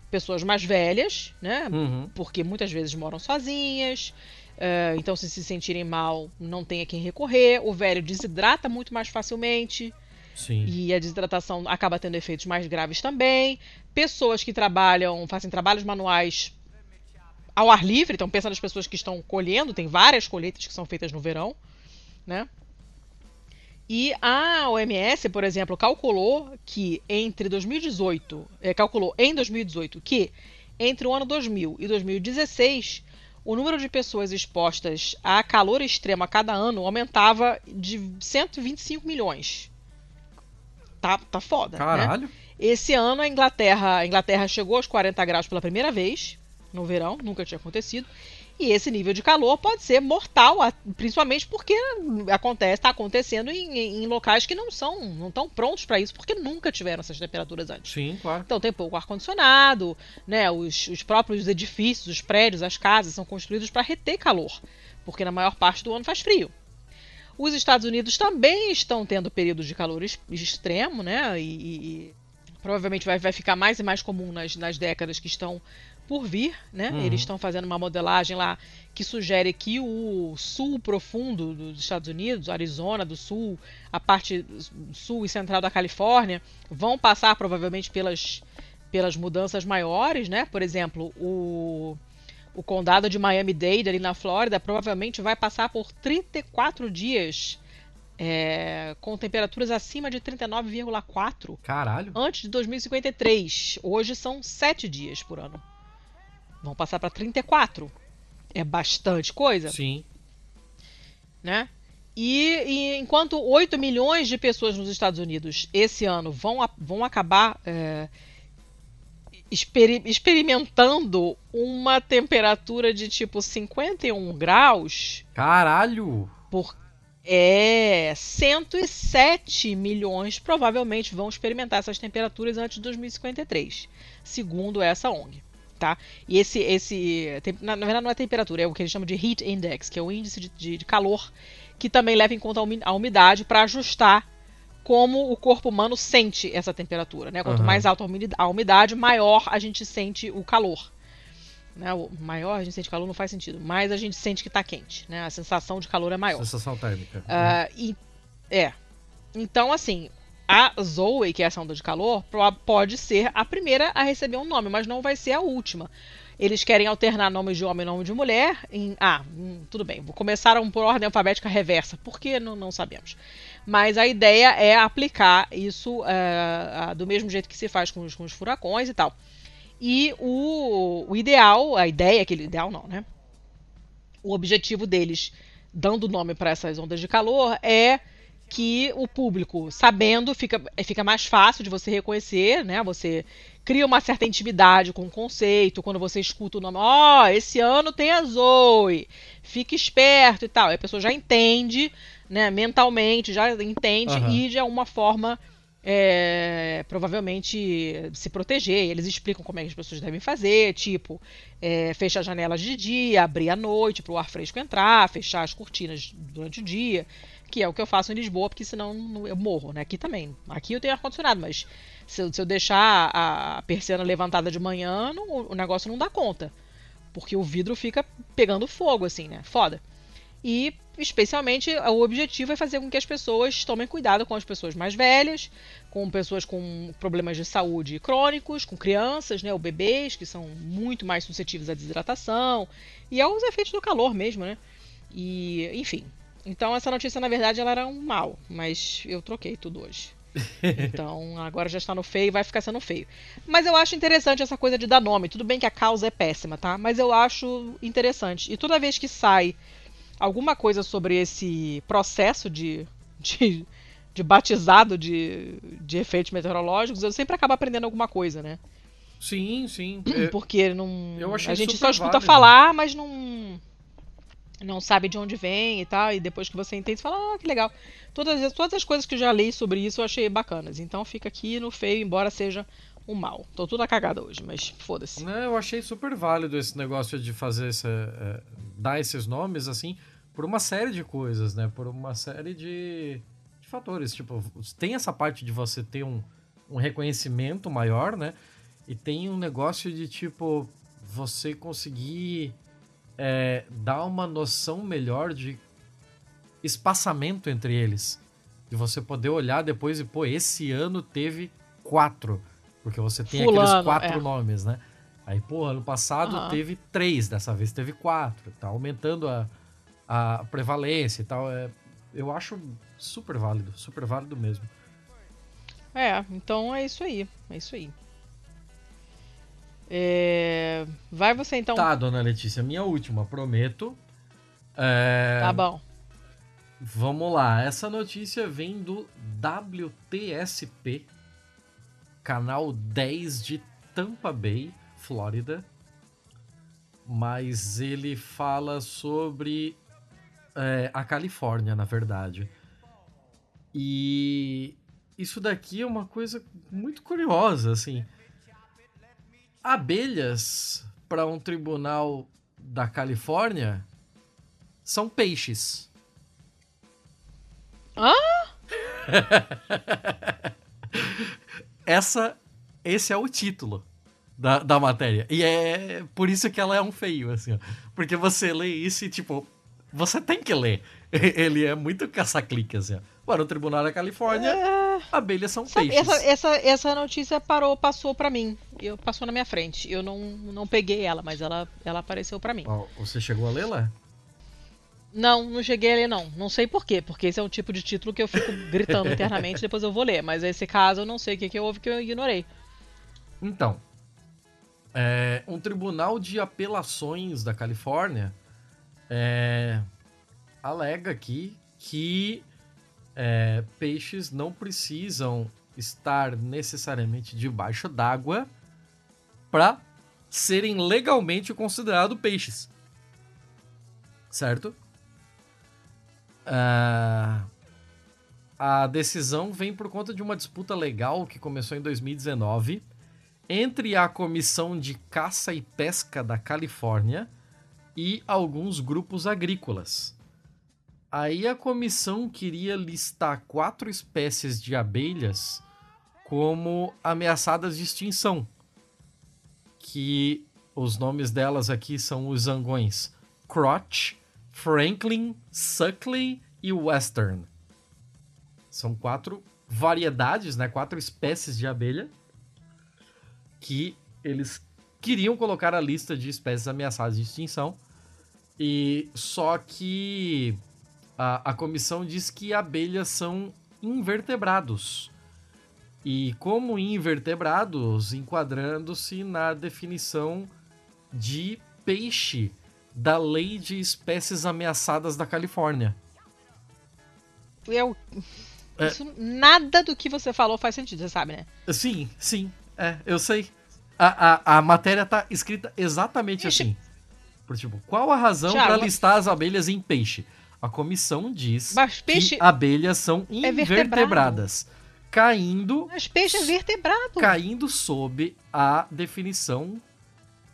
pessoas mais velhas, né? uhum. porque muitas vezes moram sozinhas. eh, então, se se sentirem mal, não tem a quem recorrer. O velho desidrata muito mais facilmente Sim. e a desidratação acaba tendo efeitos mais graves também. Pessoas que trabalham, fazem trabalhos manuais ao ar livre, então pensa nas pessoas que estão colhendo, tem várias colheitas que são feitas no verão, né? E a OMS, por exemplo, calculou que entre 2018, eh, calculou em 2018 que entre o ano 2000 e 2016 o número de pessoas expostas a calor extremo a cada ano aumentava de 125 milhões. Tá, tá foda, né? Caralho. Esse ano a Inglaterra, a Inglaterra chegou aos 40 graus pela primeira vez no verão, nunca tinha acontecido. E esse nível de calor pode ser mortal, principalmente porque acontece, está acontecendo em, em- locais que não são, não estão prontos para isso, porque nunca tiveram essas temperaturas antes. Sim, claro. Então tem pouco ar-condicionado, né? Os, os próprios edifícios, os prédios, as casas são construídos para reter calor, porque na maior parte do ano faz frio. Os Estados Unidos também estão tendo períodos de calor extremo, né? E, e provavelmente vai, vai ficar mais e mais comum nas, nas décadas que estão por vir, né? Uhum. Eles estão fazendo uma modelagem lá que sugere que o sul profundo dos Estados Unidos, Arizona do Sul, a parte sul e central da Califórnia, vão passar provavelmente pelas, pelas mudanças maiores, né? Por exemplo, o o condado de Miami-Dade, ali na Flórida, provavelmente vai passar por 34 dias é, com temperaturas acima de 39,4. Caralho! Antes de 2053. Hoje são 7 dias por ano. Vão passar para 34. É bastante coisa. Sim. Né? E, e, enquanto 8 milhões de pessoas nos Estados Unidos esse ano vão, vão acabar é, experimentando uma temperatura de tipo 51 graus. Caralho! Por, é, 107 milhões provavelmente vão experimentar essas temperaturas antes de 2053, segundo essa ONG. Tá? E esse, esse na, na verdade não é temperatura, é o que eles chamam de heat index, que é o índice de, de, de calor, que também leva em conta a umidade para ajustar como o corpo humano sente essa temperatura. Né? Quanto uhum. mais alta a umidade, maior a gente sente o calor. Né? O maior a gente sente calor não faz sentido, mas a gente sente que está quente. Né? A sensação de calor é maior. Sensação térmica. Uh, e, é. Então, assim, a Zoe, que é essa onda de calor, pode ser a primeira a receber um nome, mas não vai ser a última. Eles querem alternar nome de homem e nome de mulher. Em, ah, hum, tudo bem. Começaram por ordem alfabética reversa. Por que? Não, não sabemos. Mas a ideia é aplicar isso uh, do mesmo jeito que se faz com os, com os furacões e tal. E o, o ideal, a ideia, aquele ideal não, né? O objetivo deles, dando nome para essas ondas de calor, é que o público, sabendo, fica, fica mais fácil de você reconhecer, né? Você cria uma certa intimidade com o conceito, quando você escuta o nome, ó, oh, esse ano tem a Zoe, fique esperto e tal. E a pessoa já entende, né, mentalmente, já entende uhum. e de alguma forma é, provavelmente se proteger. Eles explicam como é que as pessoas devem fazer, tipo, é, fechar as janelas de dia, abrir à noite para o ar fresco entrar, fechar as cortinas durante o dia, que é o que eu faço em Lisboa, porque senão eu morro, né? Aqui também. Aqui eu tenho ar-condicionado, mas se eu, se eu, deixar a persiana levantada de manhã, não, o negócio não dá conta. Porque o vidro fica pegando fogo, assim, né? Foda. E especialmente o objetivo é fazer com que as pessoas tomem cuidado com as pessoas mais velhas, com pessoas com problemas de saúde crônicos, com crianças, né, ou bebês que são muito mais suscetíveis à desidratação e aos efeitos do calor mesmo, né? E, enfim. Então essa notícia na verdade ela era um mal, mas eu troquei tudo hoje. Então agora já está no feio e vai ficar sendo feio. Mas eu acho interessante essa coisa de dar nome. Tudo bem que a causa é péssima, tá? Mas eu acho interessante. E toda vez que sai alguma coisa sobre esse processo de, de, de batizado de, de efeitos meteorológicos, eu sempre acabo aprendendo alguma coisa, né? Sim, sim. É, Porque não, a gente só escuta válido. falar, mas não não sabe de onde vem e tal, e depois que você entende, você fala, ah, que legal. Todas, todas as coisas que eu já li sobre isso eu achei bacanas. Então fica aqui no feio, embora seja um mal. Tô tudo cagada hoje, mas foda-se. Eu achei super válido esse negócio de fazer esse, é, dar esses nomes, assim, por uma série de coisas, né? Por uma série de, de fatores. Tipo, tem essa parte de você ter um, um reconhecimento maior, né? E tem um negócio de, tipo, você conseguir é, dar uma noção melhor de espaçamento entre eles. De você poder olhar depois e, pô, esse ano teve quatro. Porque você tem Fulano, aqueles quatro é. nomes, né? Aí, pô, ano passado uhum. teve três, dessa vez teve quatro. Tá aumentando a, a prevalência e tal. É, eu acho super válido, super válido mesmo. É, então é isso aí. É isso aí. É... Vai você então. Tá, dona Letícia, minha última, prometo. É... Tá bom. Vamos lá, essa notícia vem do WTSP, canal 10 de Tampa Bay, Flórida. Mas ele fala sobre é, a Califórnia, na verdade. E isso daqui é uma coisa muito curiosa, assim. Abelhas para um tribunal da Califórnia são peixes. Hã? Essa, esse é o título da, da matéria. E é por isso que ela é um feio, assim, ó. Porque você lê isso e, tipo, você tem que ler. Ele é muito caça-clique, assim, ó. Para o Tribunal da Califórnia, É, abelhas são sabe, peixes. essa, essa, essa notícia parou, passou pra mim. Eu, passou na minha frente. Eu não, não peguei ela, mas ela, ela apareceu pra mim. Você chegou a lê-la? Não, não cheguei a ler, não. Não sei por quê, porque esse é um tipo de título que eu fico gritando internamente, depois eu vou ler. Mas esse caso eu não sei o que, que houve que eu ignorei. Então, é, um tribunal de apelações da Califórnia é, alega aqui que é, peixes não precisam estar necessariamente debaixo d'água para serem legalmente considerados peixes. Certo? Ah, a decisão vem por conta de uma disputa legal que começou em 2019 entre a Comissão de Caça e Pesca da Califórnia e alguns grupos agrícolas. Aí a comissão queria listar quatro espécies de abelhas como ameaçadas de extinção. Que os nomes delas aqui são os zangões Crotch, Franklin, Suckley e Western. São quatro variedades, né? Quatro espécies de abelha que eles queriam colocar a lista de espécies ameaçadas de extinção. E só que a, a comissão diz que abelhas são invertebrados. E como invertebrados, enquadrando-se na definição de peixe da Lei de Espécies Ameaçadas da Califórnia. Eu. É. Isso, nada do que você falou faz sentido, você sabe, né? Sim, sim, é, eu sei. A, a, a matéria tá escrita exatamente Ixi. assim. Por tipo, qual a razão para listar as abelhas em peixe? A comissão diz peixe. que abelhas são é invertebradas, caindo, Mas peixe é vertebrado. caindo sob a definição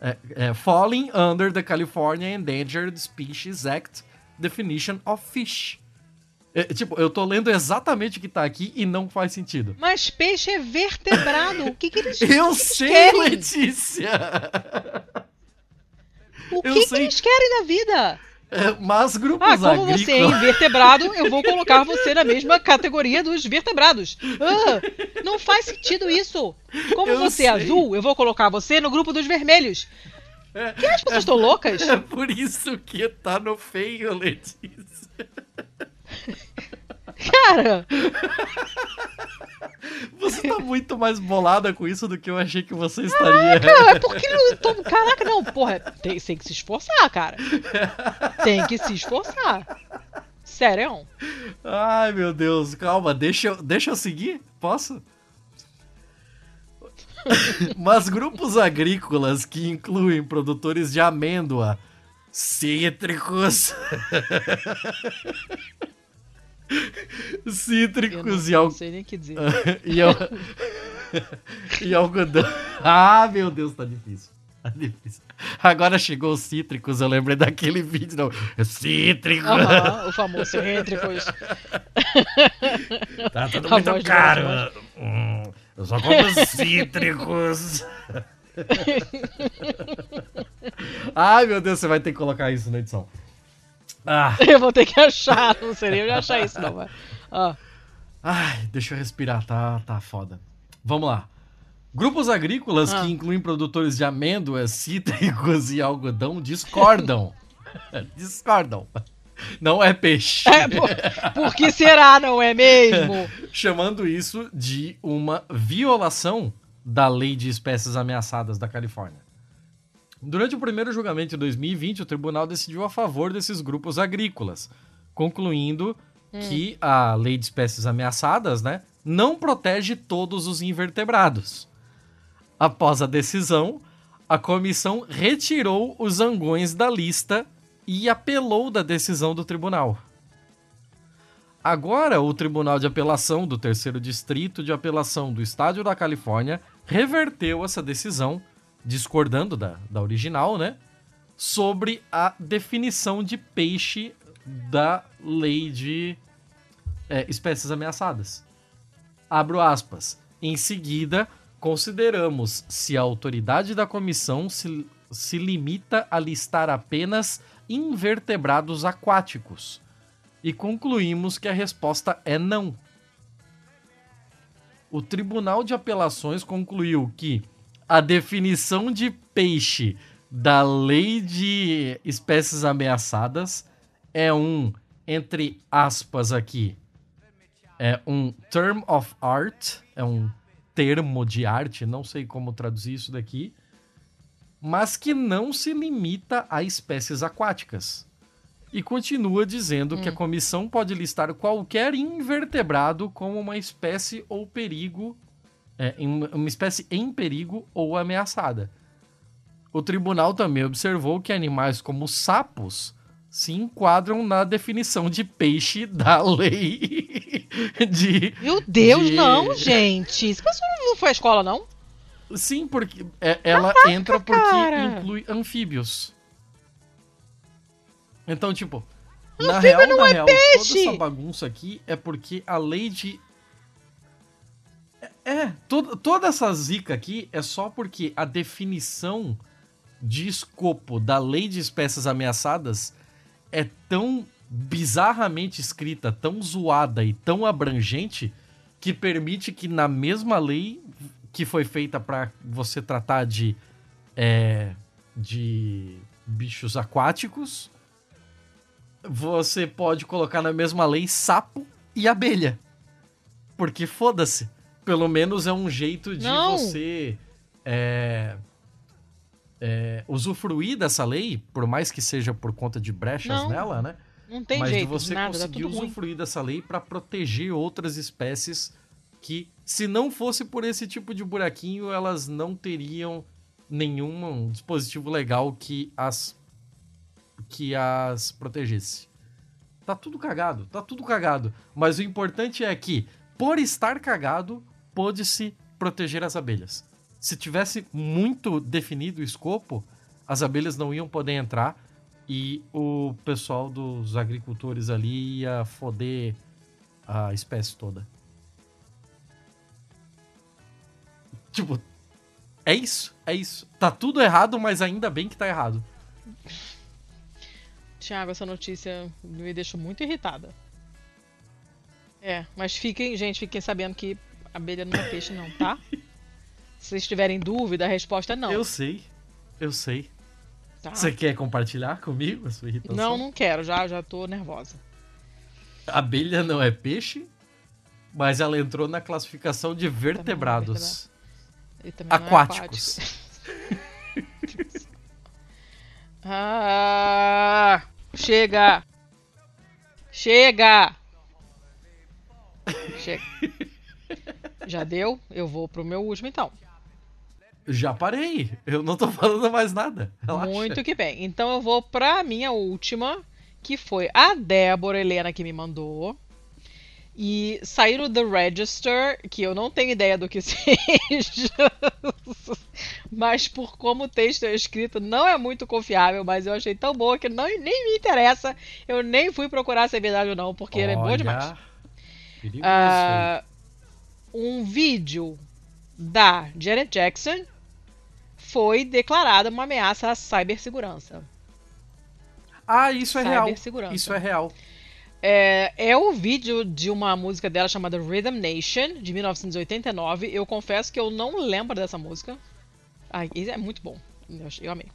é, é, falling under the California Endangered Species Act definition of fish. É, tipo, eu tô lendo exatamente o que tá aqui e não faz sentido. Mas peixe é vertebrado. O que, que eles, Eu que eles sei, querem? Letícia! O eu que, que sei. eles querem da vida? É, mas grupos Ah, como você é invertebrado, eu vou colocar você na mesma categoria dos vertebrados. Ah, não faz sentido isso. Como Eu você é sei. azul, eu vou colocar você no grupo dos vermelhos. Que as pessoas estão loucas? É por isso que tá no feio, Letícia. Cara, Você tá muito mais bolada com isso do que eu achei que você estaria. cara, é porque não. tô- Caraca, não, porra, tem, tem que se esforçar, cara. Tem que se esforçar. Sério? Ai, meu Deus, calma, deixa eu, deixa eu seguir? Posso? Mas grupos agrícolas que incluem produtores de amêndoa, cítricos, Cítricos e, não, al não sei nem o que dizer. e, al e algodão. Ah, meu Deus, tá difícil. Tá difícil. Agora chegou os cítricos, eu lembrei daquele vídeo. Não. Cítricos! Aham, o famoso cêntricos. Tá tudo A muito caro. Hum, eu só compro cítricos. Ai, meu Deus, você vai ter que colocar isso na edição. Ah, Eu vou ter que achar, não sei nem onde achar isso, não. Mas... Ah, ai, deixa eu respirar, tá, tá foda. Vamos lá. Grupos agrícolas Ah. que incluem produtores de amêndoas, cítricos e algodão discordam. discordam. Não é peixe. é, por, por que será, não é mesmo? chamando isso de uma violação da Lei de Espécies Ameaçadas da Califórnia. Durante o primeiro julgamento de 2020, o tribunal decidiu a favor desses grupos agrícolas, concluindo que a Lei de Espécies Ameaçadas né, não protege todos os invertebrados. Após a decisão, a comissão retirou os zangões da lista e apelou da decisão do tribunal. Agora, o Tribunal de Apelação do Terceiro Distrito de Apelação do Estado da Califórnia reverteu essa decisão, discordando da, da original, né? Sobre a definição de peixe da lei de é, espécies ameaçadas. Abro aspas. Em seguida, consideramos se a autoridade da comissão se, se limita a listar apenas invertebrados aquáticos. E concluímos que a resposta é não. O Tribunal de Apelações concluiu que a definição de peixe da Lei de Espécies Ameaçadas é um, entre aspas aqui, é um term of art, é um termo de arte, não sei como traduzir isso daqui, mas que não se limita a espécies aquáticas. E continua dizendo hum. que a hum. comissão pode listar qualquer invertebrado como uma espécie ou perigo, é, uma espécie em perigo ou ameaçada. O tribunal também observou que animais como sapos se enquadram na definição de peixe da lei de. Meu Deus, de... não, gente! Esse pessoal não foi à escola, não? Sim, porque é, ela Caraca, entra porque cara. inclui anfíbios. Então, tipo, na real, na é real, peixe. toda essa bagunça aqui é porque a lei de. É, toda, toda essa zica aqui é só porque a definição de escopo da lei de espécies ameaçadas é tão bizarramente escrita, tão zoada e tão abrangente que permite que na mesma lei que foi feita para você tratar de é, de bichos aquáticos, você pode colocar na mesma lei sapo e abelha. Porque foda-se. Pelo menos é um jeito de Não. você é, é, usufruir dessa lei, por mais que seja por conta de brechas não, nela, né? Não tem Mas jeito, de você nada, conseguir usufruir ruim. dessa lei para proteger outras espécies que, se não fosse por esse tipo de buraquinho, elas não teriam nenhum dispositivo legal que as que as protegesse. Tá tudo cagado, tá tudo cagado. Mas o importante é que, por estar cagado, pôde-se proteger as abelhas se tivesse muito definido o escopo, as abelhas não iam poder entrar e o pessoal dos agricultores ali ia foder a espécie toda. Tipo, é isso, é isso. Tá tudo errado, mas ainda bem que tá errado. Tiago, essa notícia me deixou muito irritada. É, mas fiquem, gente, fiquem sabendo que abelha não é peixe não, tá? Se vocês tiverem dúvida, a resposta é não. Eu sei. Eu sei. Tá. Você quer compartilhar comigo a sua irritação? Não, não quero. Já, já tô nervosa. abelha não é peixe, mas ela entrou na classificação de vertebrados. É aquáticos. É ah, chega! Chega! Chega. Já deu? Eu vou pro meu último então. Já parei. Eu não tô falando mais nada. Relaxa. Muito que bem. Então eu vou pra minha última, que foi a Débora Helena que me mandou. E sair no The Register, que eu não tenho ideia do que seja, mas por como o texto é escrito, não é muito confiável, mas eu achei tão boa que não, nem me interessa. Eu nem fui procurar se é verdade ou não, porque Olha, ele é boa demais. Uh, um vídeo da Janet Jackson foi declarada uma ameaça à cibersegurança. Ah, isso é real. Isso é real. É, é o vídeo de uma música dela chamada Rhythm Nation, de 1989. Eu confesso que eu não lembro dessa música. Ah, é muito bom. Eu, eu amei.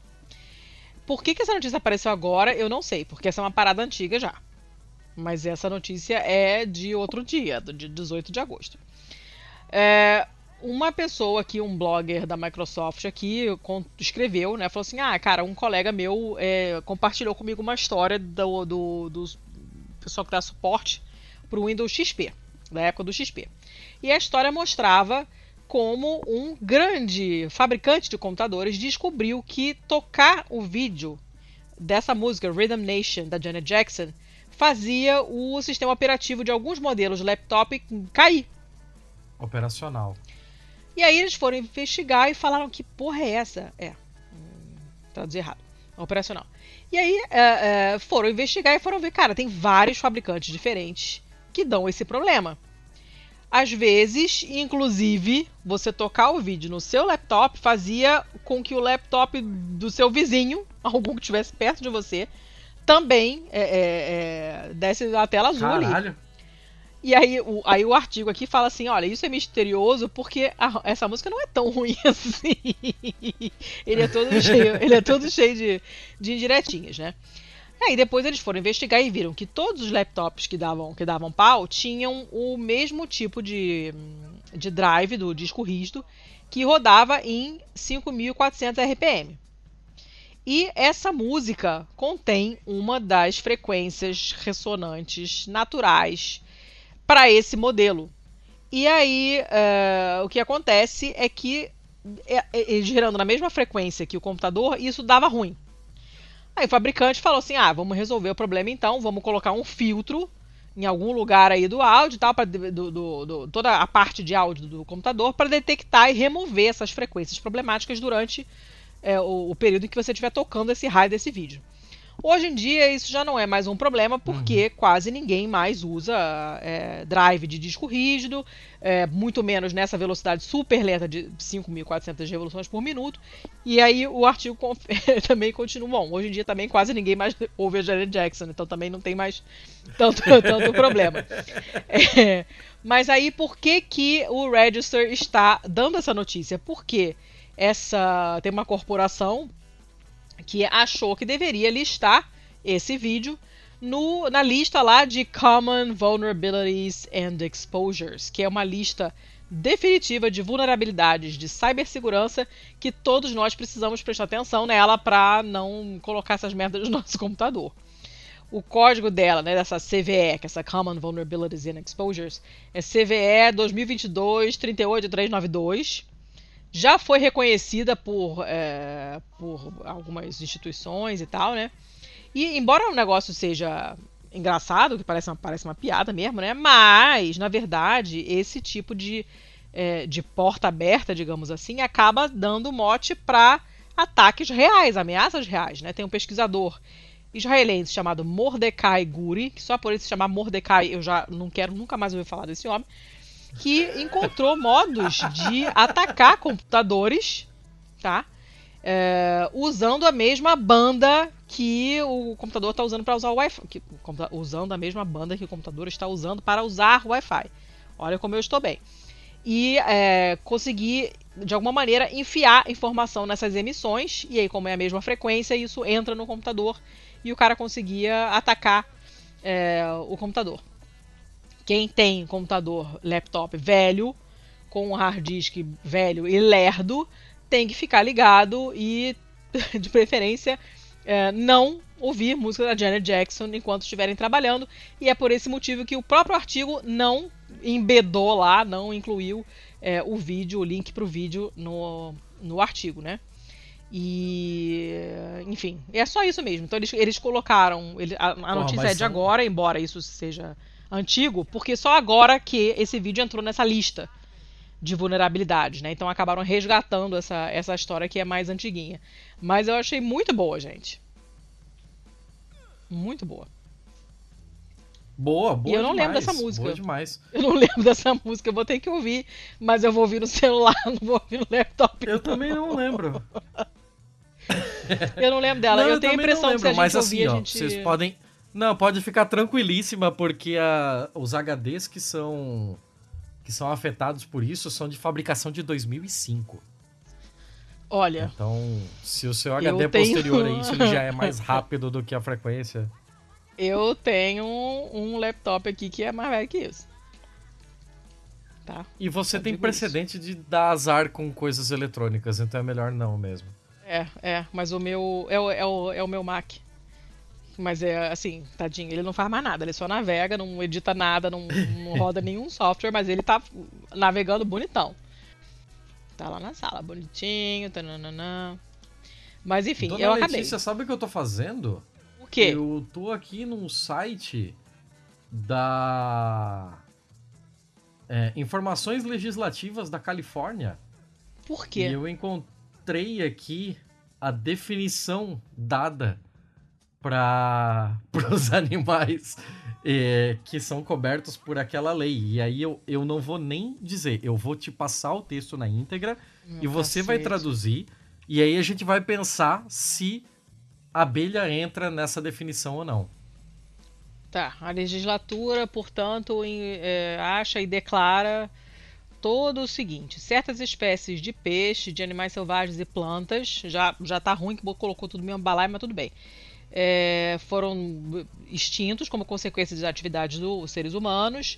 Por que, que essa notícia apareceu agora? Eu não sei, porque essa é uma parada antiga já. Mas essa notícia é de outro dia, do dia 18 de agosto. É, uma pessoa aqui, um blogger da Microsoft aqui, escreveu, né? Falou assim: ah, cara, um colega meu é, compartilhou comigo uma história do, do, do pessoal que dá suporte para o Windows XP, da época do XP. E a história mostrava como um grande fabricante de computadores descobriu que tocar o vídeo dessa música Rhythm Nation da Janet Jackson fazia o sistema operativo de alguns modelos de laptop cair. Operacional. E aí eles foram investigar e falaram que porra é essa? É, hum, traduzir errado, operacional. E aí é, é, foram investigar e foram ver, cara, tem vários fabricantes diferentes que dão esse problema. Às vezes, inclusive, você tocar o vídeo no seu laptop fazia com que o laptop do seu vizinho, algum que estivesse perto de você, também é, é, é, desse a tela azul Caralho. ali. E aí o, aí o artigo aqui fala assim: olha, isso é misterioso porque a, essa música não é tão ruim assim. ele é todo cheio, ele é todo cheio de, de indiretinhas, né? Aí depois eles foram investigar e viram que todos os laptops que davam, que davam pau tinham o mesmo tipo de, de drive do disco rígido que rodava em 5400 RPM. E essa música contém uma das frequências ressonantes naturais para esse modelo. E aí, uh, o que acontece é que, é, é, gerando na mesma frequência que o computador, isso dava ruim. Aí o fabricante falou assim: ah, vamos resolver o problema então, vamos colocar um filtro em algum lugar aí do áudio, tal, do, toda a parte de áudio do computador, para detectar e remover essas frequências problemáticas durante é, o, o, período em que você estiver tocando esse raio desse vídeo. Hoje em dia isso já não é mais um problema porque uhum. quase ninguém mais usa é, drive de disco rígido, é, muito menos nessa velocidade super lenta de 5.400 revoluções por minuto. E aí o artigo também continua. Bom, hoje em dia também quase ninguém mais ouve a Janet Jackson, então também não tem mais tanto, tanto problema. É, mas aí por que, que o Register está dando essa notícia? Porque essa tem uma corporação que achou que deveria listar esse vídeo no, na lista lá de Common Vulnerabilities and Exposures, que é uma lista definitiva de vulnerabilidades de cibersegurança que todos nós precisamos prestar atenção nela para não colocar essas merdas no nosso computador. O código dela, né, dessa CVE, que é essa Common Vulnerabilities and Exposures, é CVE 2022 38392 já foi reconhecida por, é, por algumas instituições e tal, né? E embora o negócio seja engraçado, que parece uma, parece uma piada mesmo, né? Mas, na verdade, esse tipo de, é, de porta aberta, digamos assim, acaba dando mote para ataques reais, ameaças reais, né? Tem um pesquisador israelense chamado Mordecai Guri, que só por ele se chamar Mordecai eu já não quero nunca mais ouvir falar desse homem, que encontrou modos de atacar computadores, tá? É, usando a mesma banda que o computador está usando para usar o Wi-Fi. usando a mesma banda que o computador está usando para usar o Wi-Fi. Olha como eu estou bem. E é, conseguir, de alguma maneira, enfiar informação nessas emissões. E aí, como é a mesma frequência, isso entra no computador e o cara conseguia atacar é, o computador. Quem tem computador, laptop velho, com um hard disk velho e lerdo, tem que ficar ligado e, de preferência, é, não ouvir música da Janet Jackson enquanto estiverem trabalhando. E é por esse motivo que o próprio artigo não embedou lá, não incluiu é, o vídeo, o link para o vídeo no, no artigo, né? E, enfim, é só isso mesmo. Então eles, eles colocaram. Ele, a, a notícia é de agora, embora isso seja antigo, porque só agora que esse vídeo entrou nessa lista de vulnerabilidades, né? Então acabaram resgatando essa, essa história que é mais antiguinha. Mas eu achei muito boa, gente. Muito boa. Boa, boa. E eu não demais, lembro dessa música. Boa demais. Eu não lembro dessa música, eu vou ter que ouvir, mas eu vou ouvir no celular, não vou ouvir no laptop. Eu não. também não lembro. eu não lembro dela. Não, eu, eu tenho a impressão lembro, que se a gente mas ouvir, assim, ó, gente... vocês podem não, pode ficar tranquilíssima, porque a, os HDs que são, que são afetados por isso são de fabricação de 2005. Olha. Então, se o seu HD é tenho... posterior a isso ele já é mais rápido do que a frequência. Eu tenho um, um laptop aqui que é mais velho que isso. Tá? E você tem precedente isso. de dar azar com coisas eletrônicas, então é melhor não mesmo. É, é, mas o meu. É o, é o, é o meu Mac. Mas é assim, tadinho, ele não faz mais nada, ele só navega, não edita nada, não, não roda nenhum software, mas ele tá navegando bonitão. Tá lá na sala, bonitinho, tananana. Mas enfim, Dona eu Letícia, acabei. Você sabe o que eu tô fazendo? O quê? Eu tô aqui num site da. É, informações legislativas da Califórnia. Por quê? E eu encontrei aqui a definição dada para os animais é, que são cobertos por aquela lei. E aí eu, eu não vou nem dizer, eu vou te passar o texto na íntegra Meu e você cacete. vai traduzir. E aí a gente vai pensar se a abelha entra nessa definição ou não. Tá, a legislatura, portanto, em, é, acha e declara todo o seguinte: certas espécies de peixe, de animais selvagens e plantas, já, já tá ruim que colocou tudo no mesmo balaio, mas tudo bem é, foram extintos como consequência das atividades dos seres humanos,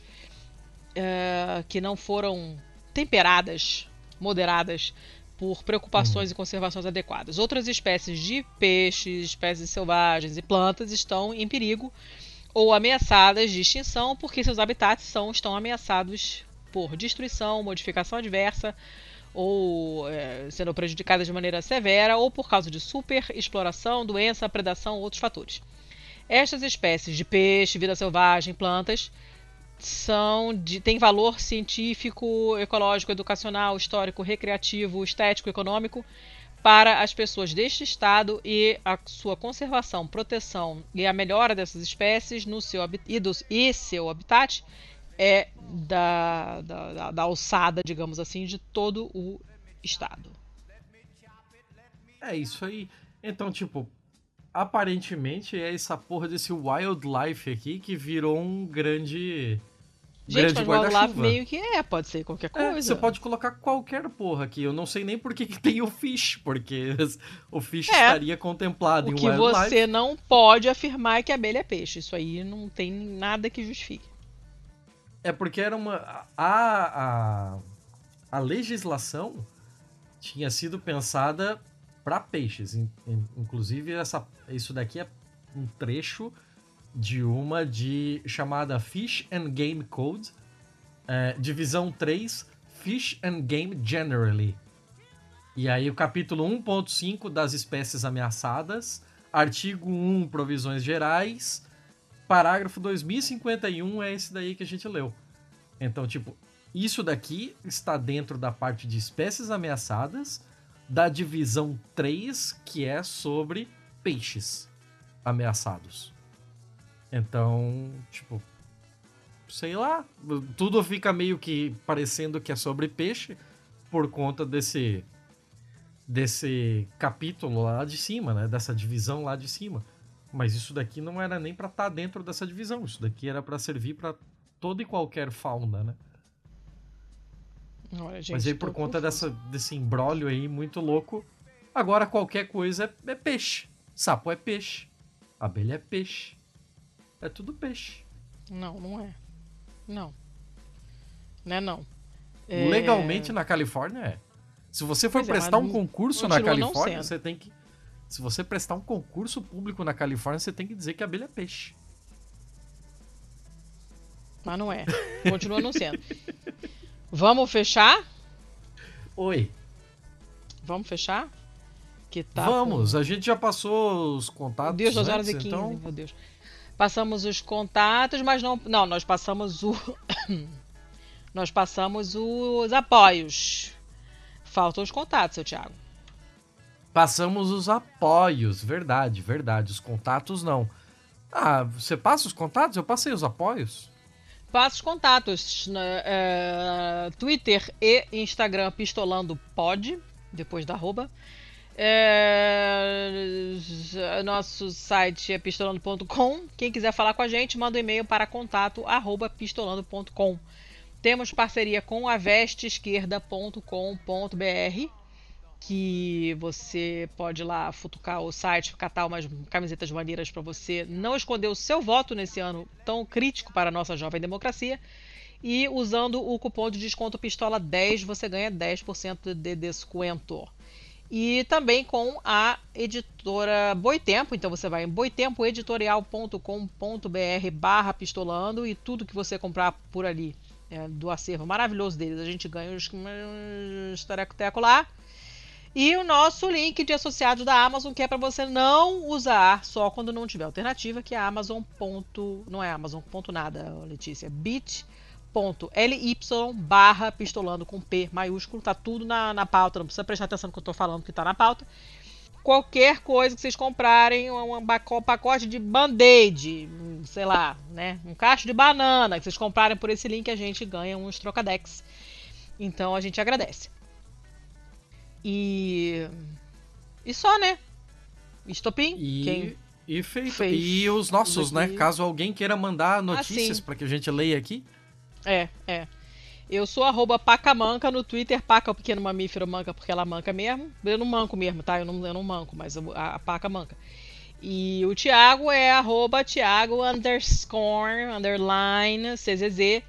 é, que não foram temperadas, moderadas por preocupações uhum. e conservações adequadas. Outras espécies de peixes, espécies selvagens e plantas estão em perigo ou ameaçadas de extinção porque seus habitats são, estão ameaçados por destruição, modificação adversa ou é, sendo prejudicadas de maneira severa ou por causa de superexploração, doença, predação ou outros fatores. Estas espécies de peixe, vida selvagem, plantas são de, têm valor científico, ecológico, educacional, histórico, recreativo, estético, econômico para as pessoas deste estado e a sua conservação, proteção e a melhora dessas espécies no seu e, e seu habitat é da, da, da, alçada, digamos assim, de todo o estado. É isso aí. Então, tipo, aparentemente é essa porra desse wildlife aqui que virou um grande. Gente, grande mas wildlife meio que é, pode ser qualquer coisa. É, você pode colocar qualquer porra aqui. Eu não sei nem por que, que tem o fish, porque o fish é, estaria contemplado o em que wildlife. você não pode afirmar é que a abelha é peixe. Isso aí não tem nada que justifique. É porque era uma. A, a, a legislação tinha sido pensada para peixes. Inclusive, essa, isso daqui é um trecho de uma de chamada Fish and Game Code, é, divisão 3, Fish and Game Generally. E aí o capítulo 1.5 das espécies ameaçadas, artigo 1, provisões gerais, parágrafo 2051 é esse daí que a gente leu. Então, tipo, isso daqui está dentro da parte de espécies ameaçadas, da divisão 3, que é sobre peixes ameaçados. Então, tipo, sei lá, tudo fica meio que parecendo que é sobre peixe por conta desse desse capítulo lá de cima, né, dessa divisão lá de cima. Mas isso daqui não era nem para estar tá dentro dessa divisão. Isso daqui era para servir para toda e qualquer fauna, né? Olha, gente, Mas aí por conta dessa, desse embrólio aí muito louco, agora qualquer coisa é, é, peixe. Sapo é peixe. Abelha é peixe. É tudo peixe. Não, não é. Não. Não é não. É... Legalmente na Califórnia é. Se você for pois é, prestar é, um concurso na Califórnia, você tem que se você prestar um concurso público na Califórnia, você tem que dizer que a abelha é peixe. Mas não é. Continua não sendo. Vamos fechar? Oi. Vamos fechar? Que tá Vamos, com... a gente já passou os contatos. Deus, 2 horas e 15, então... meu Deus. Passamos os contatos, mas não. Não, nós passamos o. nós passamos os apoios. Faltam os contatos, seu Thiago. Passamos os apoios, verdade, verdade. Os contatos não. Ah, você passa os contatos? Eu passei os apoios. Passa os contatos. É, Twitter e Instagram pistolando pod, depois da arroba. É, nosso site é pistolando.com. Quem quiser falar com a gente, manda um e-mail para contato arroba pistolando.com. Temos parceria com avesteesquerda.com.br que você pode ir lá futucar o site, catar umas camisetas maneiras para você não esconder o seu voto nesse ano tão crítico para a nossa jovem democracia. E usando o cupom de desconto Pistola 10, você ganha 10% de desconto. E também com a editora Boitempo, então você vai em boitempoeditorial.com.br barra pistolando e tudo que você comprar por ali é, do acervo maravilhoso deles, a gente ganha os, os tareco-teco lá. E o nosso link de associado da Amazon, que é para você não usar só quando não tiver alternativa, que é Amazon. Ponto, não é Amazon ponto nada, Letícia. bit.ly barra pistolando com P maiúsculo. Tá tudo na, na pauta, não precisa prestar atenção no que eu tô falando, que tá na pauta. Qualquer coisa que vocês comprarem, um, um pacote de band-aid, sei lá, né? Um cacho de banana que vocês comprarem por esse link, a gente ganha uns trocadex. Então a gente agradece. E. E só, né? Estopim. E, Quem e feito. fez E os nossos, né? Caso alguém queira mandar notícias sim. pra que a gente leia aqui. É, é. Eu sou arroba pacamanca no Twitter, paca o pequeno mamífero manca porque ela manca mesmo. Eu não manco mesmo, tá? Eu não, eu não manco, mas eu- a, a paca manca. E o Thiago é arroba Thiago underscore, underline, CZZ.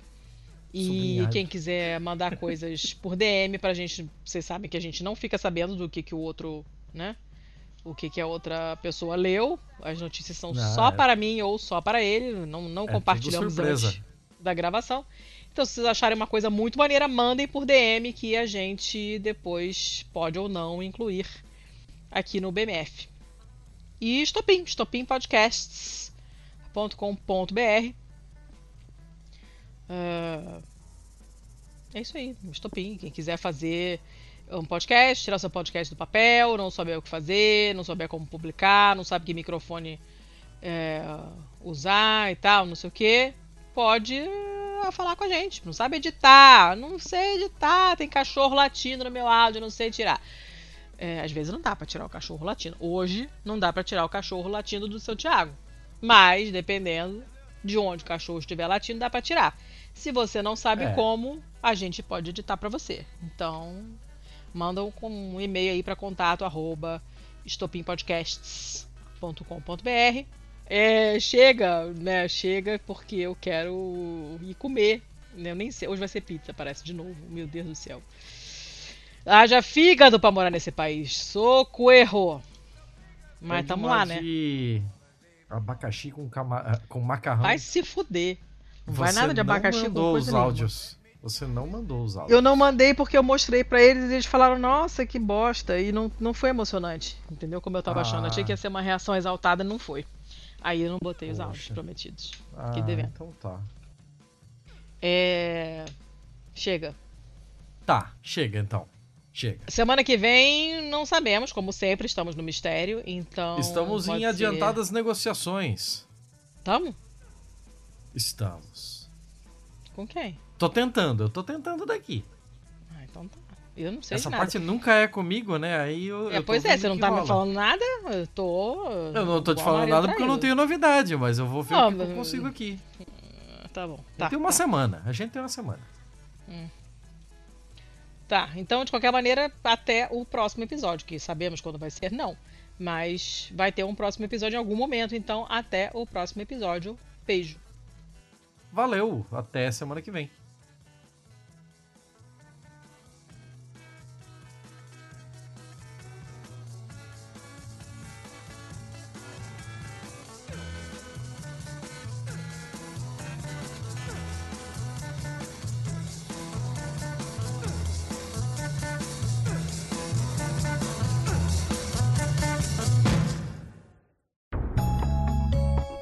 E Sublinhado. quem quiser mandar coisas por DM pra gente, vocês sabem que a gente não fica sabendo do que, que o outro, né? O que, que a outra pessoa leu. As notícias são Ah, só é. para mim ou só para ele. Não, não É compartilhamos antes da gravação. Então, se vocês acharem uma coisa muito maneira, mandem por DM que a gente depois pode ou não incluir aqui no BMF. E Estopim, estopimpodcasts.com.br. Ah, é isso aí, Estopim. Quem quiser fazer um podcast, tirar seu podcast do papel, não souber o que fazer, não souber como publicar, não sabe que microfone é, usar e tal, não sei o que, pode eh, falar com a gente. Não sabe editar, não sei editar, tem cachorro latindo no meu áudio, não sei tirar. É, às vezes não dá pra tirar o cachorro latindo. Hoje não dá pra tirar o cachorro latindo do seu Thiago. Mas, dependendo de onde o cachorro estiver latindo, dá pra tirar. Se você não sabe É. como, a gente pode editar pra você. Então, manda um, um e-mail aí pra contato arroba estopimpodcasts.com.br é, chega, né? Chega porque eu quero ir comer. né, Eu nem sei. Hoje vai ser pizza, parece, de novo. Meu Deus do céu. Haja fígado pra morar nesse país. Socorro. Mas tamo lá, né? de Abacaxi com, cama... com macarrão. Vai se fuder. Não vai Você nada de abacaxi não com mandou os nenhuma. áudios. Você não mandou os áudios. Eu não mandei porque eu mostrei pra eles e eles falaram, nossa, que bosta. E não, não foi emocionante. Entendeu? Como eu tava achando. Ah. Achei que ia ser uma reação exaltada, não foi. Aí eu não botei os Poxa. áudios prometidos. Ah, Fiquei devendo. então tá. É. Chega. Tá, chega então. Chega. Semana que vem, não sabemos, como sempre, estamos no mistério, então. Estamos em ser- adiantadas negociações. Tamo? Estamos. Com quem? Tô tentando, eu tô tentando daqui. Ah, então tá. Eu não sei Essa parte nunca é comigo, né? Aí eu. É, eu pois é, você não tá me rola. falando nada? Eu tô. Eu não tô te falando nada porque eu não tenho novidade, mas eu vou ver Ah, o que, que eu mas- consigo aqui. Tá bom. Tá, tenho uma tá. semana. A gente tem uma semana. Tá, então de qualquer maneira, até o próximo episódio, que sabemos quando vai ser, não. Mas vai ter um próximo episódio em algum momento, então até o próximo episódio. Beijo. Valeu, até semana que vem.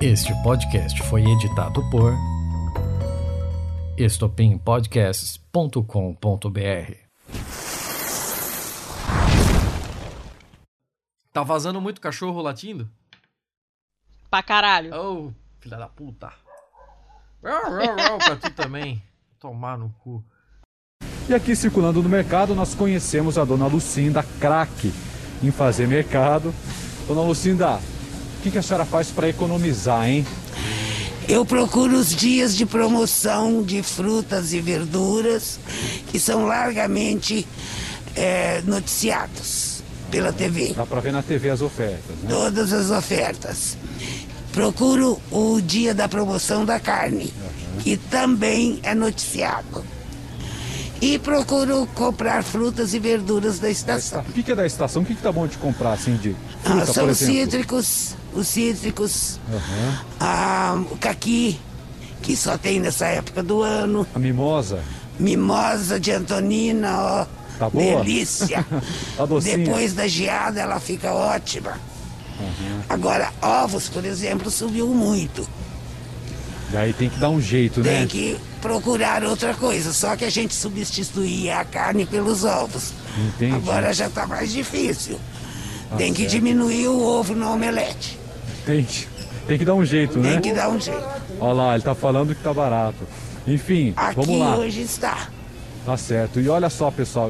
Este podcast foi editado por estopimpodcasts.com.br. Tá vazando muito cachorro latindo? Pra caralho. Oh, filha da puta. Pra tu também. Tomar no cu. E aqui circulando no mercado nós conhecemos a dona Lucinda, craque em fazer mercado. Dona Lucinda, o que, que a senhora faz para economizar, hein? Eu procuro os dias de promoção de frutas e verduras que são largamente eh, noticiados pela TV. Dá para ver na TV as ofertas, né? Todas as ofertas. Procuro o dia da promoção da carne, que também é noticiado. E procuro comprar frutas e verduras da estação. O que, que é da estação? O que, que tá bom de comprar, assim, de Ah, fruta, são por os exemplo? cítricos, os cítricos, Aham. ah, o caqui, que só tem nessa época do ano. A mimosa, Mimosa de Antonina, ó. Tá boa? Delícia. Tá? Depois da geada ela fica ótima. Agora, ovos, por exemplo, subiu muito. daí tem que dar um jeito, Tem né? que procurar outra coisa. Só que a gente substituía a carne pelos ovos. Entendi. Agora já tá mais difícil. Tá Tem que certo. diminuir o ovo no omelete. Tem que, Tem que dar um jeito, né? Tem que dar um jeito. Olha lá, ele tá falando que tá barato. Enfim, Aqui vamos lá. hoje está. Tá certo. E olha só, pessoal.